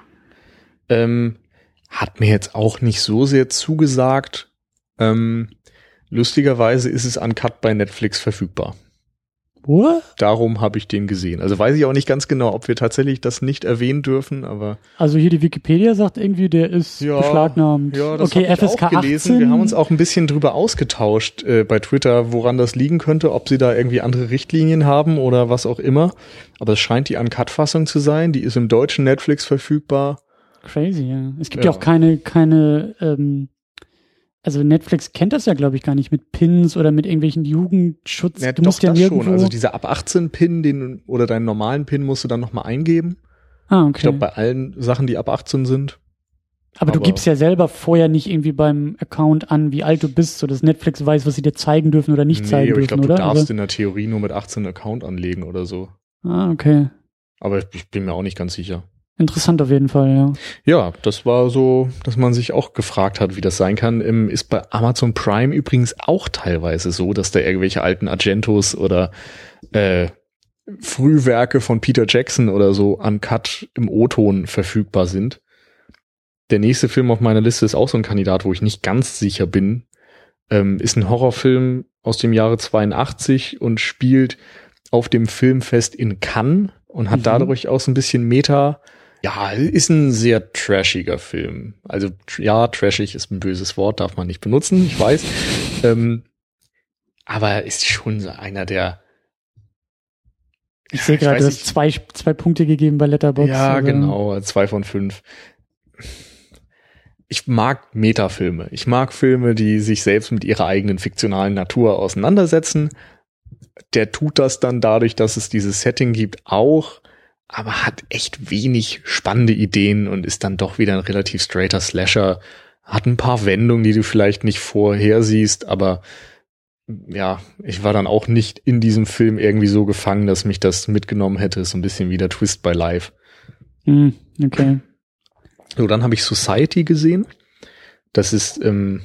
B: Ähm, Hat mir jetzt auch nicht so sehr zugesagt. Ähm, lustigerweise ist es uncut bei Netflix verfügbar. What? Darum habe ich den gesehen. Also weiß ich auch nicht ganz genau, ob wir tatsächlich das nicht erwähnen dürfen, aber.
A: Also hier die Wikipedia sagt irgendwie, der ist ja, beschlagnahmt.
B: Ja, das okay, FSK auch gelesen. 18. Wir haben uns auch ein bisschen drüber ausgetauscht äh, bei Twitter, woran das liegen könnte, ob sie da irgendwie andere Richtlinien haben oder was auch immer. Aber es scheint die Uncut-Fassung zu sein. Die ist im deutschen Netflix verfügbar.
A: Crazy, ja. Es gibt ja, ja auch keine, keine ähm, also Netflix kennt das ja, glaube ich, gar nicht mit Pins oder mit irgendwelchen Jugendschutz.
B: Ja, du musst ja nirgendwo schon. Also dieser ab 18 Pin, den oder deinen normalen Pin musst du dann nochmal eingeben. Ah, okay. Ich glaube, bei allen Sachen, die ab 18 sind.
A: Aber, aber, du gibst ja selber vorher nicht irgendwie beim Account an, wie alt du bist, so dass Netflix weiß, was sie dir zeigen dürfen oder nicht nee, zeigen aber ich glaub, dürfen, oder?
B: Du darfst aber in der Theorie nur mit 18 einen Account anlegen oder so.
A: Ah, okay.
B: Aber ich bin mir auch nicht ganz sicher.
A: Interessant auf jeden Fall, ja.
B: Ja, das war so, dass man sich auch gefragt hat, wie das sein kann. Ist bei Amazon Prime übrigens auch teilweise so, dass da irgendwelche alten Argentos oder äh, Frühwerke von Peter Jackson oder so uncut im O-Ton verfügbar sind. Der nächste Film auf meiner Liste ist auch so ein Kandidat, wo ich nicht ganz sicher bin. Ähm, ist ein Horrorfilm aus dem Jahre 82 und spielt auf dem Filmfest in Cannes und hat mhm. dadurch auch so ein bisschen Meta ja, ist ein sehr trashiger Film. Also ja, trashig ist ein böses Wort, darf man nicht benutzen, ich weiß. ähm, aber ist schon so einer der.
A: Ich sehe gerade, du hast zwei, zwei Punkte gegeben bei Letterboxd.
B: Ja, oder? genau, zwei von fünf. Ich mag Metafilme. Ich mag Filme, die sich selbst mit ihrer eigenen fiktionalen Natur auseinandersetzen. Der tut das dann dadurch, dass es dieses Setting gibt, auch aber hat echt wenig spannende Ideen und ist dann doch wieder ein relativ straighter Slasher. Hat ein paar Wendungen, die du vielleicht nicht vorhersiehst, aber ja, ich war dann auch nicht in diesem Film irgendwie so gefangen, dass mich das mitgenommen hätte. So ein bisschen wie der Twist by Life.
A: Mm, okay.
B: So, dann habe ich Society gesehen. Das ist ähm,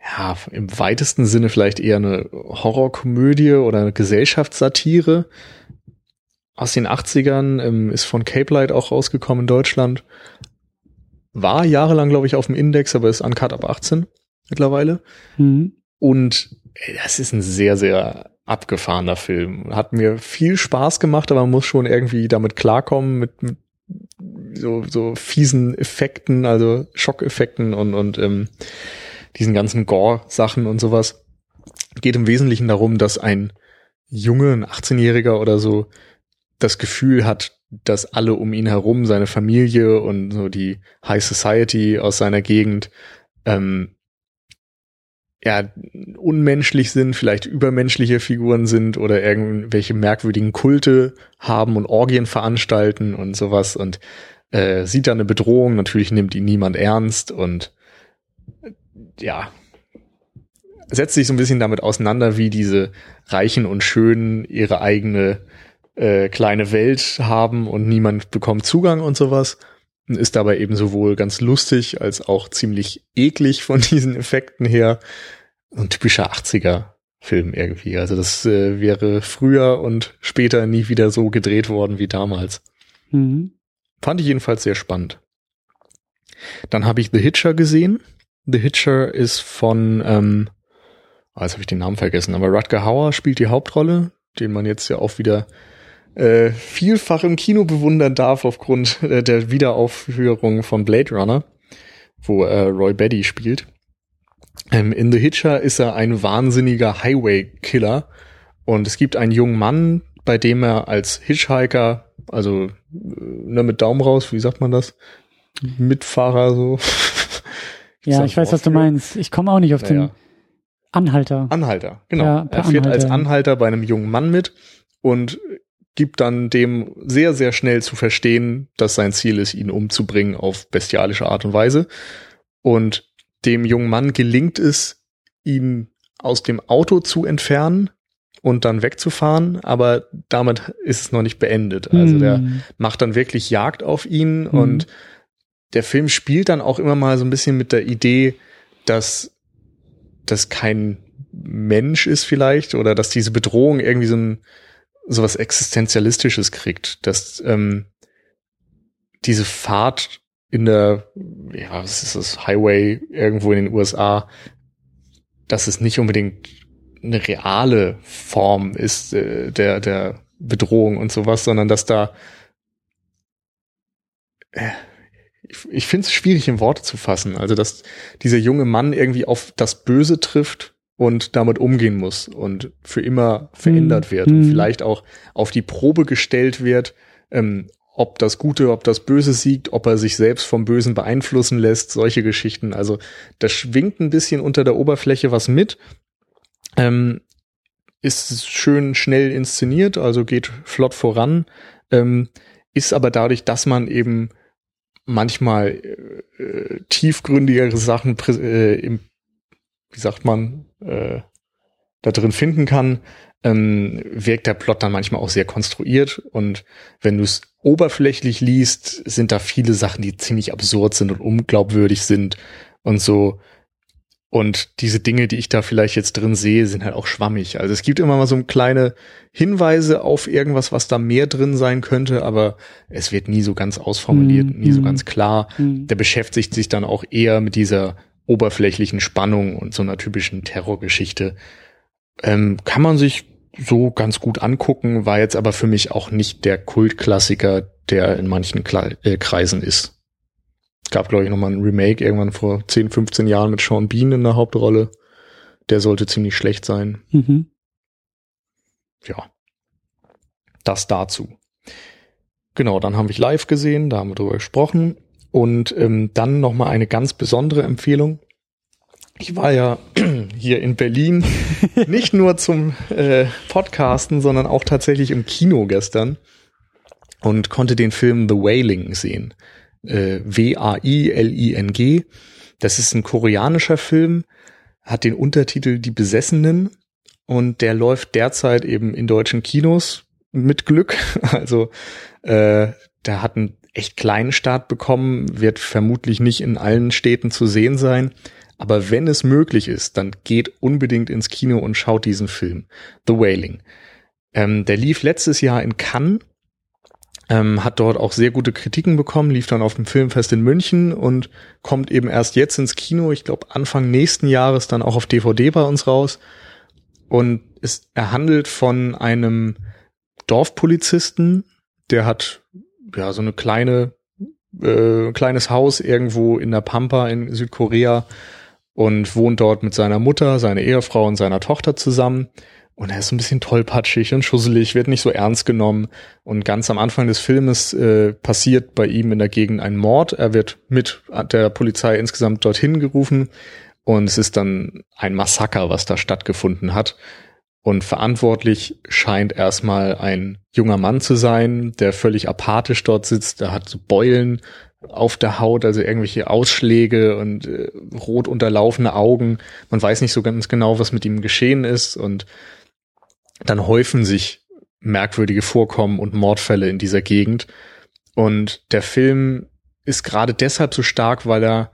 B: ja im weitesten Sinne vielleicht eher eine Horrorkomödie oder eine Gesellschaftssatire aus den 80ern, ähm, ist von Cape Light auch rausgekommen in Deutschland. War jahrelang, glaube ich, auf dem Index, aber ist uncut ab 18 mittlerweile. Mhm. Und ey, das ist ein sehr, sehr abgefahrener Film. Hat mir viel Spaß gemacht, aber man muss schon irgendwie damit klarkommen, mit, mit so, so fiesen Effekten, also Schockeffekten und, und ähm, diesen ganzen Gore-Sachen und sowas. Geht im Wesentlichen darum, dass ein Junge, ein 18-Jähriger oder so, das Gefühl hat, dass alle um ihn herum, seine Familie und so die High Society aus seiner Gegend, ähm, ja, unmenschlich sind, vielleicht übermenschliche Figuren sind oder irgendwelche merkwürdigen Kulte haben und Orgien veranstalten und sowas und äh, sieht da eine Bedrohung, natürlich nimmt ihn niemand ernst und äh, ja, setzt sich so ein bisschen damit auseinander, wie diese Reichen und Schönen ihre eigene äh, kleine Welt haben und niemand bekommt Zugang und sowas. Ist dabei eben sowohl ganz lustig als auch ziemlich eklig von <laughs> diesen Effekten her. Ein typischer 80er Film irgendwie. Also das äh, wäre früher und später nie wieder so gedreht worden wie damals. Mhm. Fand ich jedenfalls sehr spannend. Dann habe ich The Hitcher gesehen. The Hitcher ist von, ähm, oh, jetzt habe ich den Namen vergessen, aber Rutger Hauer spielt die Hauptrolle, den man jetzt ja auch wieder äh, vielfach im Kino bewundern darf aufgrund <laughs> äh, der Wiederaufführung von Blade Runner, wo äh, Roy Betty spielt. Ähm, in The Hitcher ist er ein wahnsinniger Highway-Killer und es gibt einen jungen Mann, bei dem er als Hitchhiker, also äh, ne, mit Daumen raus, wie sagt man das? Mitfahrer so. <laughs>
A: ja, ich weiß, was du meinst. Ich komme auch nicht auf naja. den Anhalter.
B: Anhalter, genau. Ja, er fährt Anhalter. als Anhalter bei einem jungen Mann mit und gibt dann dem sehr, sehr schnell zu verstehen, dass sein Ziel ist, ihn umzubringen auf bestialische Art und Weise. Und dem jungen Mann gelingt es, ihn aus dem Auto zu entfernen und dann wegzufahren, aber damit ist es noch nicht beendet. Also der hm. macht dann wirklich Jagd auf ihn mm. und der Film spielt dann auch immer mal so ein bisschen mit der Idee, dass das kein Mensch ist vielleicht oder dass diese Bedrohung irgendwie so ein sowas Existenzialistisches kriegt, dass ähm, diese Fahrt in der, ja, was ist das, Highway irgendwo in den USA, dass es nicht unbedingt eine reale Form ist äh, der, der Bedrohung und sowas, sondern dass da äh, ich, ich finde es schwierig in Worte zu fassen. Also, dass dieser junge Mann irgendwie auf das Böse trifft und damit umgehen muss und für immer verändert mhm. wird und mhm. vielleicht auch auf die Probe gestellt wird, ähm, ob das Gute, ob das Böse siegt, ob er sich selbst vom Bösen beeinflussen lässt, solche Geschichten. Also da schwingt ein bisschen unter der Oberfläche was mit. Ähm, ist schön schnell inszeniert, also geht flott voran, ähm, ist aber dadurch, dass man eben manchmal äh, äh, tiefgründigere Sachen äh, im, wie sagt man, äh, da drin finden kann, ähm, wirkt der Plot dann manchmal auch sehr konstruiert und wenn du es oberflächlich liest, sind da viele Sachen, die ziemlich absurd sind und unglaubwürdig sind und so und diese Dinge, die ich da vielleicht jetzt drin sehe, sind halt auch schwammig. Also es gibt immer mal so kleine Hinweise auf irgendwas, was da mehr drin sein könnte, aber es wird nie so ganz ausformuliert, mm, nie so mhm. ganz klar. Mm. Der beschäftigt sich dann auch eher mit dieser oberflächlichen Spannung und so einer typischen Terrorgeschichte. Ähm, kann man sich so ganz gut angucken, war jetzt aber für mich auch nicht der Kultklassiker, der in manchen Kle äh, Kreisen ist gab, glaube ich, nochmal ein Remake irgendwann vor 10, 15 Jahren mit Sean Bean in der Hauptrolle. Der sollte ziemlich schlecht sein. Mhm. Ja. Das dazu. Genau, dann haben wir live gesehen, da haben wir drüber gesprochen. Und ähm, dann nochmal eine ganz besondere Empfehlung. Ich war ja <clears throat> hier in Berlin <laughs> nicht nur zum äh, Podcasten, sondern auch tatsächlich im Kino gestern und konnte den Film The Wailing sehen äh, W-A-I-L-I-N-G. Das ist ein koreanischer Film, hat den Untertitel Die Besessenen und der läuft derzeit eben in deutschen Kinos mit Glück. <laughs> Also äh, der hat einen echt kleinen Start bekommen, wird vermutlich nicht in allen Städten zu sehen sein. Aber wenn es möglich ist, dann geht unbedingt ins Kino und schaut diesen Film. The Wailing. Ähm, der lief letztes Jahr in Cannes ähm, hat dort auch sehr gute Kritiken bekommen, lief dann auf dem Filmfest in München und kommt eben erst jetzt ins Kino, ich glaube Anfang nächsten Jahres dann auch auf DVD bei uns raus. Und es, er handelt von einem Dorfpolizisten, der hat ja so eine kleine äh, kleines Haus irgendwo in der Pampa in Südkorea und wohnt dort mit seiner Mutter, seiner Ehefrau und seiner Tochter zusammen. Und er ist ein bisschen tollpatschig und schusselig, wird nicht so ernst genommen. Und ganz am Anfang des Filmes äh, passiert bei ihm in der Gegend ein Mord. Er wird mit der Polizei insgesamt dorthin gerufen. Und es ist dann ein Massaker, was da stattgefunden hat. Und verantwortlich scheint erstmal ein junger Mann zu sein, der völlig apathisch dort sitzt. Er hat so Beulen auf der Haut, also irgendwelche Ausschläge und äh, rot unterlaufene Augen. Man weiß nicht so ganz genau, was mit ihm geschehen ist. Und dann häufen sich merkwürdige Vorkommen und Mordfälle in dieser Gegend. Und der Film ist gerade deshalb so stark, weil er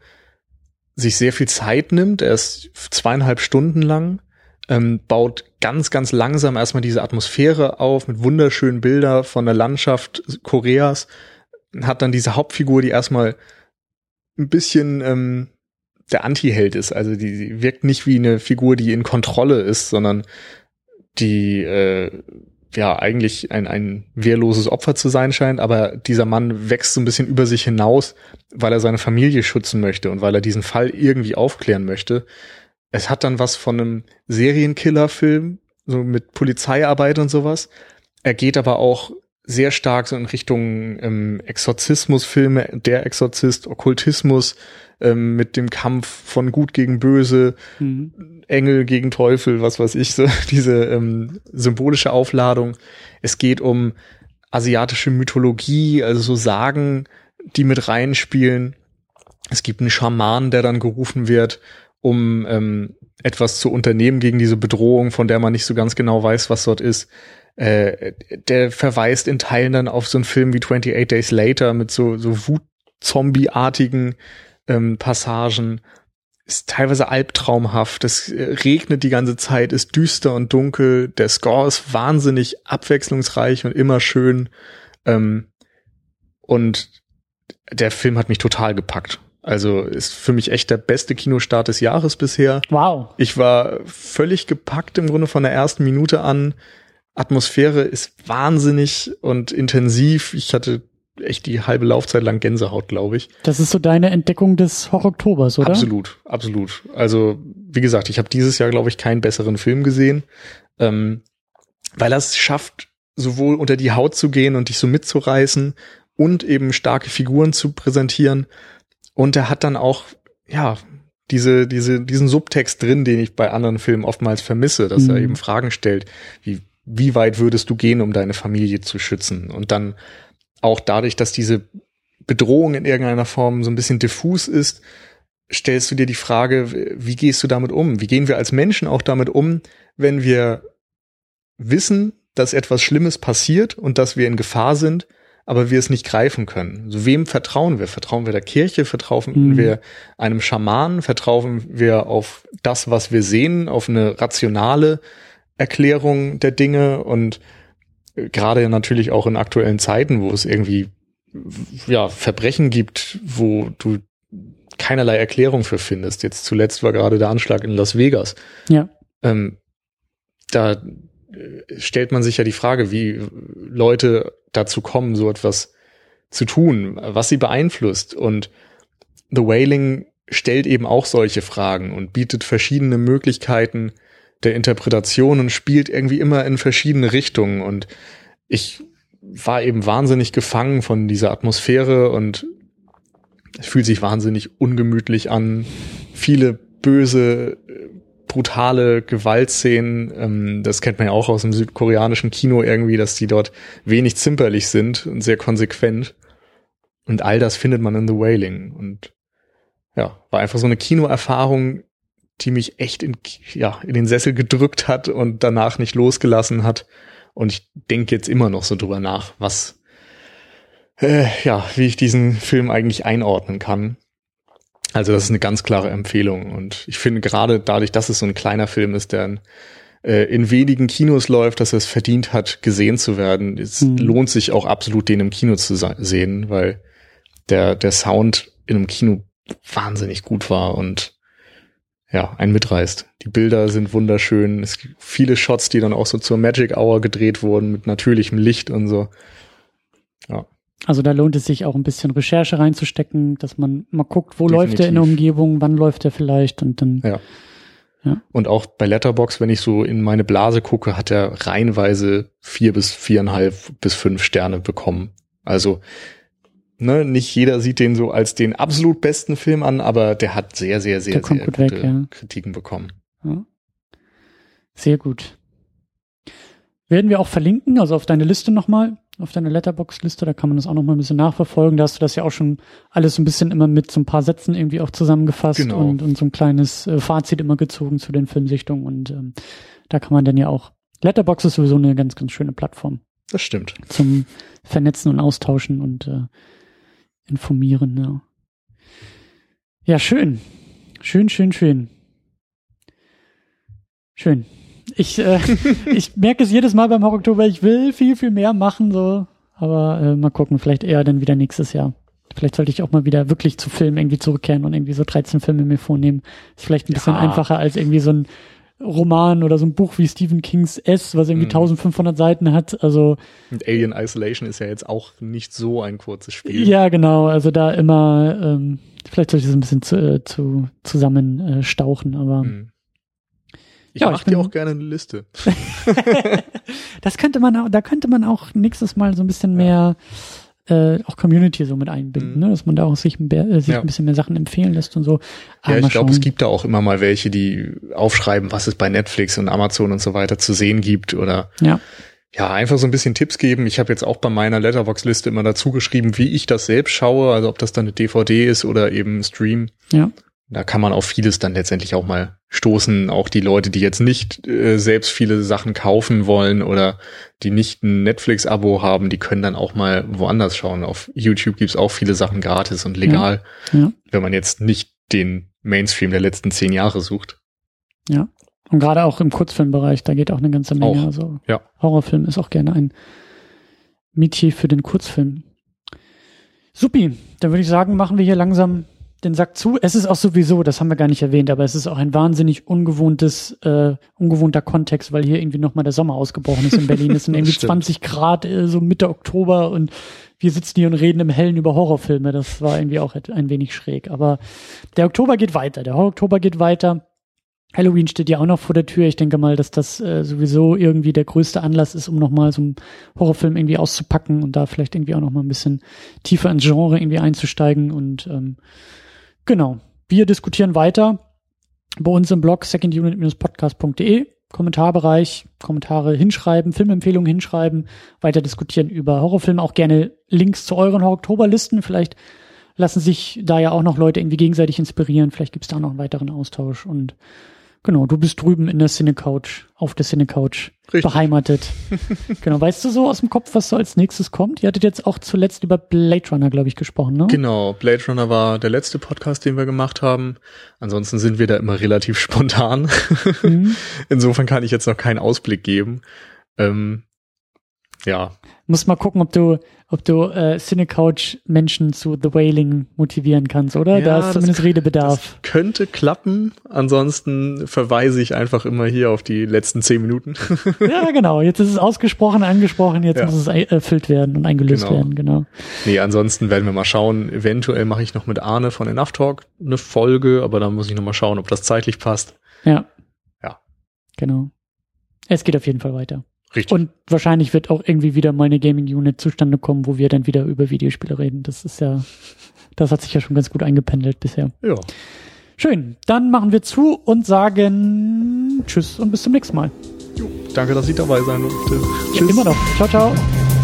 B: sich sehr viel Zeit nimmt. Er ist zweieinhalb Stunden lang, ähm, baut ganz, ganz langsam erstmal diese Atmosphäre auf mit wunderschönen Bilder von der Landschaft Koreas. Hat dann diese Hauptfigur, die erstmal ein bisschen ähm, der Anti-Held ist. Also die, die wirkt nicht wie eine Figur, die in Kontrolle ist, sondern die äh, ja eigentlich ein, ein wehrloses Opfer zu sein scheint, aber dieser Mann wächst so ein bisschen über sich hinaus, weil er seine Familie schützen möchte und weil er diesen Fall irgendwie aufklären möchte. Es hat dann was von einem Serienkiller-Film, so mit Polizeiarbeit und sowas. Er geht aber auch sehr stark so in Richtung ähm, Exorzismusfilme, der Exorzist, Okkultismus, ähm, mit dem Kampf von Gut gegen Böse, mhm. Engel gegen Teufel, was weiß ich, so <laughs> diese ähm, symbolische Aufladung. Es geht um asiatische Mythologie, also so Sagen, die mit reinspielen. Es gibt einen Schaman, der dann gerufen wird, um ähm, etwas zu unternehmen gegen diese Bedrohung, von der man nicht so ganz genau weiß, was dort ist. Äh, der verweist in Teilen dann auf so einen Film wie 28 Days Later mit so, so Wut-Zombie-artigen ähm, Passagen. Ist teilweise albtraumhaft. Es äh, regnet die ganze Zeit, ist düster und dunkel. Der Score ist wahnsinnig abwechslungsreich und immer schön. Ähm, und der Film hat mich total gepackt. Also ist für mich echt der beste Kinostart des Jahres bisher.
A: Wow.
B: Ich war völlig gepackt im Grunde von der ersten Minute an. Atmosphäre ist wahnsinnig und intensiv. Ich hatte echt die halbe Laufzeit lang Gänsehaut, glaube ich.
A: Das ist so deine Entdeckung des Horror-Oktobers, oder?
B: Absolut, absolut. Also, wie gesagt, ich habe dieses Jahr, glaube ich, keinen besseren Film gesehen, ähm, weil er es schafft, sowohl unter die Haut zu gehen und dich so mitzureißen und eben starke Figuren zu präsentieren. Und er hat dann auch, ja, diese, diese, diesen Subtext drin, den ich bei anderen Filmen oftmals vermisse, dass mhm. er eben Fragen stellt, wie, wie weit würdest du gehen, um deine Familie zu schützen? Und dann auch dadurch, dass diese Bedrohung in irgendeiner Form so ein bisschen diffus ist, stellst du dir die Frage, wie gehst du damit um? Wie gehen wir als Menschen auch damit um, wenn wir wissen, dass etwas Schlimmes passiert und dass wir in Gefahr sind, aber wir es nicht greifen können. Also wem vertrauen wir? Vertrauen wir der Kirche? Vertrauen mhm. wir einem Schamanen? Vertrauen wir auf das, was wir sehen, auf eine rationale Erklärung der Dinge? Und gerade natürlich auch in aktuellen Zeiten, wo es irgendwie ja Verbrechen gibt, wo du keinerlei Erklärung für findest. Jetzt zuletzt war gerade der Anschlag in Las Vegas.
A: Ja.
B: Ähm, da stellt man sich ja die Frage, wie Leute dazu kommen, so etwas zu tun, was sie beeinflusst. Und The Wailing stellt eben auch solche Fragen und bietet verschiedene Möglichkeiten der Interpretation und spielt irgendwie immer in verschiedene Richtungen. Und ich war eben wahnsinnig gefangen von dieser Atmosphäre und es fühlt sich wahnsinnig ungemütlich an. Viele böse brutale Gewaltszenen. Ähm, das kennt man ja auch aus dem südkoreanischen Kino irgendwie, dass die dort wenig zimperlich sind und sehr konsequent. Und all das findet man in The Wailing. Und ja, war einfach so eine Kinoerfahrung, die mich echt in, ja, in den Sessel gedrückt hat und danach nicht losgelassen hat. Und ich denke jetzt immer noch so drüber nach, was, äh, ja, wie ich diesen Film eigentlich einordnen kann. Also das ist eine ganz klare Empfehlung. Und ich finde gerade dadurch, dass es so ein kleiner Film ist, der in, äh, in wenigen Kinos läuft, dass er es verdient hat, gesehen zu werden, es mhm. lohnt sich auch absolut, den im Kino zu sehen, weil der, der Sound in einem Kino wahnsinnig gut war und ja, ein mitreißt. Die Bilder sind wunderschön. Es gibt viele Shots, die dann auch so zur Magic Hour gedreht wurden mit natürlichem Licht und so.
A: Ja. Also da lohnt es sich auch ein bisschen Recherche reinzustecken, dass man mal guckt, wo Definitiv. läuft er in der Umgebung, wann läuft er vielleicht und dann.
B: Ja. ja. Und auch bei Letterbox, wenn ich so in meine Blase gucke, hat er reihenweise vier bis viereinhalb bis fünf Sterne bekommen. Also ne, nicht jeder sieht den so als den absolut besten Film an, aber der hat sehr, sehr, sehr, sehr gute weg, ja. Kritiken bekommen. Ja.
A: Sehr gut. Werden wir auch verlinken, also auf deine Liste nochmal auf deiner Letterbox-Liste, da kann man das auch noch mal ein bisschen nachverfolgen. Da hast du das ja auch schon alles so ein bisschen immer mit so ein paar Sätzen irgendwie auch zusammengefasst genau. und, und so ein kleines äh, Fazit immer gezogen zu den Filmsichtungen. Und ähm, da kann man dann ja auch. Letterbox ist sowieso eine ganz, ganz schöne Plattform.
B: Das stimmt.
A: Zum Vernetzen und Austauschen und äh, informieren, ja. Ja, schön. Schön, schön, schön. Schön ich, äh, <laughs> ich merke es jedes Mal beim Horror Oktober, ich will viel, viel mehr machen, so. Aber äh, mal gucken, vielleicht eher dann wieder nächstes Jahr. Vielleicht sollte ich auch mal wieder wirklich zu Filmen irgendwie zurückkehren und irgendwie so 13 Filme mir vornehmen. Ist vielleicht ein bisschen ja. einfacher als irgendwie so ein Roman oder so ein Buch wie Stephen Kings S, was irgendwie mhm. 1500 Seiten hat. Also
B: und Alien Isolation ist ja jetzt auch nicht so ein kurzes Spiel.
A: Ja, genau. Also da immer ähm, vielleicht sollte ich das ein bisschen zu, äh, zu zusammen äh, aber mhm.
B: Ich ja, mache dir auch gerne eine Liste. <laughs>
A: das könnte man auch, da könnte man auch nächstes Mal so ein bisschen mehr äh, auch Community so mit einbinden, mhm. ne? dass man da auch sich, äh, sich ja. ein bisschen mehr Sachen empfehlen lässt und so.
B: Aber ja, ich glaube, es gibt da auch immer mal welche, die aufschreiben, was es bei Netflix und Amazon und so weiter zu sehen gibt oder
A: ja.
B: Ja, einfach so ein bisschen Tipps geben. Ich habe jetzt auch bei meiner Letterbox-Liste immer dazu geschrieben, wie ich das selbst schaue, also ob das dann eine DVD ist oder eben Stream.
A: Ja
B: da kann man auf vieles dann letztendlich auch mal stoßen. Auch die Leute, die jetzt nicht äh, selbst viele Sachen kaufen wollen oder die nicht ein Netflix-Abo haben, die können dann auch mal woanders schauen. Auf YouTube gibt's auch viele Sachen gratis und legal, ja, ja. wenn man jetzt nicht den Mainstream der letzten zehn Jahre sucht.
A: Ja. Und gerade auch im Kurzfilmbereich, da geht auch eine ganze Menge.
B: Auch,
A: also
B: ja.
A: Horrorfilm ist auch gerne ein Metier für den Kurzfilm. Supi, dann würde ich sagen, machen wir hier langsam den Sack zu. Es ist auch sowieso, das haben wir gar nicht erwähnt, aber es ist auch ein wahnsinnig ungewohntes, äh, ungewohnter Kontext, weil hier irgendwie nochmal der Sommer ausgebrochen ist in <laughs> Berlin. Es sind irgendwie 20 Grad, äh, so Mitte Oktober und wir sitzen hier und reden im Hellen über Horrorfilme. Das war irgendwie auch ein wenig schräg. Aber der Oktober geht weiter. Der Oktober geht weiter. Halloween steht ja auch noch vor der Tür. Ich denke mal, dass das äh, sowieso irgendwie der größte Anlass ist, um nochmal so einen Horrorfilm irgendwie auszupacken und da vielleicht irgendwie auch nochmal ein bisschen tiefer ins Genre irgendwie einzusteigen. Und ähm, genau, wir diskutieren weiter bei uns im Blog secondunit-podcast.de. Kommentarbereich, Kommentare hinschreiben, Filmempfehlungen hinschreiben, weiter diskutieren über Horrorfilme, auch gerne Links zu euren Horror-Oktober-Listen. Vielleicht lassen sich da ja auch noch Leute irgendwie gegenseitig inspirieren. Vielleicht gibt es da noch einen weiteren Austausch und Genau, du bist drüben in der Cinecouch, auf der Cinecouch beheimatet. <laughs> genau, weißt du so aus dem Kopf, was so als nächstes kommt? Ihr hattet jetzt auch zuletzt über Blade Runner, glaube ich, gesprochen, ne?
B: Genau, Blade Runner war der letzte Podcast, den wir gemacht haben. Ansonsten sind wir da immer relativ spontan. Mhm. <laughs> Insofern kann ich jetzt noch keinen Ausblick geben. Ähm, ja.
A: Muss mal gucken, ob du, ob du äh, Cinecouch Menschen zu The Wailing motivieren kannst, oder? Ja, da ist zumindest Redebedarf.
B: könnte klappen. Ansonsten verweise ich einfach immer hier auf die letzten zehn Minuten. <laughs>
A: ja, genau. Jetzt ist es ausgesprochen, angesprochen, jetzt ja. muss es erfüllt werden und eingelöst genau. werden, genau.
B: Nee, ansonsten werden wir mal schauen. Eventuell mache ich noch mit Arne von Enough Talk eine Folge, aber da muss ich noch mal schauen, ob das zeitlich passt.
A: Ja.
B: Ja.
A: Genau. Es geht auf jeden Fall weiter.
B: Richtig.
A: Und wahrscheinlich wird auch irgendwie wieder mal eine Gaming Unit zustande kommen, wo wir dann wieder über Videospiele reden. Das ist ja, das hat sich ja schon ganz gut eingependelt bisher.
B: Ja.
A: Schön. Dann machen wir zu und sagen Tschüss und bis zum nächsten Mal.
B: Jo, danke, dass ich dabei sein durfte.
A: Ja, immer noch. Ciao, ciao.